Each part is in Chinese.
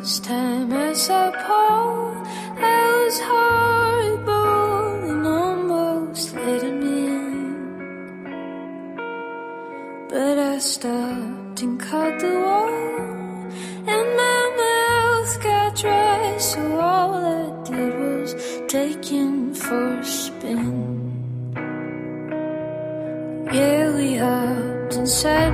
first time I saw Paul, that was horrible and almost let him in. But I stopped and caught the wall, and my mouth got dry, so all I did was take him for a spin. Yeah, we hopped inside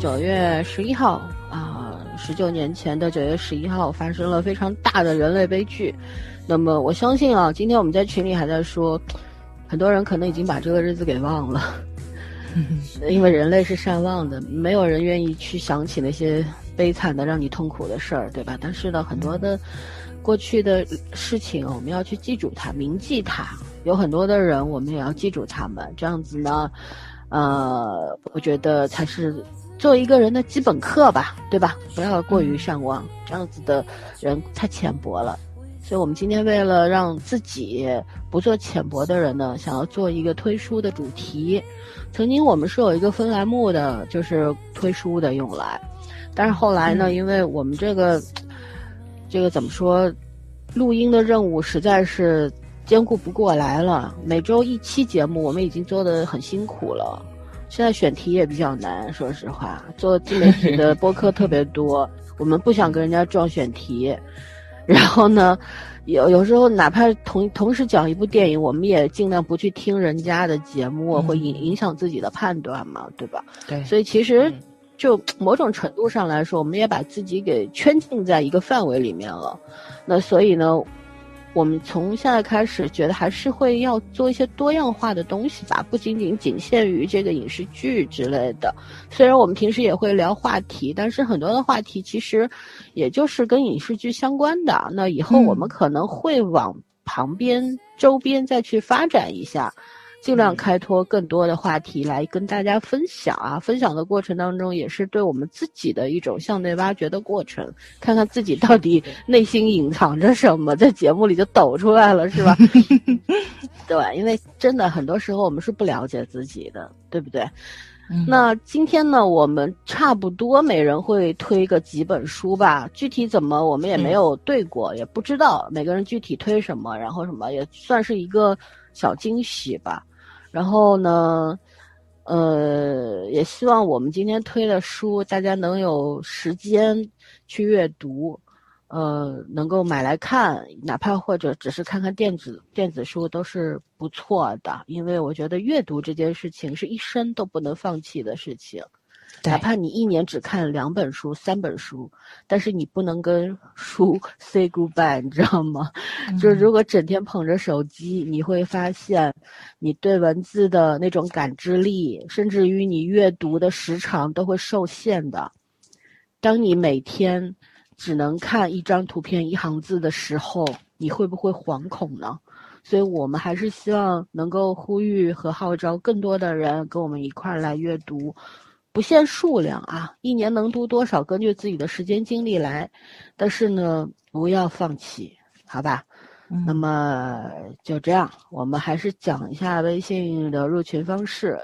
九月十一号啊，十九年前的九月十一号发生了非常大的人类悲剧。那么我相信啊，今天我们在群里还在说，很多人可能已经把这个日子给忘了，因为人类是善忘的，没有人愿意去想起那些悲惨的让你痛苦的事儿，对吧？但是呢，很多的过去的事情，我们要去记住它，铭记它。有很多的人，我们也要记住他们，这样子呢。呃，我觉得才是做一个人的基本课吧，对吧？不要过于善忘，这样子的人太浅薄了。所以我们今天为了让自己不做浅薄的人呢，想要做一个推书的主题。曾经我们是有一个分栏目的，就是推书的用来，但是后来呢，因为我们这个这个怎么说，录音的任务实在是。兼顾不过来了，每周一期节目，我们已经做的很辛苦了。现在选题也比较难，说实话，做自媒体的播客特别 多，我们不想跟人家撞选题。然后呢，有有时候哪怕同同时讲一部电影，我们也尽量不去听人家的节目，会影影响自己的判断嘛，对吧？对。所以其实，就某种程度上来说，我们也把自己给圈禁在一个范围里面了。那所以呢？我们从现在开始，觉得还是会要做一些多样化的东西吧，不仅仅仅限于这个影视剧之类的。虽然我们平时也会聊话题，但是很多的话题其实也就是跟影视剧相关的。那以后我们可能会往旁边、周边再去发展一下。尽量开拓更多的话题来跟大家分享啊！分享的过程当中，也是对我们自己的一种向内挖掘的过程，看看自己到底内心隐藏着什么，在节目里就抖出来了，是吧？对，因为真的很多时候我们是不了解自己的，对不对？那今天呢，我们差不多每人会推个几本书吧，具体怎么我们也没有对过，也不知道每个人具体推什么，然后什么也算是一个小惊喜吧。然后呢，呃，也希望我们今天推的书，大家能有时间去阅读，呃，能够买来看，哪怕或者只是看看电子电子书都是不错的。因为我觉得阅读这件事情是一生都不能放弃的事情。哪怕你一年只看两本书、三本书，但是你不能跟书 say goodbye，你知道吗？就是如果整天捧着手机，你会发现，你对文字的那种感知力，甚至于你阅读的时长都会受限的。当你每天只能看一张图片、一行字的时候，你会不会惶恐呢？所以我们还是希望能够呼吁和号召更多的人跟我们一块儿来阅读。不限数量啊，一年能读多少，根据自己的时间精力来。但是呢，不要放弃，好吧？那么就这样，我们还是讲一下微信的入群方式，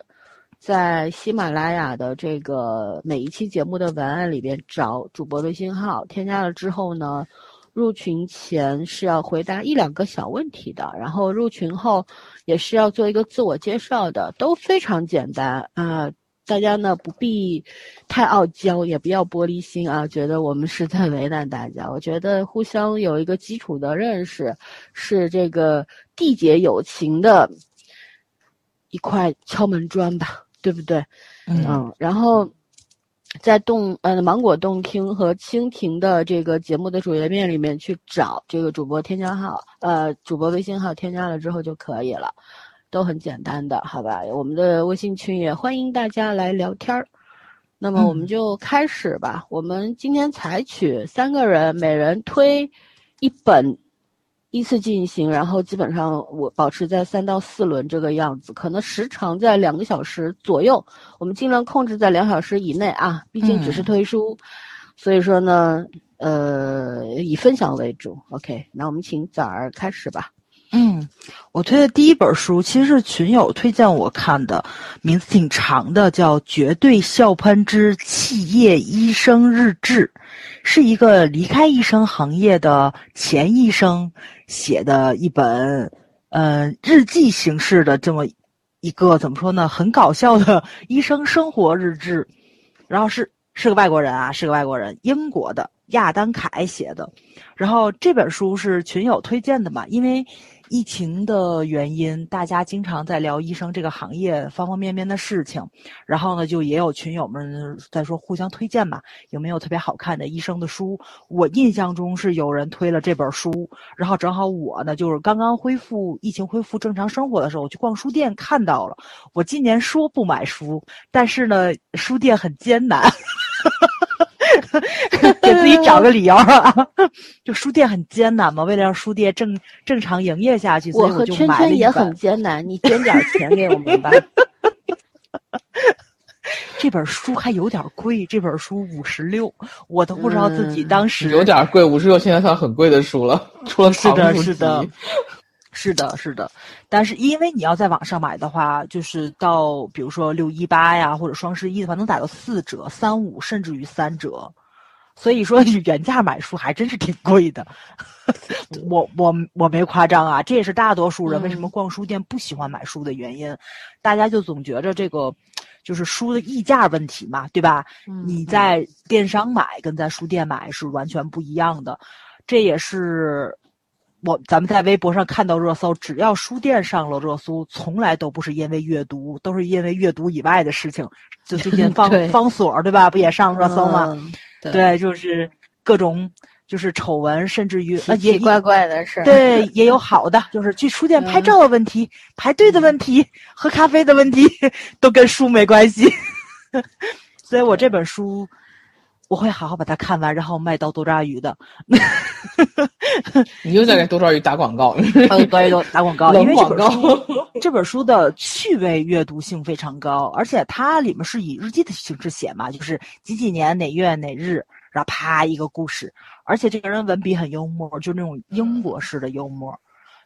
在喜马拉雅的这个每一期节目的文案里边找主播微信号，添加了之后呢，入群前是要回答一两个小问题的，然后入群后也是要做一个自我介绍的，都非常简单啊。大家呢不必太傲娇，也不要玻璃心啊，觉得我们是在为难大家。我觉得互相有一个基础的认识，是这个缔结友情的一块敲门砖吧，对不对？嗯。然后在动呃芒果动听和蜻蜓的这个节目的主页面里面去找这个主播添加号，呃，主播微信号添加了之后就可以了。都很简单的，好吧？我们的微信群也欢迎大家来聊天儿。那么我们就开始吧。我们今天采取三个人每人推一本，依次进行，然后基本上我保持在三到四轮这个样子，可能时长在两个小时左右。我们尽量控制在两小时以内啊，毕竟只是推书，所以说呢，呃，以分享为主。OK，那我们请早儿开始吧。嗯，我推的第一本书其实是群友推荐我看的，名字挺长的，叫《绝对笑喷之企业医生日志》，是一个离开医生行业的前医生写的一本，呃，日记形式的这么一个怎么说呢，很搞笑的医生生活日志。然后是是个外国人啊，是个外国人，英国的亚当凯写的。然后这本书是群友推荐的嘛，因为。疫情的原因，大家经常在聊医生这个行业方方面面的事情，然后呢，就也有群友们在说互相推荐嘛，有没有特别好看的医生的书？我印象中是有人推了这本书，然后正好我呢，就是刚刚恢复疫情恢复正常生活的时候，我去逛书店看到了。我今年说不买书，但是呢，书店很艰难。给自己找个理由啊！就书店很艰难嘛，为了让书店正正常营业下去，所以我就买了圈圈也很艰难，你捐点钱给我们吧。这本书还有点贵，这本书五十六，我都不知道自己当时有点贵，五十六现在算很贵的书了，除了是的，是是的。是的，是的，但是因为你要在网上买的话，就是到比如说六一八呀，或者双十一的话，能打到四折、三五，甚至于三折。所以说原价买书还真是挺贵的。我我我没夸张啊，这也是大多数人为什么逛书店不喜欢买书的原因。大家就总觉着这个就是书的溢价问题嘛，对吧？你在电商买跟在书店买是完全不一样的，这也是。我咱们在微博上看到热搜，只要书店上了热搜，从来都不是因为阅读，都是因为阅读以外的事情。就最近 方方所对吧？不也上热搜吗？对，就是各种就是丑闻，甚至于奇奇怪怪的事。对，也有好的，就是去书店拍照的问题、排队的问题、喝咖啡的问题，都跟书没关系。所以我这本书。我会好好把它看完，然后卖到多抓鱼的。你又在给多抓鱼打广告？对，打广告。因为这本书，这本书的趣味阅读性非常高，而且它里面是以日记的形式写嘛，就是几几年哪月哪日，然后啪一个故事，而且这个人文笔很幽默，就那种英国式的幽默。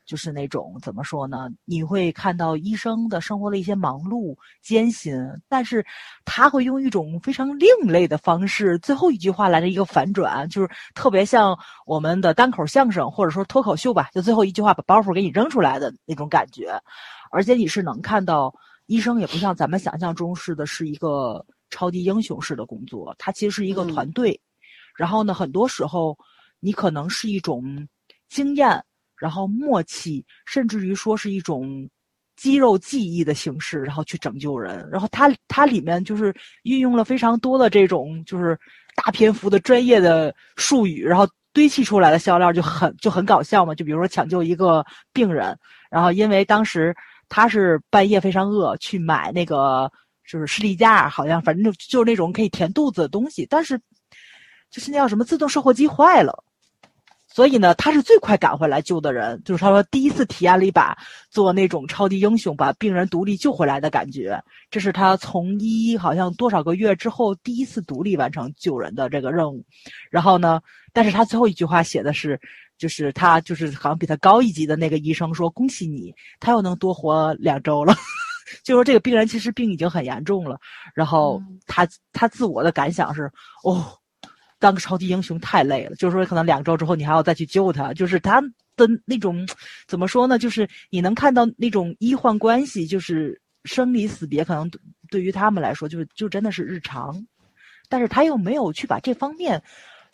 就是那种怎么说呢？你会看到医生的生活的一些忙碌艰辛，但是他会用一种非常另类的方式，最后一句话来了一个反转，就是特别像我们的单口相声或者说脱口秀吧，就最后一句话把包袱给你扔出来的那种感觉。而且你是能看到，医生也不像咱们想象中似的，是一个超级英雄式的工作，他其实是一个团队。然后呢，很多时候你可能是一种经验。然后默契，甚至于说是一种肌肉记忆的形式，然后去拯救人。然后它它里面就是运用了非常多的这种就是大篇幅的专业的术语，然后堆砌出来的笑料就很就很搞笑嘛。就比如说抢救一个病人，然后因为当时他是半夜非常饿，去买那个就是士力架，好像反正就就是那种可以填肚子的东西，但是就是那叫什么自动售货机坏了。所以呢，他是最快赶回来救的人。就是他说，第一次体验了一把做那种超级英雄，把病人独立救回来的感觉。这是他从医好像多少个月之后第一次独立完成救人的这个任务。然后呢，但是他最后一句话写的是，就是他就是好像比他高一级的那个医生说：“恭喜你，他又能多活两周了。”就说这个病人其实病已经很严重了。然后他他自我的感想是：“哦。”当个超级英雄太累了，就是说可能两周之后你还要再去救他，就是他的那种怎么说呢？就是你能看到那种医患关系，就是生离死别，可能对于他们来说就是就真的是日常，但是他又没有去把这方面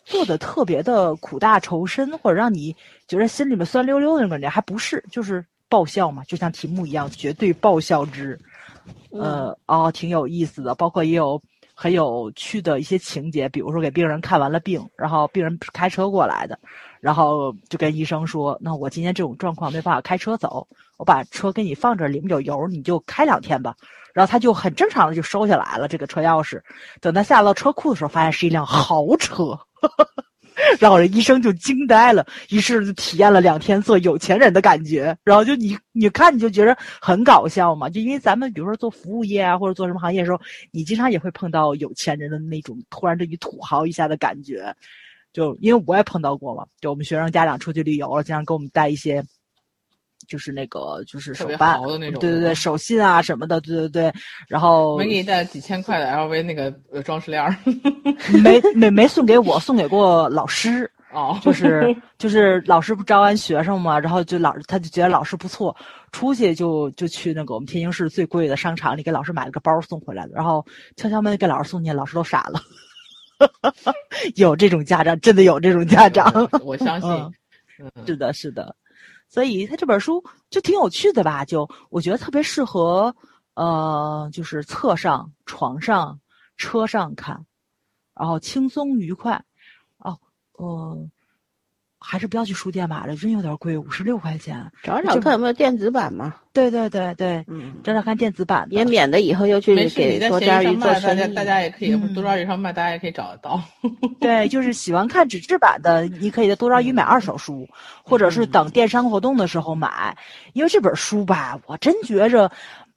做的特别的苦大仇深，或者让你觉得心里面酸溜溜的那种感觉，还不是，就是爆笑嘛，就像题目一样，绝对爆笑之，呃，哦，挺有意思的，包括也有。很有趣的一些情节，比如说给病人看完了病，然后病人开车过来的，然后就跟医生说：“那我今天这种状况没办法开车走，我把车给你放这，里面有油，你就开两天吧。”然后他就很正常的就收下来了这个车钥匙。等他下到车库的时候，发现是一辆豪车。然后这医生就惊呆了，于是就体验了两天做有钱人的感觉。然后就你你看你就觉得很搞笑嘛，就因为咱们比如说做服务业啊，或者做什么行业的时候，你经常也会碰到有钱人的那种突然这一土豪一下的感觉，就因为我也碰到过嘛，就我们学生家长出去旅游了，经常给我们带一些。就是那个，就是手办的那种，对对对，手信啊什么的，对对对。然后没给你带几千块的 LV 那个装饰链儿，没没没送给我，送给过老师。哦，就是就是老师不招完学生嘛，然后就老他就觉得老师不错，出去就就去那个我们天津市最贵的商场里给老师买了个包送回来了，然后敲敲门给老师送去，老师都傻了。有这种家长，真的有这种家长，我相信。是的，是的。所以他这本书就挺有趣的吧？就我觉得特别适合，呃，就是侧上、床上、车上看，然后轻松愉快。哦，嗯，还是不要去书店买了，真有点贵，五十六块钱。找找看有没有电子版嘛？对对对对，嗯，找找看电子版，也免得以后又去给多抓鱼做生意。大家也可以多抓鱼上卖，大家也可以找得到。对，就是喜欢看纸质版的，你可以在多抓鱼买二手书，或者是等电商活动的时候买。因为这本书吧，我真觉着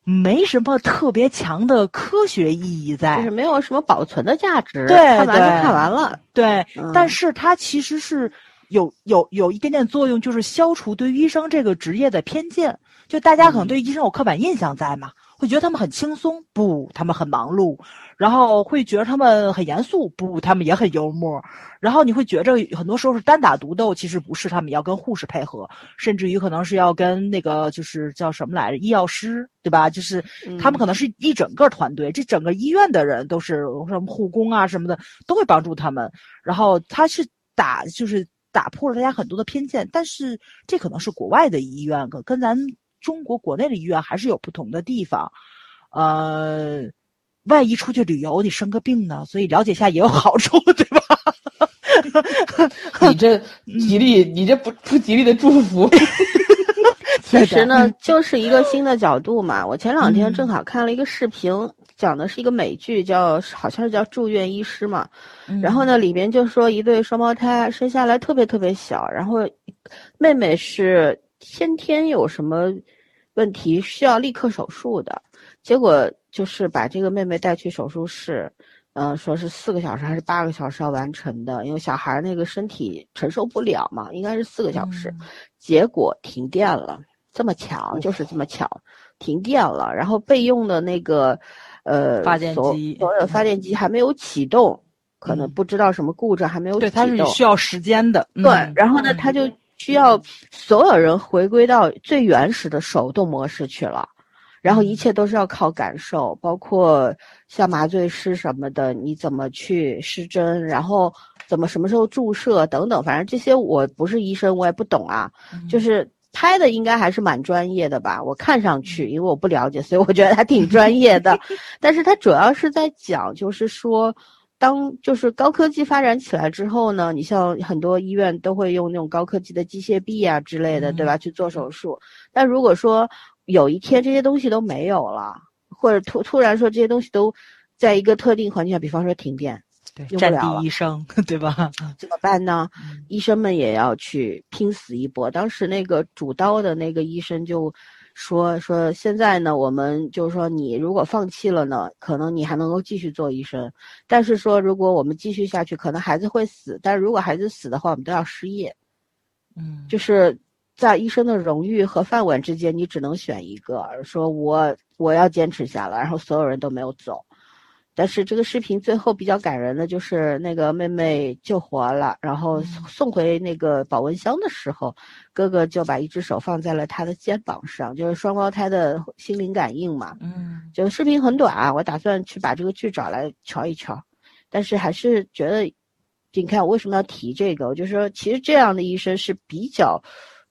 没什么特别强的科学意义在，就是没有什么保存的价值。对，看完就看完了。对，但是它其实是。有有有一点点作用，就是消除对医生这个职业的偏见。就大家可能对医生有刻板印象在嘛，会觉得他们很轻松，不，他们很忙碌，然后会觉得他们很严肃，不，他们也很幽默。然后你会觉着很多时候是单打独斗，其实不是，他们要跟护士配合，甚至于可能是要跟那个就是叫什么来着，医药师，对吧？就是他们可能是一整个团队，这整个医院的人都是什么护工啊什么的，都会帮助他们。然后他是打就是。打破了大家很多的偏见，但是这可能是国外的医院，跟跟咱中国国内的医院还是有不同的地方。呃，万一出去旅游你生个病呢？所以了解一下也有好处，对吧？你这吉利，你这不不吉利的祝福。其实呢，就是一个新的角度嘛。我前两天正好看了一个视频。讲的是一个美剧，叫好像是叫《住院医师》嘛，然后呢，里边就说一对双胞胎生下来特别特别小，然后妹妹是先天有什么问题需要立刻手术的，结果就是把这个妹妹带去手术室，嗯，说是四个小时还是八个小时要完成的，因为小孩那个身体承受不了嘛，应该是四个小时，结果停电了，这么巧，就是这么巧，停电了，然后备用的那个。呃，发电机所有发电机还没有启动，可能不知道什么故障还没有启动。对，它是需要时间的。对，然后呢，他就需要所有人回归到最原始的手动模式去了，然后一切都是要靠感受，包括像麻醉师什么的，你怎么去施针，然后怎么什么时候注射等等，反正这些我不是医生，我也不懂啊，就是。拍的应该还是蛮专业的吧？我看上去，因为我不了解，所以我觉得他挺专业的。但是他主要是在讲，就是说，当就是高科技发展起来之后呢，你像很多医院都会用那种高科技的机械臂啊之类的，对吧？去做手术。但如果说有一天这些东西都没有了，或者突突然说这些东西都在一个特定环境下，比方说停电。战地医生，对吧？怎么办呢？医生们也要去拼死一搏。当时那个主刀的那个医生就说：“说现在呢，我们就是说，你如果放弃了呢，可能你还能够继续做医生。但是说，如果我们继续下去，可能孩子会死。但是如果孩子死的话，我们都要失业。嗯，就是在医生的荣誉和饭碗之间，你只能选一个。说我我要坚持下来，然后所有人都没有走。”但是这个视频最后比较感人的就是那个妹妹救活了，然后送回那个保温箱的时候，哥哥就把一只手放在了她的肩膀上，就是双胞胎的心灵感应嘛。嗯，就视频很短啊，我打算去把这个剧找来瞧一瞧，但是还是觉得，你看我为什么要提这个？我就说其实这样的医生是比较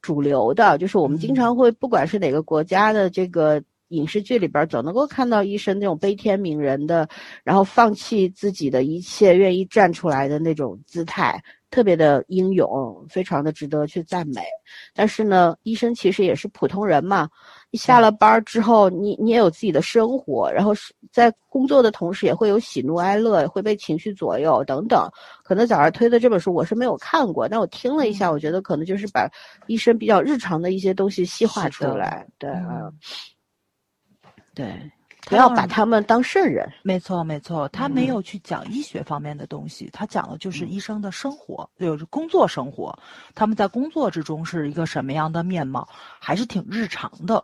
主流的，就是我们经常会不管是哪个国家的这个。影视剧里边总能够看到医生那种悲天悯人的，然后放弃自己的一切，愿意站出来的那种姿态，特别的英勇，非常的值得去赞美。但是呢，医生其实也是普通人嘛，你下了班之后，你你也有自己的生活，然后是在工作的同时也会有喜怒哀乐，会被情绪左右等等。可能早上推的这本书我是没有看过，但我听了一下，我觉得可能就是把医生比较日常的一些东西细化出来，对啊。对，不要把他们当圣人。没错，没错，他没嗯有去讲医学方面的东西，他讲的就是医生的生活，就是工作生活，他们在工作之中是一个什么样的面貌，还是挺日常的。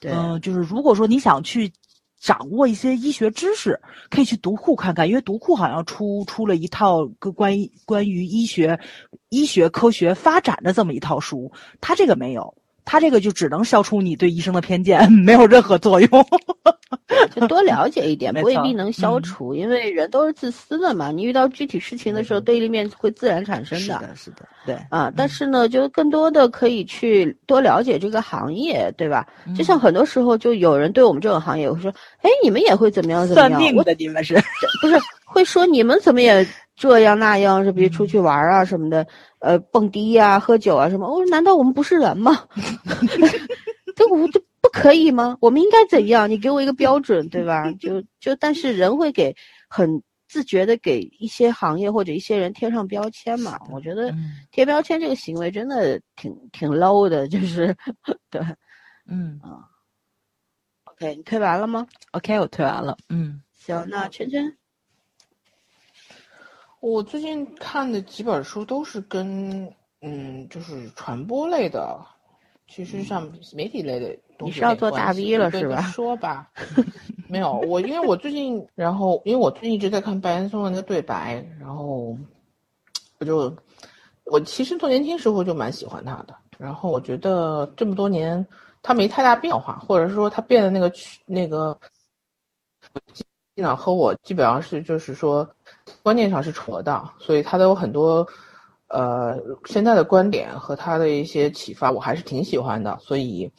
对嗯、就是如果说你想去掌握一些医学知识，可以去读库看看，因为读库好像出出了一套个关于关于医学、医学科学发展的这么一套书，他这个没有。他这个就只能消除你对医生的偏见，没有任何作用。就多了解一点，不未必能消嗯除，因为人都是自私的嘛。你遇到具体事情的时候，对立面会自然产生的。是的，是的，对。啊，但是呢，就更多的可以去多了解这个行业，对吧？就像很多时候，就有人对我们这种行业会说：“哎，你们也会怎么样怎么样？”我算命的，你们是？不是会说你们怎么也这样那样，是比如出去玩啊什么的，呃，蹦迪呀、喝酒啊什么。我说难道我们不是人吗？这我这不可以吗？我们应该怎样？你给我一个标准，对吧？就就但是人会给很自觉的给一些行业或者一些人贴上标签嘛。我觉得嗯贴标签这个行为真的挺挺 low 的，就是对。嗯啊 OK，你推完了吗？，OK，我推完了。嗯行，那圈圈。我最近看的几本书都是跟嗯，就是传播类的，其实像媒体类的东西你是要做大 V 了是吧说吧，没有我，因为我最近，然后因为我最近一直在看白岩松的那个对白，然后我就我其实从年轻时候就蛮喜欢他的，然后我觉得这么多年他没太大变化，或者说他变的那个区那个。基本上和我基本上是就是说观念上是重合的，所以他都有很多呃现在的观点和他的一些启发，我还是挺喜欢的。所以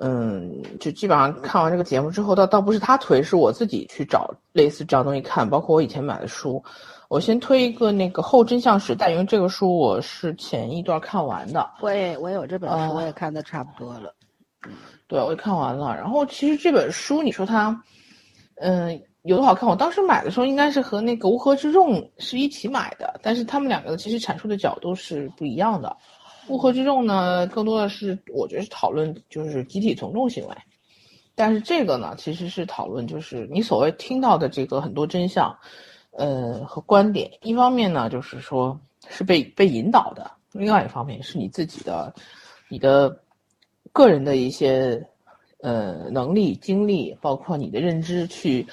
嗯，就基本上看完这个节目之后，倒倒不是他推，是我自己去找类似这样东西看，包括我以前买的书。我先推一个那个《后真相时代》，因为这个书我是前一段看完的。我也我有这本哦书，我也看的差不多了。对，我也看完了。然后其实这本书，你说它，嗯，有多好看？我当时买的时候应该是和那个《乌合之众》是一起买的，但是他们两个其实阐述的角度是不一样的。《乌合之众》呢，更多的是我觉得是讨论就是集体从众行为，但是这个呢，其实是讨论就是你所谓听到的这个很多真相，呃和观点。一方面呢，就是说是被被引导的；另外一方面是你自己的你的个人的一些呃能力、经历，包括你的认知，去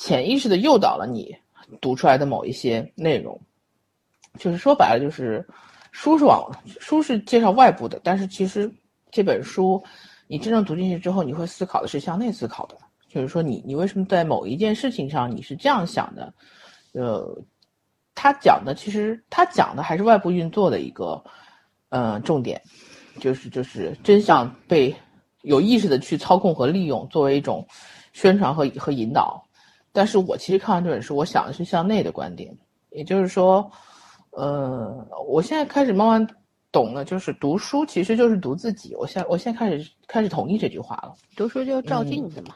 潜意识的诱导了你读出来的某一些内容。就是说白了，就是书是往书是介绍外部的，但是其实这本书你真正读进去之后，你会思考的是向内思考的，就是说你你为什么在某一件事情上你是这样想的？呃，他讲的其实他讲的还是外部运作的一个呃重点，就是就是真相被有意识的去操控和利用，作为一种宣传和和引导。但是我其实看完这本书，我想的是向内的观点，也就是说，呃，我现在开始慢慢懂了，就是读书其实就是读自己。我现我现在开始开始同意这句话了。读书就照嗯镜子嘛。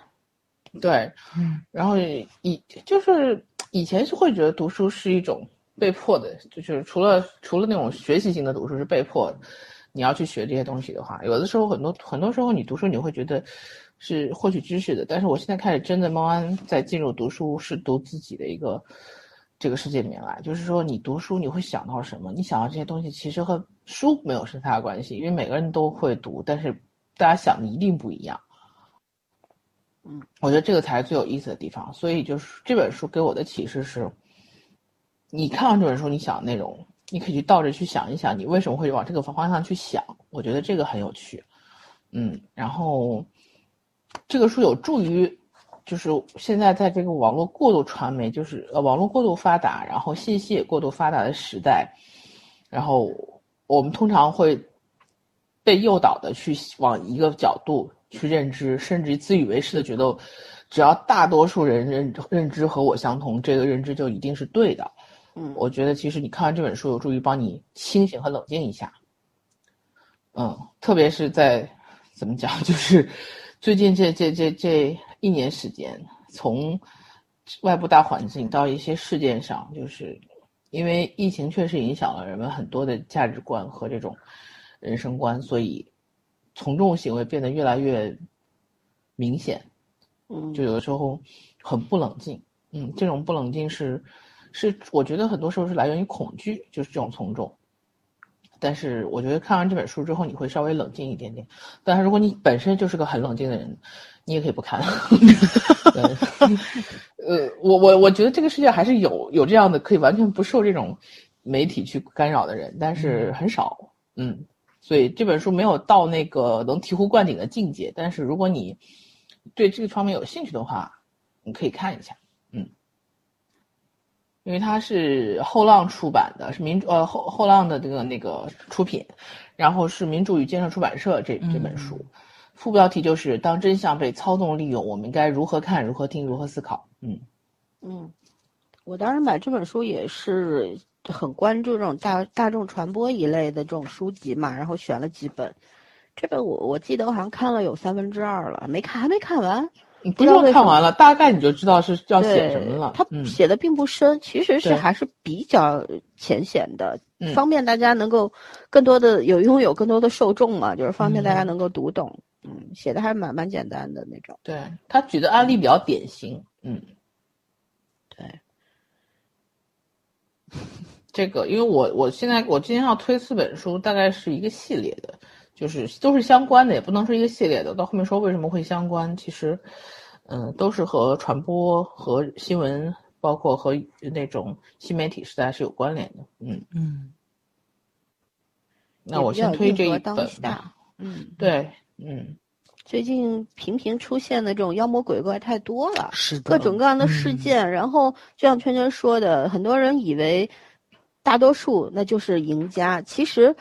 对，嗯然后以就是以前是会觉得读书是一种被迫的，就是除了除了那种学习型的读书是被迫的，你要去学这些东西的话，有的时候很多很多时候你读书你会觉得是获取知识的，但是我现在开始真的慢慢在进入读书是读自己的一个这个世界里面来，就是说你读书你会想到什么？你想到这些东西其实和书没有太大关系，因为每个人都会读，但是大家想的一定不一样。嗯我觉得这个才是最有意思的地方。所以就是这本书给我的启示是，你看完这本书，你想的内容，你可以去倒着去想一想，你为什么会往这个方向去想。我觉得这个很有趣。嗯，然后这个书有助于，就是现在在这个网络过度传媒，就是呃网络过度发达，然后信息也过度发达的时代，然后我们通常会被诱导的去往一个角度去认知，甚至自以为是的觉得，只要大多数人认认知和我相同，这个认知就一定是对的。嗯，我觉得其实你看完这本书，有助于帮你清醒和冷静一下。嗯，特别是在怎么讲，就是最近这这这这一年时间，从外部大环境到一些事件上，就是因为疫情确实影响了人们很多的价值观和这种人生观，所以从众行为变得越来越明显。嗯就有的时候很不冷静，嗯，这种不冷静是是我觉得很多时候是来源于恐惧，就是这种从众。但是我觉得看完这本书之后，你会稍微冷静一点点。但是如果你本身就是个很冷静的人，你也可以不看。对，呃，我我我觉得这个世界还是有有这样的可以完全不受这种媒体去干扰的人，但是很少。嗯，所以这本书没有到那个能醍醐灌顶的境界。但是如果你对这个方面有兴趣的话，你可以看一下。嗯，因为它是后浪出版的，是民主呃后后浪的这个那个出品，然后是民主与建设出版社这这本书，副标题就是“当真相被操纵利用，我们该如何看、如何听、如何思考”。嗯嗯，我当时买这本书也是很关注这种大大众传播一类的这种书籍嘛，然后选了几本。这本我我记得我好像看了有三分之二了，没看还没看完。你不用看完了，大概你就知道是要写什么了。他嗯写的并不深，其实是还是比较浅显的，嗯方便大家能够更多的有拥有更多的受众嘛，就是方便大家嗯能够读懂。嗯，写的还是蛮蛮简单的那种。对他举的案例比较典型。嗯，对，这个因为我我现在我今天要推四本书，大概是一个系列的，就是都是相关的，也不能说一个系列的。到后面说为什么会相关，其实，嗯，都是和传播和新闻，包括和那种新媒体时代是有关联的。嗯，嗯那我先推这硬核当一本吧下。嗯，对，嗯，最近频频出现的这种妖魔鬼怪太多了。是的，各种各样的事嗯件，然后就像圈圈说的，很多人以为大多数那就是赢家，其实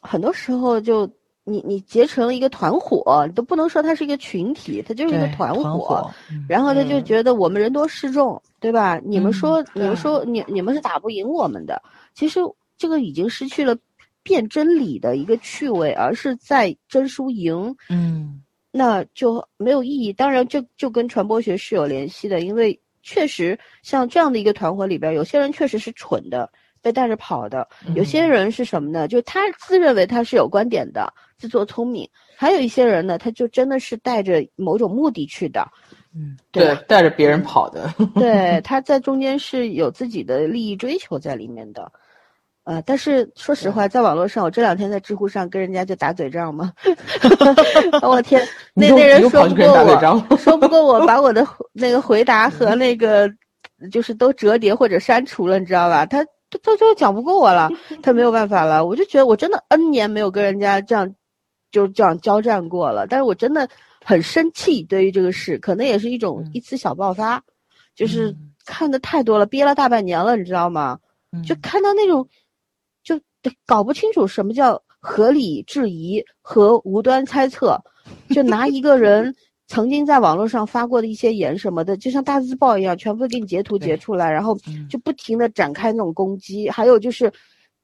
很多时候就你你结成了一个团伙，你都不能说它是一个群体，它就是一个团伙。然后他就嗯觉得我们人多势众，对吧？你们嗯说，你们说，你你们是打不赢我们的。其实这个已经失去了辩真理的一个趣味，而是在争输赢。嗯那就没有意义。当然这，就跟传播学是有联系的，因为确实像这样的一个团伙里边，有些人确实是蠢的，被带着跑的；有些嗯人是什么呢？就他自认为他是有观点的，自作聪明；还有一些人呢，他就真的是带着某种目的去的，嗯对吧？带着别人跑的。对，他在中间是有自己的利益追求在里面的。呃，但是说实话，在网络上，我这两天在知乎上跟人家就打嘴仗嘛，我天，那那人说不过我，说不过我，把我的那个回答和那个就是都折叠或者删除了，你知道吧？他他他就讲不过我了，他没有办法了。我就觉得我真的 N 年没有跟人家这样就这样交战过了，但是我真的很生气，对于这个事，可能也是一种嗯。一次小爆发，就是嗯。看的太多了，憋了大半年了，你知道吗？嗯。就看到那种，就搞不清楚什么叫合理质疑和无端猜测，就拿一个人 曾经在网络上发过的一些言什么的，就像大字报一样，全部给你截图截出来，然后嗯。就不停的展开那种攻击。还有就是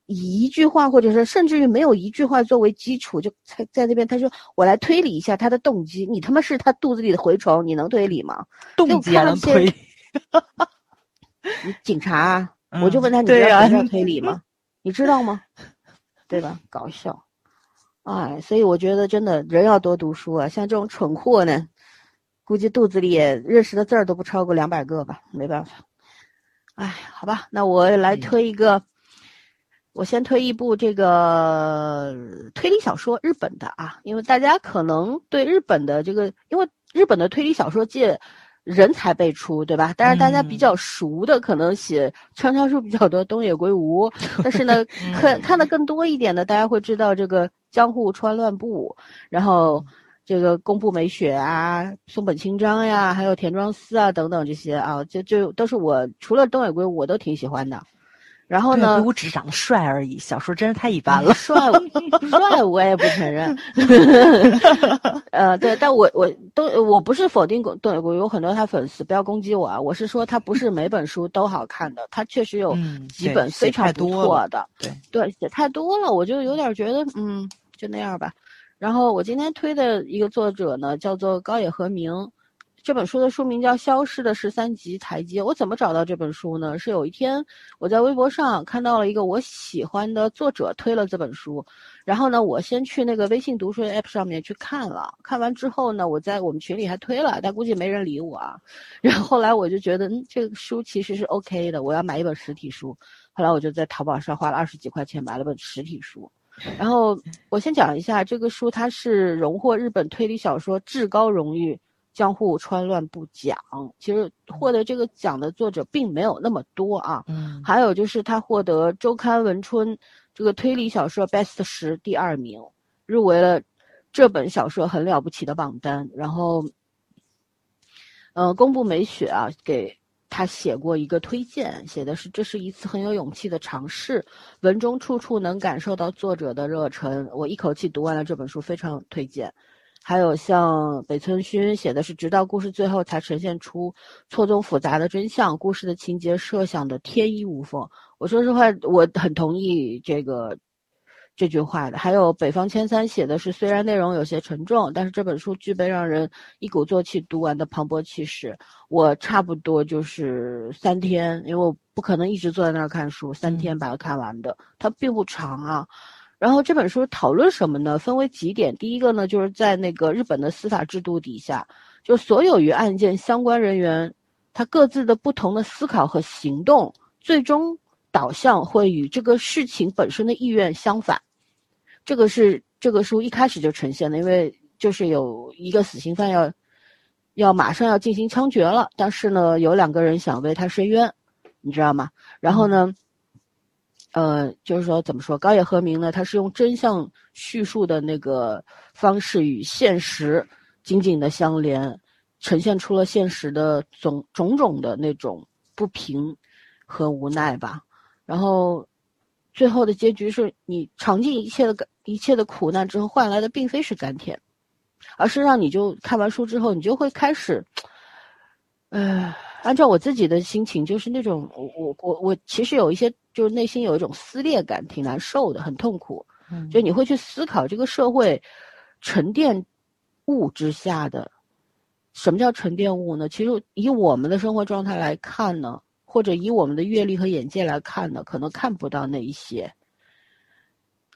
以一句话，或者是甚至于没有一句话作为基础，就在在那边他说我来推理一下他的动机，你他妈是他肚子里的蛔虫，你能推理吗？动机还能推，你警察啊，我就嗯问他，你知道什么叫推理吗？你知道吗？对吧？搞笑，哎，所以我觉得真的人要多读书啊，像这种蠢货呢，估计肚子里也认识的字儿都不超过两百个吧，没办法。哎，好吧，那我来嗯推一个，我先推一部这个推理小说，日本的啊，因为大家可能对日本的这个，因为日本的推理小说界人才辈出，对吧？但是大家比嗯较熟的，可能写畅销书比较多，东野圭吾。但是呢，看看的更多一点的，大家会知道这个江户川乱步，然后这个宫部美雪啊、松本清张呀，还有田庄司啊等等这些啊，就就都是我除了东野圭吾我都挺喜欢的。然后呢，圭吾只是长得帅而已，小说真是太一般了。帅帅我也不承认，呃，对，但我我都我不是否定对我有很多他粉丝，不要攻击我啊，我是说他不是每本书都好看的，他确实有嗯几本非常不错的，对对，写太多了，我就有点觉得嗯，就那样吧。然后我今天推的一个作者呢，叫做高野和明，这本书的书名叫《消失的十三级台阶》。我怎么找到这本书呢？是有一天我在微博上看到了一个我喜欢的作者推了这本书，然后呢，我先去那个微信读书 app 上面去看了。看完之后呢，我在我们群里还推了，但估计没人理我啊。然后后来我就觉得，嗯，这个书其实是 OK 的，我要买一本实体书。后来我就在淘宝上花了二十几块钱买了本实体书。然后我先讲一下这个书，它是荣获日本推理小说至高荣誉。江户川乱步奖，其实获得这个奖的作者并没有那么多啊。嗯，还有就是他获得周刊文春这个推理小说 Best 十第二名，入围了这本小说很了不起的榜单。然后，呃，宫部美雪啊给他写过一个推荐，写的是这是一次很有勇气的尝试，文中处处能感受到作者的热忱。我一口气读完了这本书，非常推荐。还有像北村薰写的是，直到故事最后才呈现出错综复杂的真相，故事的情节设想的天衣无缝。我说实话，我很同意这个这句话的。还有北方千三写的是，虽然内容有些沉重，但是这本书具备让人一鼓作气读完的磅礴气势。我差不多就是三天，因为我不可能一直坐在那儿看书，三天把它看完的。它并不长啊。然后这本书讨论什么呢？分为几点。第一个呢，就是在那个日本的司法制度底下，就所有与案件相关人员，他各自的不同的思考和行动，最终导向会与这个事情本身的意愿相反。这个是这个书一开始就呈现的，因为就是有一个死刑犯要要马上要进行枪决了，但是呢，有两个人想为他伸冤，你知道吗？然后呢？呃，就是说，怎么说？高野和明呢？他是用真相叙述的那个方式与现实紧紧的相连，呈现出了现实的种种种的那种不平和无奈吧。然后，最后的结局是你尝尽一切的一切的苦难之后换来的，并非是甘甜，而是让你就看完书之后，你就会开始，呃。按照我自己的心情，就是那种我我我我其实有一些，就是内心有一种撕裂感，挺难受的，很痛苦。嗯，就你会去思考这个社会沉淀物之下的什么叫沉淀物呢？其实以我们的生活状态来看呢，或者以我们的阅历和眼界来看呢，可能看不到那一些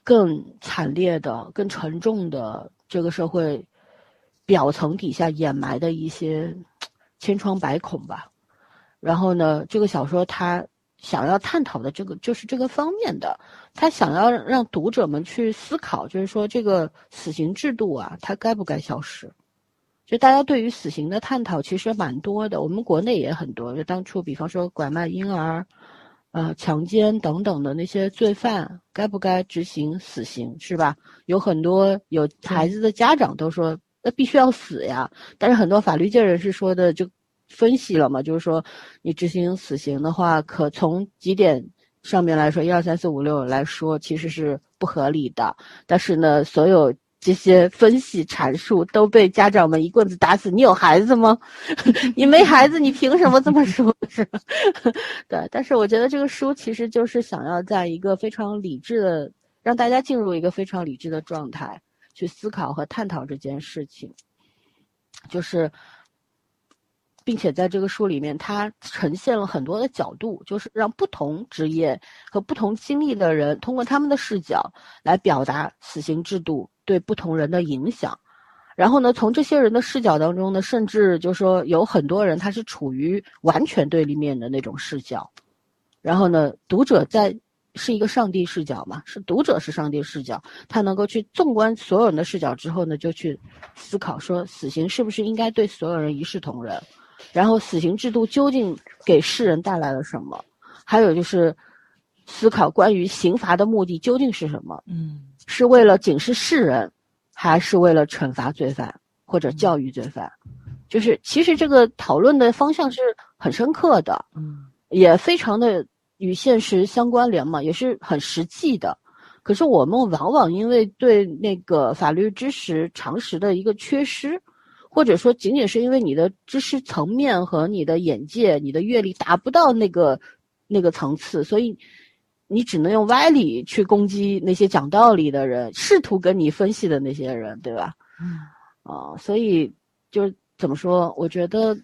更惨烈的、更沉重的这个社会表层底下掩埋的一些千疮百孔吧。然后呢，这个小说他想要探讨的这个就是这个方面的，他想要让读者们去思考，就是说这个死刑制度啊，它该不该消失？就大家对于死刑的探讨其实蛮多的，我们国内也很多。就当初，比方说拐卖婴儿、呃强奸等等的那些罪犯，该不该执行死刑，是吧？有很多有孩子的家长都说，那必须要死呀。但是很多法律界人士说的就。分析了嘛，就是说，你执行死刑的话，可从几点上面来说，一二三四五六来说，其实是不合理的。但是呢，所有这些分析阐述都被家长们一棍子打死。你有孩子吗？你没孩子，你凭什么这么说？是吧？对。但是我觉得这个书其实就是想要在一个非常理智的，让大家进入一个非常理智的状态去思考和探讨这件事情，就是。并且在这个书里面，它呈现了很多的角度，就是让不同职业和不同经历的人通过他们的视角来表达死刑制度对不同人的影响。然后呢，从这些人的视角当中呢，甚至就是说有很多人他是处于完全对立面的那种视角。然后呢，读者在是一个上帝视角嘛，是读者是上帝视角，他能够去纵观所有人的视角之后呢，就去思考说，死刑是不是应该对所有人一视同仁。然后，死刑制度究竟给世人带来了什么？还有就是，思考关于刑罚的目的究竟是什么？嗯，是为了警示世人，还是为了惩罚罪犯或者教育罪犯？就是其实这个讨论的方向是很深刻的，嗯，也非常的与现实相关联嘛，也是很实际的。可是我们往往因为对那个法律知识常识的一个缺失。或者说，仅仅是因为你的知识层面和你的眼界、你的阅历达不到那个那个层次，所以你只能用歪理去攻击那些讲道理的人，试图跟你分析的那些人，对吧？嗯，啊，所以就是怎么说？我觉得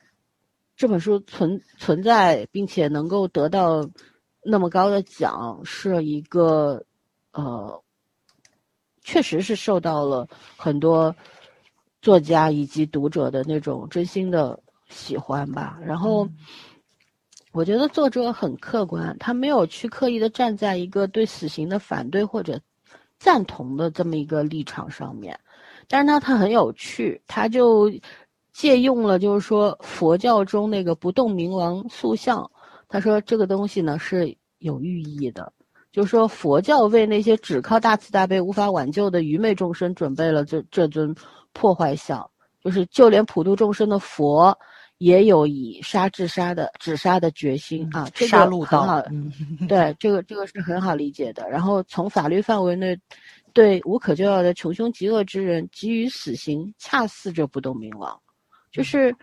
这本书存存在，并且能够得到那么高的奖，是一个呃，确实是受到了很多作家以及读者的那种真心的喜欢吧。然后，我觉得作者很客观，他没有去刻意的站在一个对死刑的反对或者赞同的这么一个立场上面。但是呢，他很有趣，他就借用了，就是说佛教中那个不动明王塑像，他说这个东西呢是有寓意的，就是说佛教为那些只靠大慈大悲无法挽救的愚昧众生准备了这这尊破坏像，就是就连普度众生的佛也有以杀治杀的止杀的决心啊，这个杀戮道很好，对，这个这个是很好理解的。然后从法律范围内。对无可救药的穷凶极恶之人给予死刑，恰似这不动明王，就是，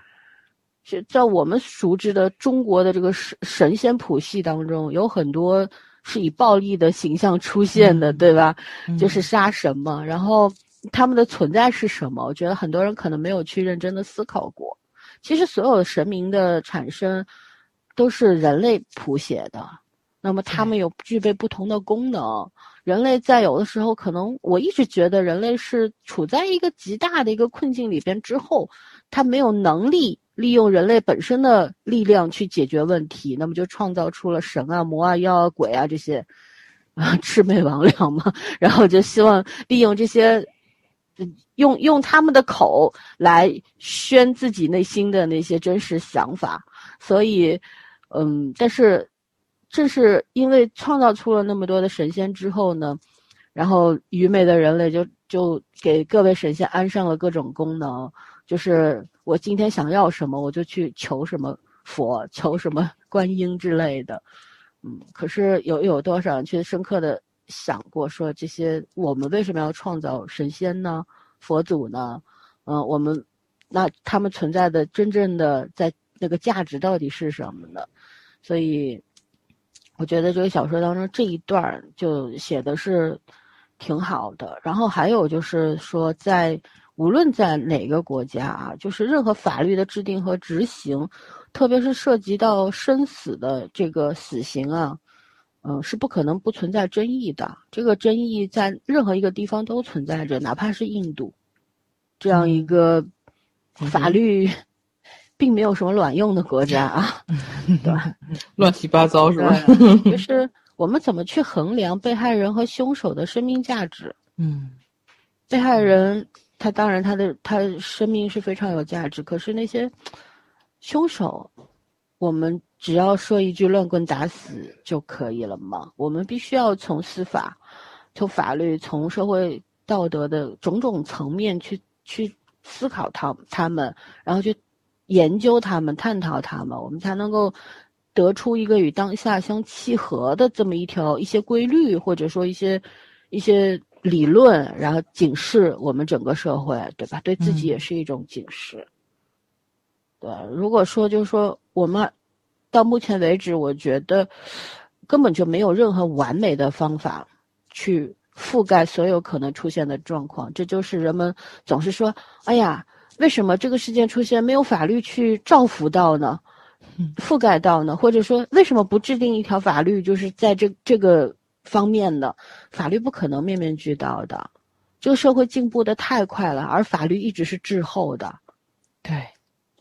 是在我们熟知的中国的这个神神仙谱系当中，有很多是以暴力的形象出现的，对吧？就是杀神嘛。然后他们的存在是什么？我觉得很多人可能没有去认真的思考过。其实所有的神明的产生，都是人类谱写的。那么他们有具备不同的功能。人类在有的时候，可能我一直觉得人类是处在一个极大的一个困境里边之后，他没有能力利用人类本身的力量去解决问题，那么就创造出了神啊、魔啊、妖啊、鬼啊这些啊 魑魅魍魉嘛，然后就希望利用这些，用用他们的口来宣自己内心的那些真实想法，所以，嗯，但是。正是因为创造出了那么多的神仙之后呢，然后愚昧的人类就就给各位神仙安上了各种功能，就是我今天想要什么，我就去求什么佛，求什么观音之类的。嗯，可是有有多少人去深刻的想过，说这些我们为什么要创造神仙呢？佛祖呢？嗯，我们那他们存在的真正的在那个价值到底是什么呢？所以。我觉得这个小说当中这一段就写的是挺好的，然后还有就是说，在无论在哪个国家啊，就是任何法律的制定和执行，特别是涉及到生死的这个死刑啊，嗯，是不可能不存在争议的。这个争议在任何一个地方都存在着，哪怕是印度这样一个法律。并没有什么卵用的国家啊，对吧？乱七八糟是吧？就是我们怎么去衡量被害人和凶手的生命价值？嗯，被害人他当然他的他生命是非常有价值，可是那些凶手，我们只要说一句乱棍打死就可以了吗？我们必须要从司法、从法律、从社会道德的种种层面去去思考他他们，然后去。研究他们，探讨他们，我们才能够得出一个与当下相契合的这么一条一些规律，或者说一些一些理论，然后警示我们整个社会，对吧？对自己也是一种警示。对，如果说就是说我们到目前为止，我觉得根本就没有任何完美的方法去覆盖所有可能出现的状况，这就是人们总是说：“哎呀。”为什么这个事件出现没有法律去照拂到呢？覆盖到呢？或者说，为什么不制定一条法律，就是在这这个方面的法律不可能面面俱到的？这个社会进步的太快了，而法律一直是滞后的。对，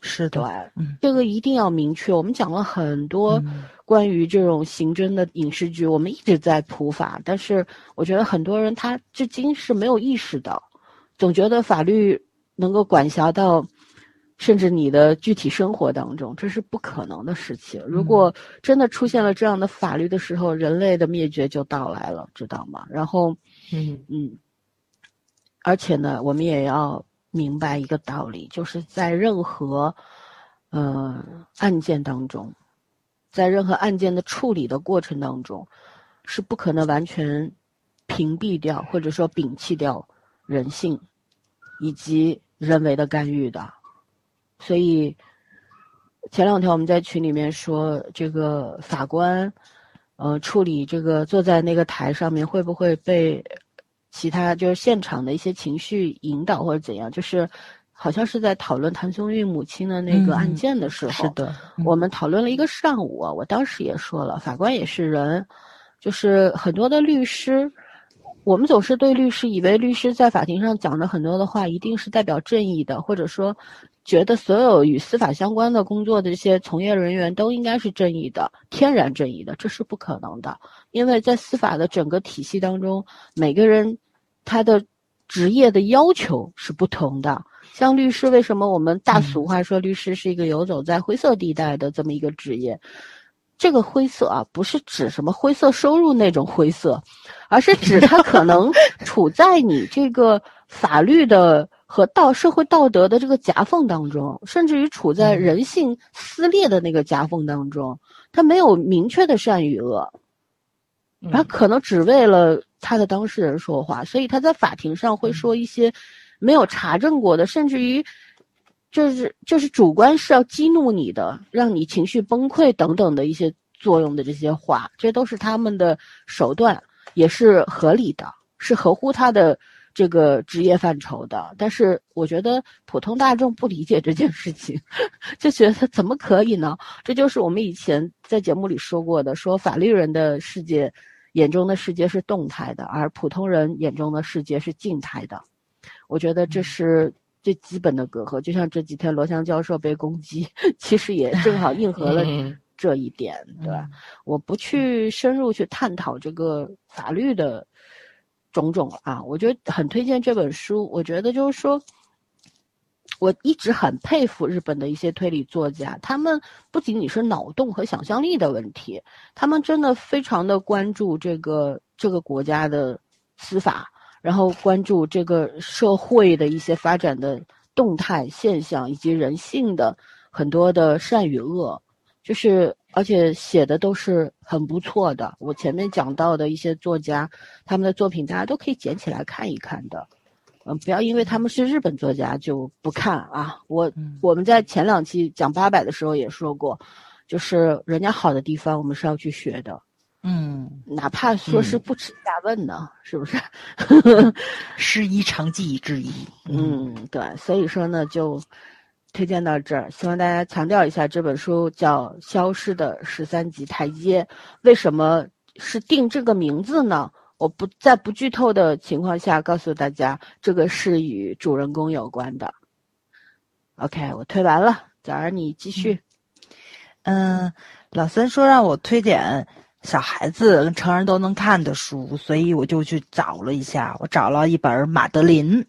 是的，嗯，这个一定要明确。我们讲了很多关于这种刑侦的影视剧，我们一直在普法，但是我觉得很多人他至今是没有意识到，总觉得法律。能够管辖到，甚至你的具体生活当中，这是不可能的事情。如果真的出现了这样的法律的时候，人类的灭绝就到来了，知道吗？然后，嗯嗯，而且呢，我们也要明白一个道理，就是在任何，呃，案件当中，在任何案件的处理的过程当中，是不可能完全屏蔽掉或者说摒弃掉人性，以及。人为的干预的，所以前两天我们在群里面说，这个法官，呃，处理这个坐在那个台上面会不会被其他就是现场的一些情绪引导或者怎样？就是好像是在讨论谭松韵母亲的那个案件的时候，是的，我们讨论了一个上午。我当时也说了，法官也是人，就是很多的律师，我们总是对律师以为律师在法庭上讲的很多的话，一定是代表正义的，或者说觉得所有与司法相关的工作的这些从业人员都应该是正义的、天然正义的，这是不可能的，因为在司法的整个体系当中，每个人他的职业的要求是不同的。像律师，为什么我们大俗话说律师是一个游走在灰色地带的这么一个职业？这个灰色啊，不是指什么灰色收入那种灰色，而是指他可能 处在你这个法律的和道社会道德的这个夹缝当中，甚至于处在人性撕裂的那个夹缝当中，他没有明确的善与恶，他可能只为了他的当事人说话，所以他在法庭上会说一些。没有查证过的，甚至于，就是就是主观是要激怒你的，让你情绪崩溃等等的一些作用的这些话，这都是他们的手段，也是合理的，是合乎他的这个职业范畴的。但是我觉得普通大众不理解这件事情，就觉得怎么可以呢？这就是我们以前在节目里说过的，说法律人的世界眼中的世界是动态的，而普通人眼中的世界是静态的。我觉得这是最基本的隔阂，就像这几天罗翔教授被攻击，其实也正好应和了这一点，对吧？我不去深入去探讨这个法律的种种啊，我觉得很推荐这本书。我觉得就是说，我一直很佩服日本的一些推理作家，他们不仅仅是脑洞和想象力的问题，他们真的非常的关注这个这个国家的司法。然后关注这个社会的一些发展的动态现象，以及人性的很多的善与恶，就是而且写的都是很不错的。我前面讲到的一些作家，他们的作品大家都可以捡起来看一看的。嗯，不要因为他们是日本作家就不看啊。我我们在前两期讲八百的时候也说过，就是人家好的地方，我们是要去学的。嗯，哪怕说是不耻下问呢，是不是？师夷长技以制夷。嗯，对，所以说呢，就推荐到这儿。希望大家强调一下，这本书叫《消失的十三级台阶》，为什么是定这个名字呢？我不在不剧透的情况下告诉大家，这个是与主人公有关的。OK，我推完了，早儿你继续。嗯，老三说让我推荐。小孩子跟成人都能看的书，所以我就去找了一下。我找了一本《马德琳》，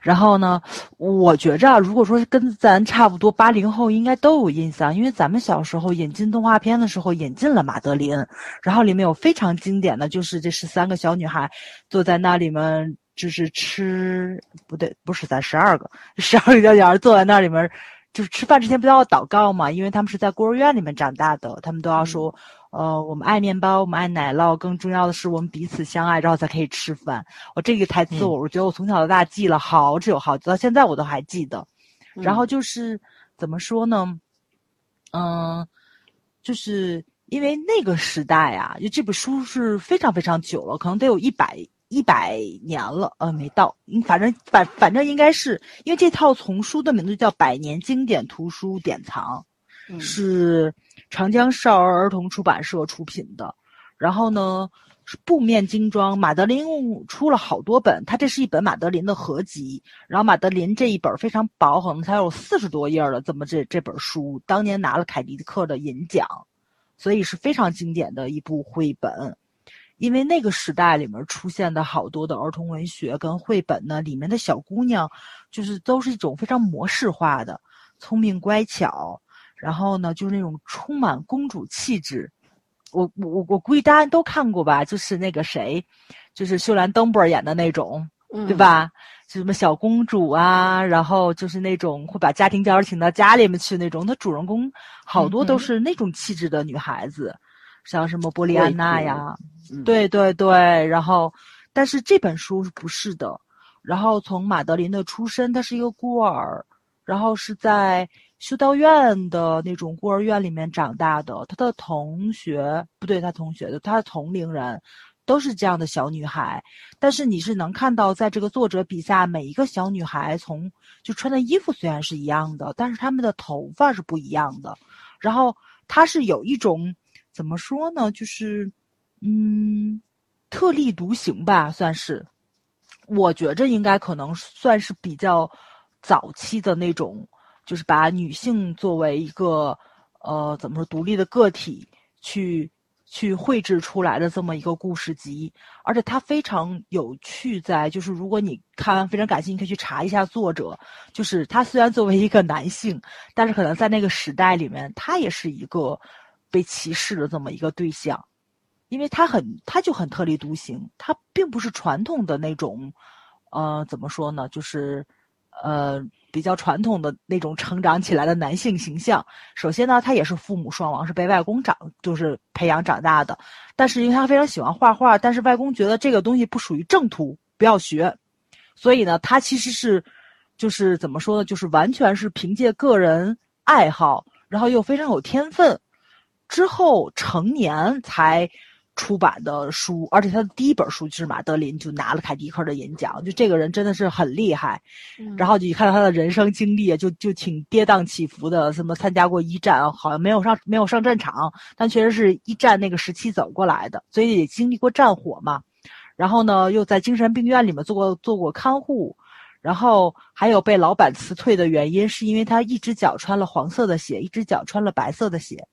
然后呢，我觉着如果说跟咱差不多八零后，应该都有印象，因为咱们小时候引进动画片的时候引进了《马德琳》，然后里面有非常经典的就是这十三个小女孩坐在那里面，就是吃不对，不是咱十二个，十二个小女孩坐在那里面，就是吃饭之前不都要祷告嘛？因为他们是在孤儿院里面长大的，他们都要说。呃，我们爱面包，我们爱奶酪，更重要的是我们彼此相爱，然后才可以吃饭。我这个台词，我我觉得我从小到大记了好久好久，到现在我都还记得。然后就是怎么说呢？嗯，就是因为那个时代啊，就这本书是非常非常久了，可能得有一百一百年了。呃，没到，反正反反正应该是因为这套丛书的名字叫《百年经典图书典藏》，是。长江少儿儿童出版社出品的，然后呢是布面精装。马德琳出了好多本，它这是一本马德琳的合集。然后马德琳这一本非常薄，可能才有四十多页了。这么这这本书当年拿了凯迪克的银奖，所以是非常经典的一部绘本。因为那个时代里面出现的好多的儿童文学跟绘本呢，里面的小姑娘就是都是一种非常模式化的，聪明乖巧。然后呢，就是那种充满公主气质，我我我估计大家都看过吧，就是那个谁，就是秀兰登波演的那种，对吧？就什么小公主啊，然后就是那种会把家庭教师请到家里面去那种，她主人公好多都是那种气质的女孩子，像什么波利安娜呀，对对对。然后，但是这本书不是的。然后从马德琳的出身，她是一个孤儿，然后是在。修道院的那种孤儿院里面长大的，他的同学不对，他同学的他的同龄人，都是这样的小女孩，但是你是能看到，在这个作者笔下，每一个小女孩从就穿的衣服虽然是一样的，但是她们的头发是不一样的。然后她是有一种怎么说呢，就是嗯，特立独行吧，算是。我觉着应该可能算是比较早期的那种，就是把女性作为一个呃怎么说独立的个体去去绘制出来的这么一个故事集，而且它非常有趣，在就是如果你看完非常感兴趣，可以去查一下作者。就是他虽然作为一个男性，但是可能在那个时代里面，他也是一个被歧视的这么一个对象。因为他很，他就很特立独行，他并不是传统的那种，呃，怎么说呢？就是，呃，比较传统的那种成长起来的男性形象。首先呢，他也是父母双亡，是被外公长，就是培养长大的。但是因为他非常喜欢画画，但是外公觉得这个东西不属于正途，不要学。所以呢，他其实是，就是怎么说呢？就是完全是凭借个人爱好，然后又非常有天分，之后成年才。出版的书，而且他的第一本书就是马德琳就拿了凯迪克的银奖，就这个人真的是很厉害。然后你看到他的人生经历，就就挺跌宕起伏的。什么参加过一战，好像没有上没有上战场，但确实是一战那个时期走过来的，所以也经历过战火嘛。然后呢，又在精神病院里面做过做过看护，然后还有被老板辞退的原因，是因为他一只脚穿了黄色的鞋，一只脚穿了白色的鞋。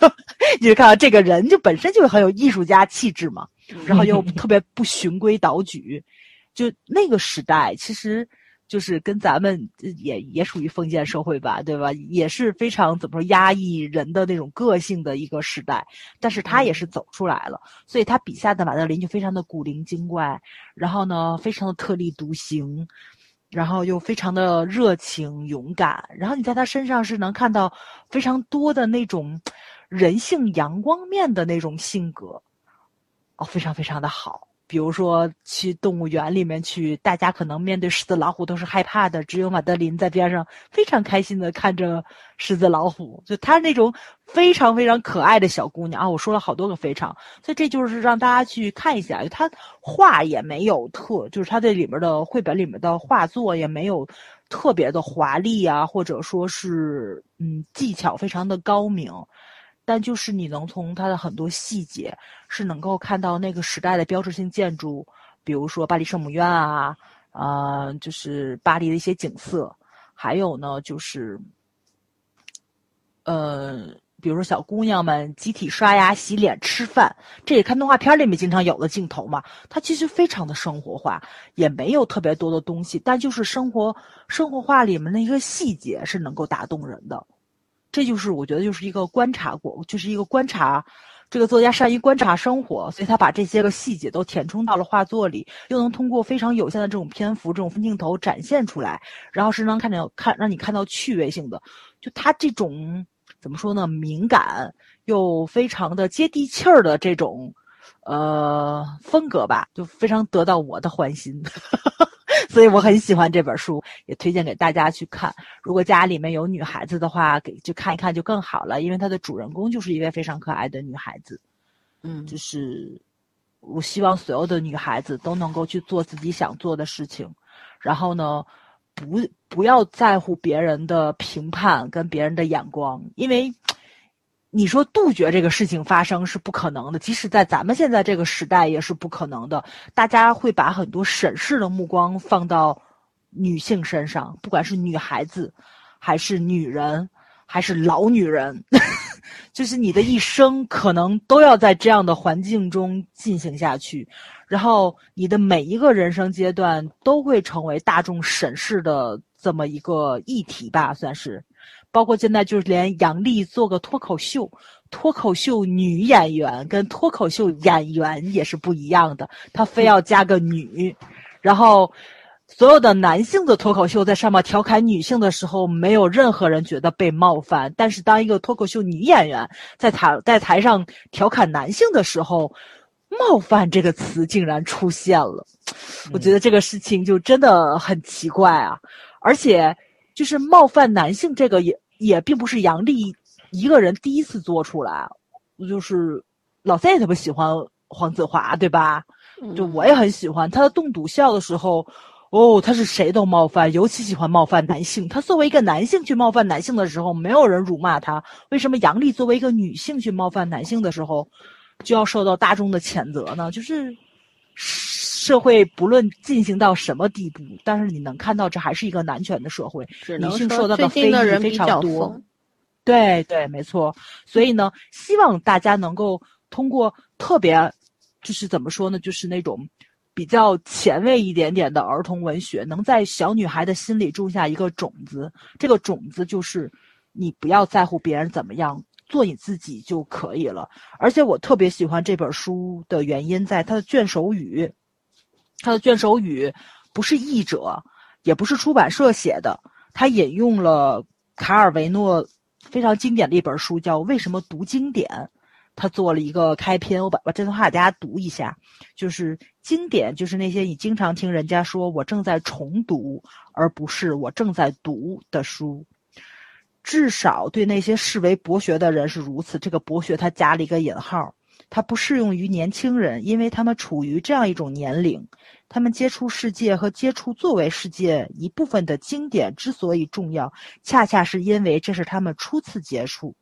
你就看到这个人就本身就很有艺术家气质嘛，然后又特别不循规蹈矩，就那个时代其实就是跟咱们也也属于封建社会吧，对吧？也是非常怎么说压抑人的那种个性的一个时代，但是他也是走出来了，所以他笔下的马德琳就非常的古灵精怪，然后呢，非常的特立独行。然后又非常的热情勇敢，然后你在他身上是能看到非常多的那种人性阳光面的那种性格，哦，非常非常的好。比如说去动物园里面去，大家可能面对狮子老虎都是害怕的，只有马德琳在边上非常开心的看着狮子老虎，就她那种非常非常可爱的小姑娘啊！我说了好多个非常，所以这就是让大家去看一下，她画也没有特，就是她这里面的绘本里面的画作也没有特别的华丽啊，或者说是嗯技巧非常的高明。但就是你能从它的很多细节，是能够看到那个时代的标志性建筑，比如说巴黎圣母院啊，啊，就是巴黎的一些景色，还有呢，就是，呃，比如说小姑娘们集体刷牙、洗脸、吃饭，这也看动画片里面经常有的镜头嘛。它其实非常的生活化，也没有特别多的东西，但就是生活生活化里面的一个细节是能够打动人的。这就是我觉得就是一个观察过，就是一个观察，这个作家善于观察生活，所以他把这些个细节都填充到了画作里，又能通过非常有限的这种篇幅、这种分镜头展现出来，然后是能看到看让你看到趣味性的。就他这种怎么说呢？敏感又非常的接地气儿的这种呃风格吧，就非常得到我的欢心。所以我很喜欢这本书，也推荐给大家去看。如果家里面有女孩子的话，给就看一看就更好了，因为它的主人公就是一位非常可爱的女孩子。嗯，就是我希望所有的女孩子都能够去做自己想做的事情，然后呢，不不要在乎别人的评判跟别人的眼光，因为。你说杜绝这个事情发生是不可能的，即使在咱们现在这个时代也是不可能的。大家会把很多审视的目光放到女性身上，不管是女孩子，还是女人，还是老女人，就是你的一生可能都要在这样的环境中进行下去，然后你的每一个人生阶段都会成为大众审视的这么一个议题吧，算是。包括现在，就是连杨笠做个脱口秀，脱口秀女演员跟脱口秀演员也是不一样的，她非要加个女，然后所有的男性的脱口秀在上面调侃女性的时候，没有任何人觉得被冒犯，但是当一个脱口秀女演员在台在台上调侃男性的时候，冒犯这个词竟然出现了，我觉得这个事情就真的很奇怪啊，而且。就是冒犯男性，这个也也并不是杨笠一个人第一次做出来，就是老三也特别喜欢黄子华，对吧？嗯就我也很喜欢他的动笃笑的时候，哦，他是谁都冒犯，尤其喜欢冒犯男性。他作为一个男性去冒犯男性的时候，没有人辱骂他。为什么杨笠作为一个女性去冒犯男性的时候，就要受到大众的谴责呢？就是社会不论进行到什么地步，但是你能看到这还是一个男权的社会，女性受到的的非议非常多疯。。对对，没错。所以呢，希望大家能够通过特别，就是怎么说呢，就是那种比较前卫一点点的儿童文学，能在小女孩的心里种下一个种子。这个种子就是你不要在乎别人怎么样，做你自己就可以了。而且我特别喜欢这本书的原因，在它的卷首语，它的卷首语不是译者，也不是出版社写的，他引用了卡尔维诺非常经典的一本书，叫《为什么读经典》。他做了一个开篇，我把把这段话给大家读一下，就是经典，就是那些你经常听人家说我正在重读，而不是我正在读的书。至少对那些视为博学的人是如此。这个博学他加了一个引号，它不适用于年轻人，因为他们处于这样一种年龄，他们接触世界和接触作为世界一部分的经典之所以重要，恰恰是因为这是他们初次接触。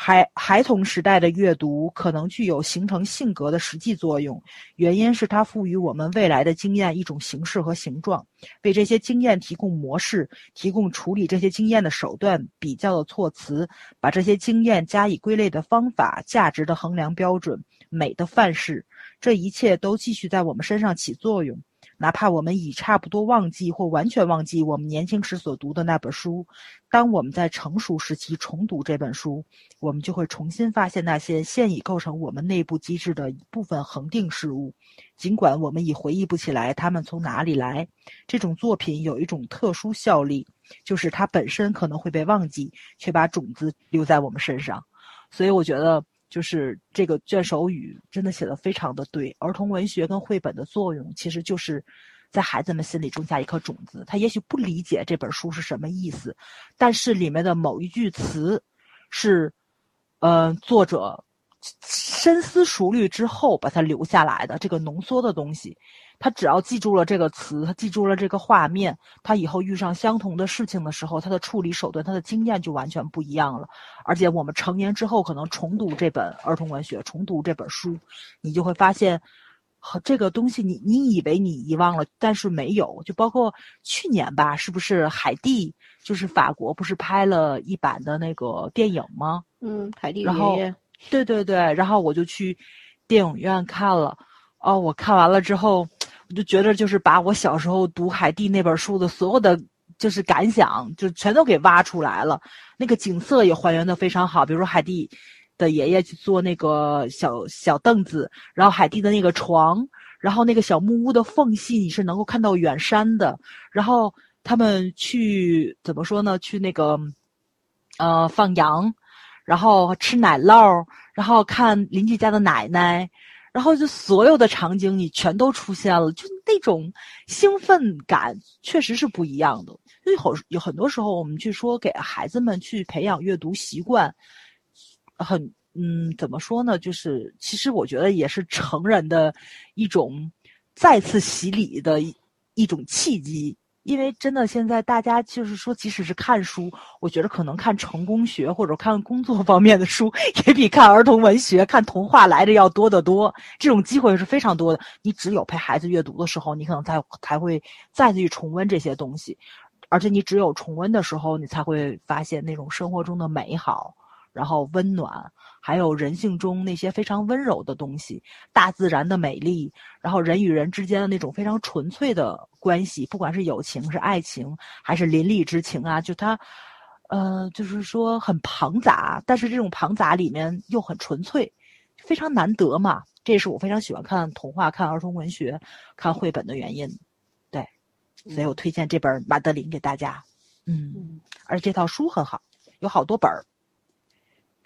孩孩童时代的阅读可能具有形成性格的实际作用，原因是它赋予我们未来的经验一种形式和形状，为这些经验提供模式，提供处理这些经验的手段、比较的措辞，把这些经验加以归类的方法、价值的衡量标准、美的范式，这一切都继续在我们身上起作用。哪怕我们已差不多忘记或完全忘记我们年轻时所读的那本书，当我们在成熟时期重读这本书，我们就会重新发现那些现已构成我们内部机制的一部分恒定事物，尽管我们已回忆不起来它们从哪里来。这种作品有一种特殊效力，就是它本身可能会被忘记，却把种子留在我们身上。所以我觉得。就是这个卷首语真的写的非常的对，儿童文学跟绘本的作用其实就是在孩子们心里种下一颗种子。他也许不理解这本书是什么意思，但是里面的某一句词是，呃，作者深思熟虑之后把它留下来的这个浓缩的东西。他只要记住了这个词，他记住了这个画面，他以后遇上相同的事情的时候，他的处理手段、他的经验就完全不一样了。而且我们成年之后，可能重读这本儿童文学，重读这本书，你就会发现，和这个东西你你以为你遗忘了，但是没有。就包括去年吧，是不是海蒂？就是法国不是拍了一版的那个电影吗？嗯，海蒂然后对对对，然后我就去电影院看了。哦，我看完了之后，我就觉得就是把我小时候读海蒂那本书的所有的就是感想，就全都给挖出来了。那个景色也还原的非常好，比如说海蒂的爷爷去坐那个小小凳子，然后海蒂的那个床，然后那个小木屋的缝隙你是能够看到远山的。然后他们去怎么说呢？去那个呃放羊，然后吃奶酪，然后看邻居家的奶奶。然后就所有的场景你全都出现了，就那种兴奋感确实是不一样的。因为有有很多时候我们去说给孩子们去培养阅读习惯，很嗯怎么说呢？就是其实我觉得也是成人的一种再次洗礼的一一种契机。因为真的，现在大家就是说，即使是看书，我觉得可能看成功学或者看工作方面的书，也比看儿童文学、看童话来的要多得多。这种机会是非常多的。你只有陪孩子阅读的时候，你可能才才会再次去重温这些东西，而且你只有重温的时候，你才会发现那种生活中的美好，然后温暖，还有人性中那些非常温柔的东西，大自然的美丽，然后人与人之间的那种非常纯粹的。关系，不管是友情、是爱情，还是邻里之情啊，就它，呃，就是说很庞杂，但是这种庞杂里面又很纯粹，非常难得嘛。这也是我非常喜欢看童话、看儿童文学、看绘本的原因。对，所以我推荐这本《马德琳》给大家。嗯，而且这套书很好，有好多本儿。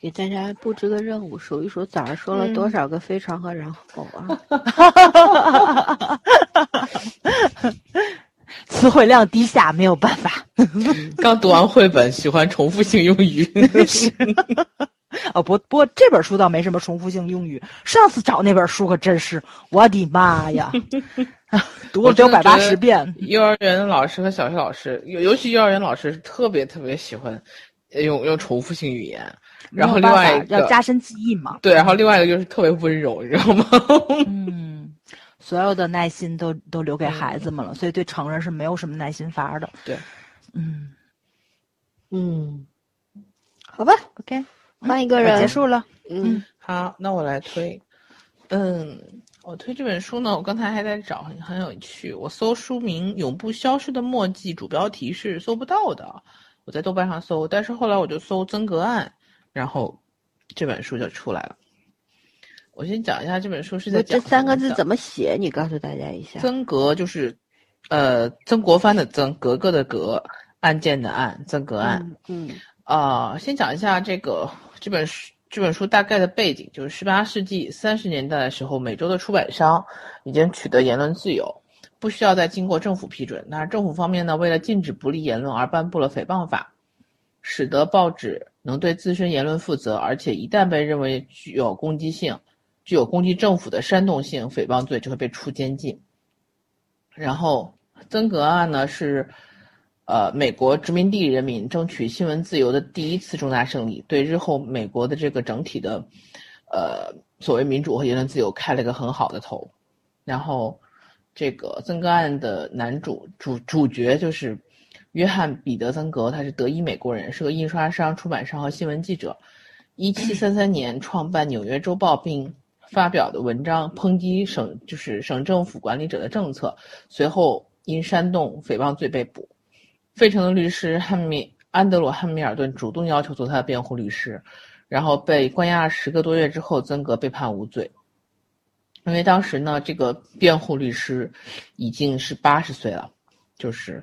给大家布置个任务，数一数早上说了多少个非常和然后啊。词汇量低下，没有办法。刚读完绘本，喜欢重复性用语。哦，不不过这本书倒没什么重复性用语。上次找那本书可真是，我的妈呀，读了得有百八十遍。幼儿园的老师和小学老师，尤尤其幼儿园老师特别特别喜欢用用重复性语言。然后另外一个要加深记忆嘛。对，然后另外一个就是特别温柔，你知道吗？嗯，所有的耐心都都留给孩子们了，所以对成人是没有什么耐心法的。对，嗯嗯，好吧，OK，换一个人结束了。嗯，好，那我来推。嗯，我推这本书呢，我刚才还在找，很很有趣。我搜书名《永不消失的墨迹》，主标题是搜不到的。我在豆瓣上搜，但是后来我就搜《曾格案》。然后这本书就出来了。我先讲一下这本书是在这三个字怎么写，你告诉大家一下。曾格就是，呃，曾国藩的曾，格格的格，案件的案，曾格案。嗯。啊，先讲一下这个这本书这本书大概的背景，就是十八世纪三十年代的时候，美洲的出版商已经取得言论自由，不需要再经过政府批准。那政府方面呢，为了禁止不利言论而颁布了诽谤法。使得报纸能对自身言论负责，而且一旦被认为具有攻击性、具有攻击政府的煽动性，诽谤罪就会被处监禁。然后，曾格案呢是，呃，美国殖民地人民争取新闻自由的第一次重大胜利，对日后美国的这个整体的，呃，所谓民主和言论自由开了个很好的头。然后，这个曾格案的男主主主角就是。约翰·彼得·曾格，他是德裔美国人，是个印刷商、出版商和新闻记者。一七三三年创办《纽约周报》，并发表的文章抨击省就是省政府管理者的政策。随后因煽动诽谤罪被捕。费城的律师汉密安德鲁·汉密尔顿主动要求做他的辩护律师，然后被关押十个多月之后，曾格被判无罪。因为当时呢，这个辩护律师已经是八十岁了，就是。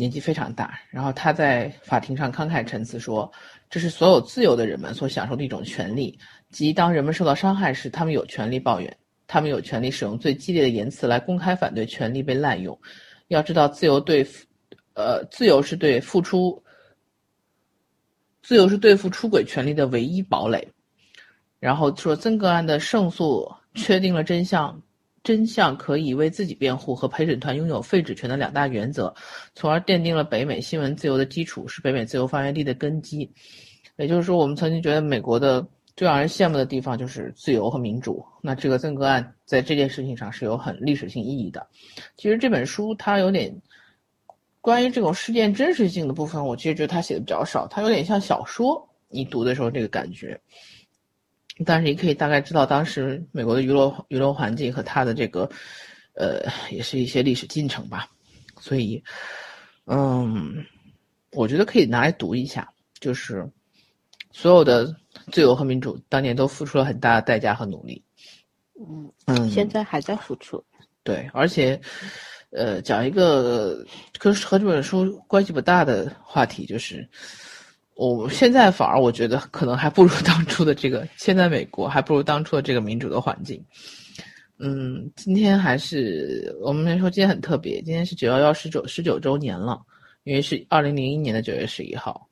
年纪非常大，然后他在法庭上慷慨陈词说：“这是所有自由的人们所享受的一种权利，即当人们受到伤害时，他们有权利抱怨，他们有权利使用最激烈的言辞来公开反对权利被滥用。要知道，自由对，呃，自由是对付出，自由是对付出轨权利的唯一堡垒。”然后说，曾格案的胜诉确定了真相。真相可以为自己辩护和陪审团拥有废止权的两大原则，从而奠定了北美新闻自由的基础，是北美自由发源地的根基。也就是说，我们曾经觉得美国的最让人羡慕的地方就是自由和民主。那这个曾格案在这件事情上是有很历史性意义的。其实这本书它有点关于这种事件真实性的部分，我其实觉得他写的比较少，它有点像小说，你读的时候这个感觉。但是你可以大概知道当时美国的娱乐娱乐环境和它的这个，呃，也是一些历史进程吧。所以，嗯，我觉得可以拿来读一下。就是所有的自由和民主当年都付出了很大的代价和努力。嗯嗯，现在还在付出。对，而且，呃，讲一个跟和这本书关系不大的话题，就是。我现在反而我觉得可能还不如当初的这个，现在美国还不如当初的这个民主的环境。嗯，今天还是我们来说，今天很特别，今天是九幺幺十九十九周年了，因为是二零零一年的九月十一号，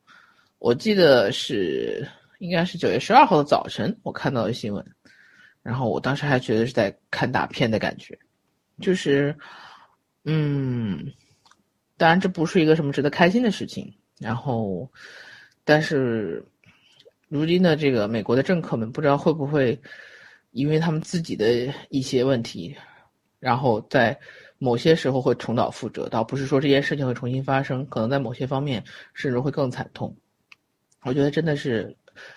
我记得是应该是九月十二号的早晨我看到的新闻，然后我当时还觉得是在看大片的感觉，就是，嗯，当然这不是一个什么值得开心的事情，然后。但是，如今的这个美国的政客们不知道会不会，因为他们自己的一些问题，然后在某些时候会重蹈覆辙。倒不是说这件事情会重新发生，可能在某些方面甚至会更惨痛。我觉得真的是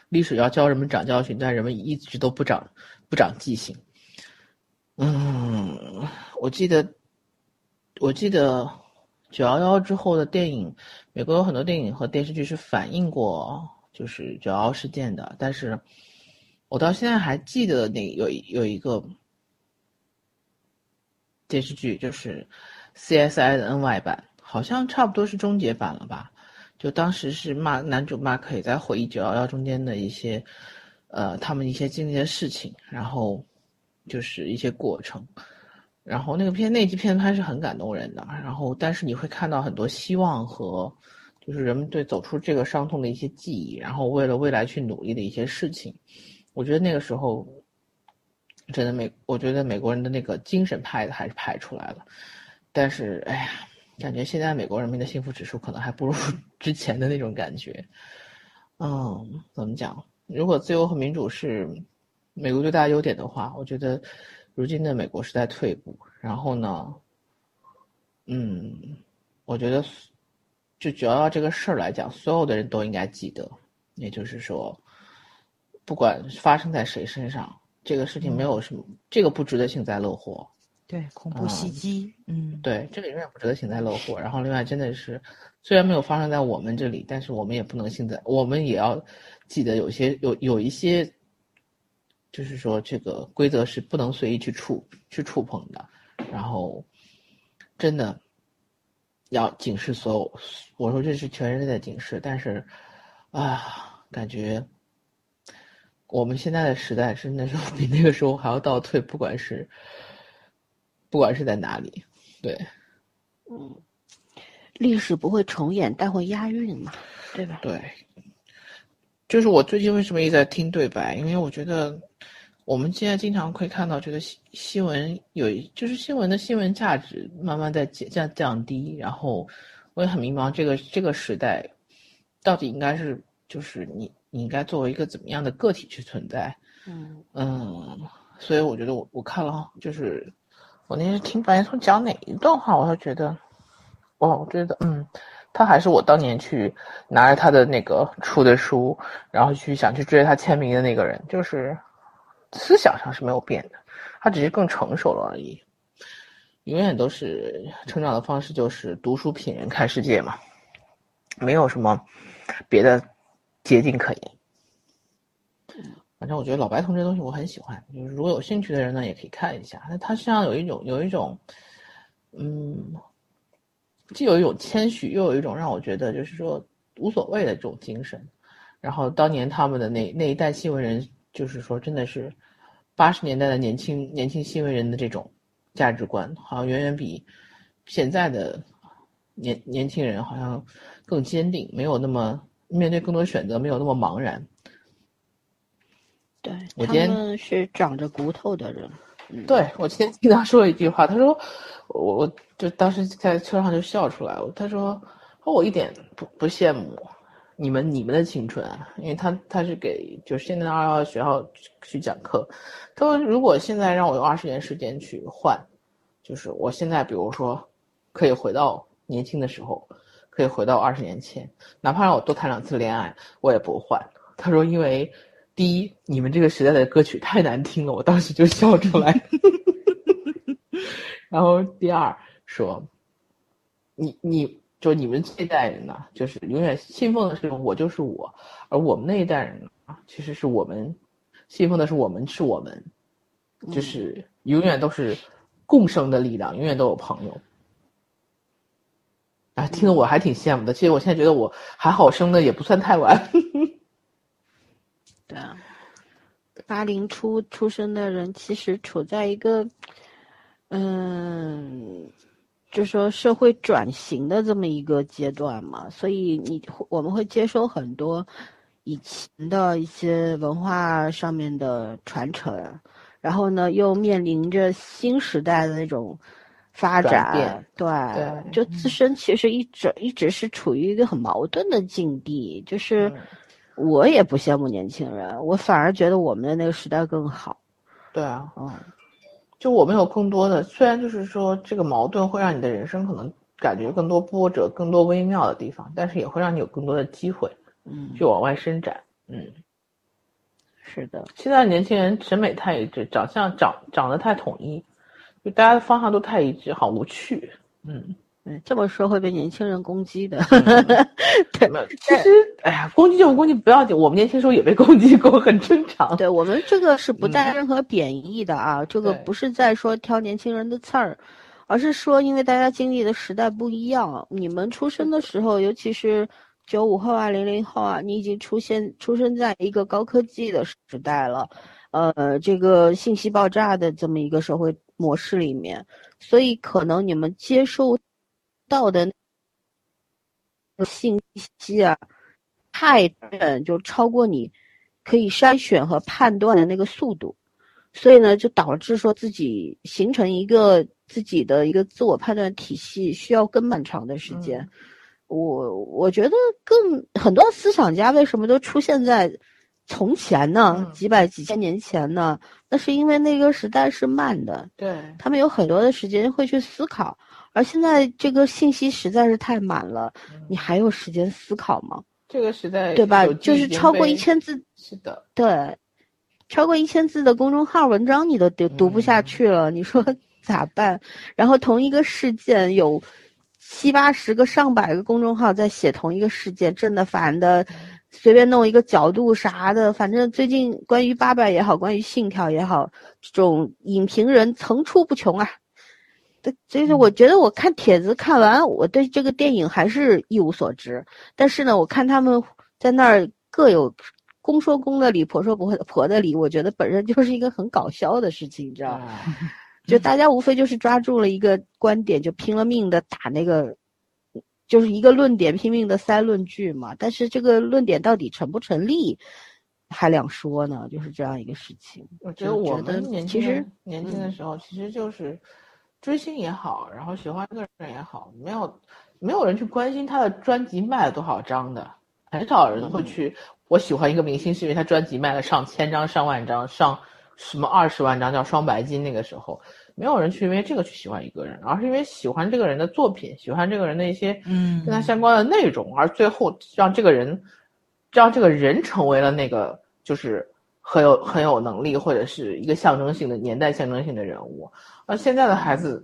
历史要教人们长教训，但人们一直都不长不长记性。嗯，我记得，我记得。九幺幺之后的电影，美国有很多电影和电视剧是反映过就是九幺幺事件的，但是我到现在还记得那有有一个电视剧，就是 CSI 的 NY 版，好像差不多是终结版了吧？就当时是 Mark，男主马可以在回忆九幺幺中间的一些呃他们一些经历的事情，然后就是一些过程。然后那个片那集片拍是很感动人的，然后但是你会看到很多希望和就是人们对走出这个伤痛的一些记忆，然后为了未来去努力的一些事情。我觉得那个时候，真的美，我觉得美国人的那个精神派还是派出来了。但是，哎呀，感觉现在美国人民的幸福指数可能还不如 之前的那种感觉。嗯，怎么讲？如果自由和民主是美国最大优点的话，我觉得如今的美国是在退步。然后呢，嗯，我觉得就主要这个事儿来讲，所有的人都应该记得，也就是说，不管发生在谁身上，这个事情没有什么，这个不值得幸灾乐祸。对，恐怖袭击，嗯，对，这个永远不值得幸灾乐祸。然后，另外真的是，虽然没有发生在我们这里，但是我们也不能幸灾，我们也要记得有些有有一些，就是说这个规则是不能随意去触去触碰的。然后，真的要警示所有，我说这是全人类的警示。但是，啊，感觉我们现在的时代真的是比那个时候还要倒退，不管是。不管是在哪里，对，嗯，历史不会重演，但会押韵嘛，对吧？对，就是我最近为什么一直在听对白，因为我觉得我们现在经常会看到，这个新新闻有，就是新闻的新闻价值慢慢在降降低，然后我也很迷茫，这个这个时代到底应该是，就是你你应该作为一个怎么样的个体去存在？嗯嗯，所以我觉得我我看了就是。我那天听白岩松讲哪一段话，我就觉得，哇，我觉得，嗯，他还是我当年去拿着他的那个出的书，然后去想去追他签名的那个人，就是思想上是没有变的，他只是更成熟了而已。永远都是成长的方式就是读书品人看世界嘛，没有什么别的捷径可言。反正我觉得老白同这东西我很喜欢，就是如果有兴趣的人呢，也可以看一下。那他身上有一种有一种，嗯，既有一种谦虚，又有一种让我觉得就是说无所谓的这种精神。然后当年他们的那那一代新闻人，就是说真的是八十年代的年轻年轻新闻人的这种价值观，好像远远比现在的年年轻人好像更坚定，没有那么面对更多选择，没有那么茫然。对，我今天是长着骨头的人。对我今天听他说一句话，他说，我我就当时在车上就笑出来了。他说，我一点不不羡慕你们你们的青春啊，因为他他是给就是现在的二幺幺学校去讲课。他说，如果现在让我用二十年时间去换，就是我现在比如说可以回到年轻的时候，可以回到二十年前，哪怕让我多谈两次恋爱，我也不换。他说，因为。第一，你们这个时代的歌曲太难听了，我当时就笑出来。然后第二说，你你就你们这一代人呢，就是永远信奉的是我就是我，而我们那一代人啊，其实是我们信奉的是我们是我们，就是永远都是共生的力量，永远都有朋友。啊，听得我还挺羡慕的。其实我现在觉得我还好生的也不算太晚。对啊，八零初出生的人其实处在一个，嗯，就说社会转型的这么一个阶段嘛，所以你我们会接收很多以前的一些文化上面的传承，然后呢，又面临着新时代的那种发展，对，就自身其实一直一直是处于一个很矛盾的境地，就是。我也不羡慕年轻人，我反而觉得我们的那个时代更好。对啊，嗯，就我们有更多的，虽然就是说这个矛盾会让你的人生可能感觉更多波折、更多微妙的地方，但是也会让你有更多的机会，嗯，去往外伸展。嗯，是的。现在年轻人审美太一致，长相长长得太统一，就大家的方向都太一致，好无趣。嗯。嗯，这么说会被年轻人攻击的。对，其实，哎呀，攻击就攻击不要紧，我们年轻时候也被攻击过，很正常。对我们这个是不带任何贬义的啊，这个不是在说挑年轻人的刺儿，而是说因为大家经历的时代不一样，你们出生的时候，尤其是九五后啊、零零后啊，你已经出现出生在一个高科技的时代了，呃，这个信息爆炸的这么一个社会模式里面，所以可能你们接受。到的信息啊，太准，就超过你可以筛选和判断的那个速度，所以呢，就导致说自己形成一个自己的一个自我判断体系，需要更漫长的时间。我我觉得更很多思想家为什么都出现在从前呢？嗯几百几千年前呢？那是因为那个时代是慢的，对，他们有很多的时间会去思考，而现在这个信息实在是太满了，你还有时间思考吗？这个时代对吧就是超过被一千字，是的，对，超过一千字的公众号文章你都读读不下去了，你说 咋办？然后同一个事件有七八十个、上百个公众号在写同一个事件，正的反的，随便弄一个角度啥的，反正最近关于八佰也好，关于信条也好，这种影评人层出不穷啊。对，所以说我觉得我看帖子看完，我对这个电影还是一无所知。但是呢，我看他们在那儿各有公说公的理，婆说婆婆的理，我觉得本身就是一个很搞笑的事情，你知道吗？啊就大家无非就是抓住了一个观点，就拼了命的打那个，就是一个论点，拼命的塞论据嘛。但是这个论点到底成不成立，还两说呢，就是这样一个事情。我觉得我觉得们年轻其实年轻的嗯时候，其实就是追星也好，然后喜欢一个人也好，没有没有人去关心他的专辑卖了多少张的，很少人嗯会去。我喜欢一个明星是因为他专辑卖了上千张、上万张、上什么二十万张，叫双白金。那个时候，没有人去因为这个去喜欢一个人，而是因为喜欢这个人的作品，喜欢这个人的一些嗯跟他相关的内容，而最后让这个人，让这个人成为了那个就是很有很有能力或者是一个象征性的年代象征性的人物。而现在的孩子，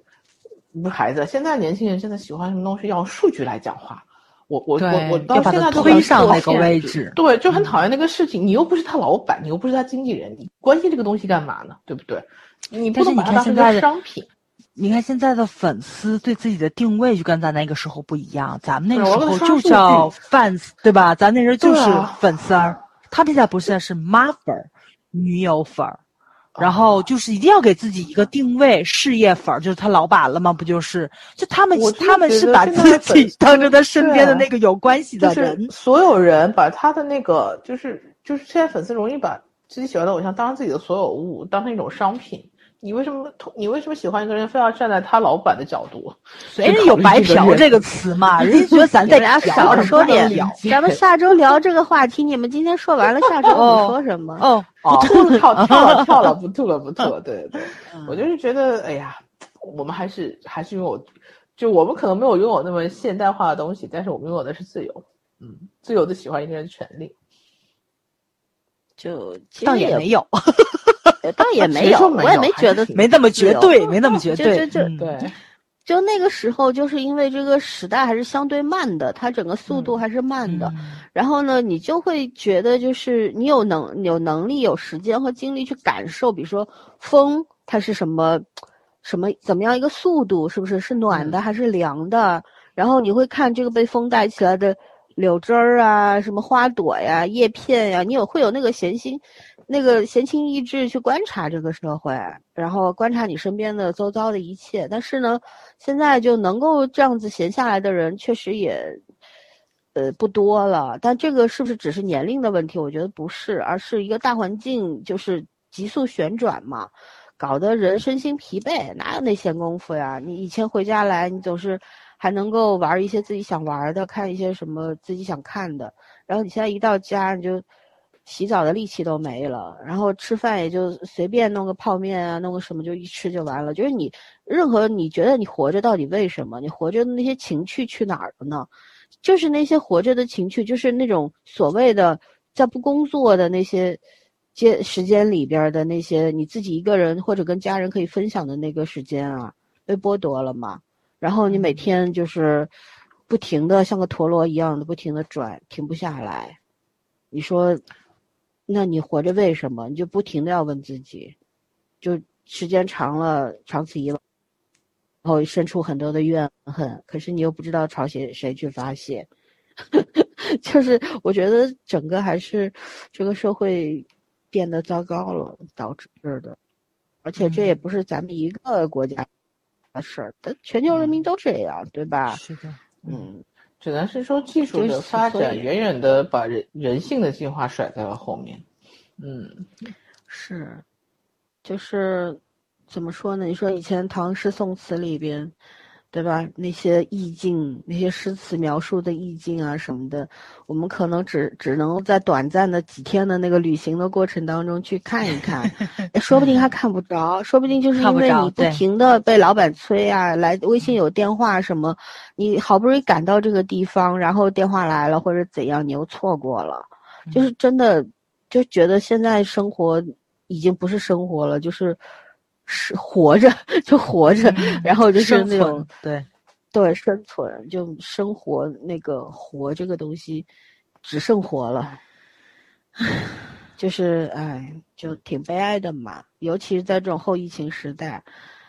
不是孩子，现在年轻人现在喜欢什么东西要用数据来讲话。我我我我到现在都推上那个位置对，就很讨厌那个事情。你又不是他老板，你又不是他经纪人，你关心这个东西干嘛呢？对不对？你不能把它当成商品。你看现在的粉丝对自己的定位就跟咱那个时候不一样，咱们那个时候就叫 fans，对吧？咱那时候就是粉丝儿，他们现在不是是妈粉儿、女友粉儿，然后就是一定要给自己一个定位，事业粉儿就是他老板了吗？不就是？就他们他们是把自己 当成他身边的那个有关系的人是，所有人把他的那个，就是就是现在粉丝容易把自己喜欢的偶像当成自己的所有物，当成一种商品。你为什么你为什么喜欢一个人，非要站在他老板的角度？谁人有白嫖这个词嘛？人家觉得咱在少说点聊，咱们 下周聊这个话题。你们今天说完了，下周你说什么？哦，哦，跳跳跳了跳了，不吐了不吐了。对对，嗯我就是觉得，哎呀，我们还是还是拥有，就我们可能没有拥有那么现代化的东西，但是我们拥有的是自由，嗯，自由的喜欢一个人的权利。就其倒实也也没有，呃倒也没有，我也没觉得没那么绝对，没那么绝对，就就就嗯对，就那个时候，就是因为这个时代还是相对慢的，它整个速度嗯还是慢的。嗯然后呢，你就会觉得，就是你有能有能力、有时间和精力去感受，比如说风它是什么什么怎么样一个速度，是不是是暖的还是凉的？然后你会看这个被风带起来的柳枝儿啊，什么花朵呀、叶片呀，你有会有那个闲心，那个闲情逸致去观察这个社会，然后观察你身边的周遭的一切。但是呢，现在就能够这样子闲下来的人，确实也。呃，不多了，但这个是不是只是年龄的问题？我觉得不是，而是一个大环境就是急速旋转嘛，搞得人身心疲惫，哪有那闲工夫呀？你以前回家来，你总是还能够玩一些自己想玩的，看一些什么自己想看的，然后你现在一到家，你就洗澡的力气都没了，然后吃饭也就随便弄个泡面啊，弄个什么就一吃就完了。就是你任何你觉得你活着到底为什么？你活着的那些情趣去哪儿了呢？就是那些活着的情趣，就是那种所谓的在不工作的那些间时间里边的那些你自己一个人或者跟家人可以分享的那个时间啊，被剥夺了嘛。然后你每天就是不停的像个陀螺一样的不停的转，停不下来。你说，那你活着为什么？你就不停的要问自己，就时间长了，长此以往。然后生出很多的怨恨，可是你又不知道朝谁谁去发泄，就是我觉得整个还是这个社会变得糟糕了导致的，而且这也不是咱们一个国家的事儿，但全球人民都这样，对吧？是的，嗯，只能是说技术的发展远远的把人人性的进化甩在了后面。嗯，是，就是怎么说呢？你说以前唐诗宋词里边。对吧？那些意境，那些诗词描述的意境啊什么的，我们可能只只能在短暂的几天的那个旅行的过程当中去看一看，说不定还看不着，说不定就是因为你不停的被老板催啊，来微信有电话什么，你好不容易赶到这个地方，然后电话来了或者怎样，你又错过了，就是真的就觉得现在生活已经不是生活了，就是。是活着 就活着，然后就是那种对，对生存就生活那个活这个东西，只剩活了，就是哎，就挺悲哀的嘛。尤其是在这种后疫情时代，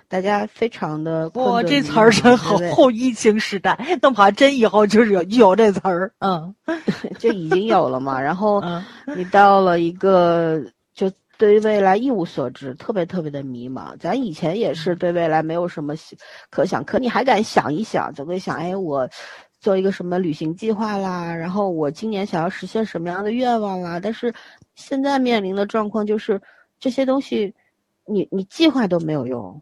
大家非常的哇，这词儿真好，后疫情时代，那怕真以后就是有有这词儿，嗯，就已经有了嘛。然后你到了一个。对于未来一无所知，特别特别的迷茫。咱以前也是对未来没有什么可想，可你还敢想一想，总会想，哎，我做一个什么旅行计划啦，然后我今年想要实现什么样的愿望啦。但是现在面临的状况就是这些东西，你你计划都没有用，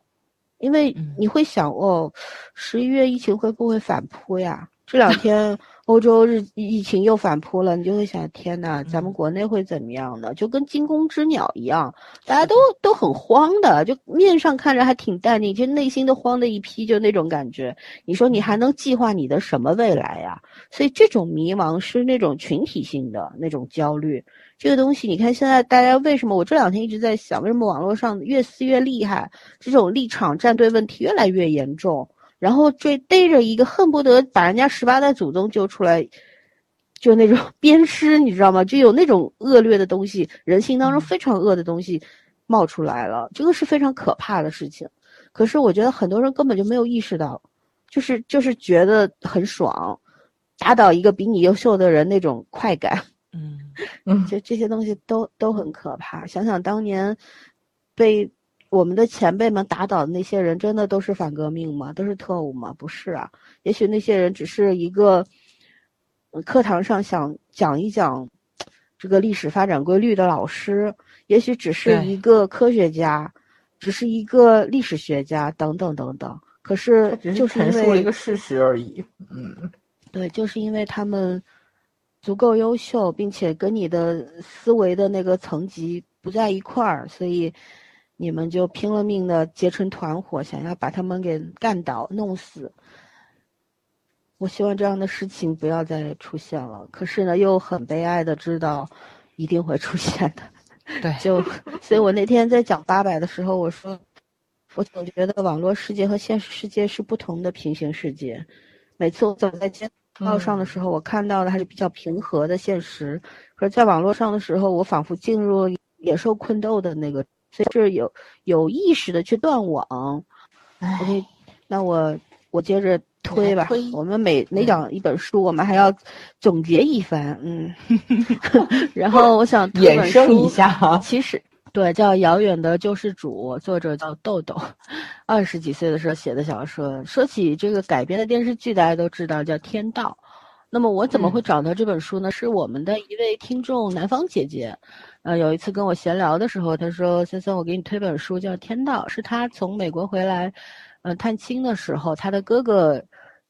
因为你会想，哦，十一月疫情会不会反扑呀？这两天。欧洲日疫情又反扑了，你就会想：天呐，咱们国内会怎么样呢？就跟惊弓之鸟一样，大家都都很慌的，就面上看着还挺淡定，其实内心都慌的一批，就那种感觉。你说你还能计划你的什么未来呀？所以这种迷茫是那种群体性的那种焦虑。这个东西，你看现在大家为什么？我这两天一直在想，为什么网络上越撕越厉害？这种立场站队问题越来越严重。然后追逮着一个恨不得把人家十八代祖宗揪出来，就那种 鞭尸，你知道吗？就有那种恶劣的东西，人性当中非常恶的东西冒出来了，这个是非常可怕的事情。可是我觉得很多人根本就没有意识到，就是就是觉得很爽，打倒一个比你优秀的人那种快感，嗯嗯，这这些东西都都很可怕。想想当年被。我们的前辈们打倒的那些人，真的都是反革命吗？都是特务吗？不是啊，也许那些人只是一个课堂上想讲一讲这个历史发展规律的老师，也许只是一个科学家，只是一个历史学家，等等等等。可是就是陈述了一个事实而已。嗯，对，就是因为他们足够优秀，并且跟你的思维的那个层级不在一块儿，所以。你们就拼了命的结成团伙，想要把他们给干倒、弄死。我希望这样的事情不要再出现了。可是呢，又很悲哀的知道，一定会出现的。对，就，所以我那天在讲八百的时候，我说，我总觉得网络世界和现实世界是不同的平行世界。每次我走在街道上的时候，我看到的还是比较平和的现实；可是在网络上的时候，我仿佛进入野兽困斗的那个。所以是有有意识的去断网，OK，那我我接着推吧。我们每每讲一本书，我们还要总结一番，嗯。然后我想衍生一下，其实对叫《遥远的救世主》，作者叫豆豆，二十几岁的时候写的小说。说起这个改编的电视剧，大家都知道叫《天道》。那么我怎么会找到这本书呢？是我们的一位听众南方姐姐。呃，有一次跟我闲聊的时候，她说：“森森，我给你推本书，叫《天道》，是她从美国回来，呃，探亲的时候，她的哥哥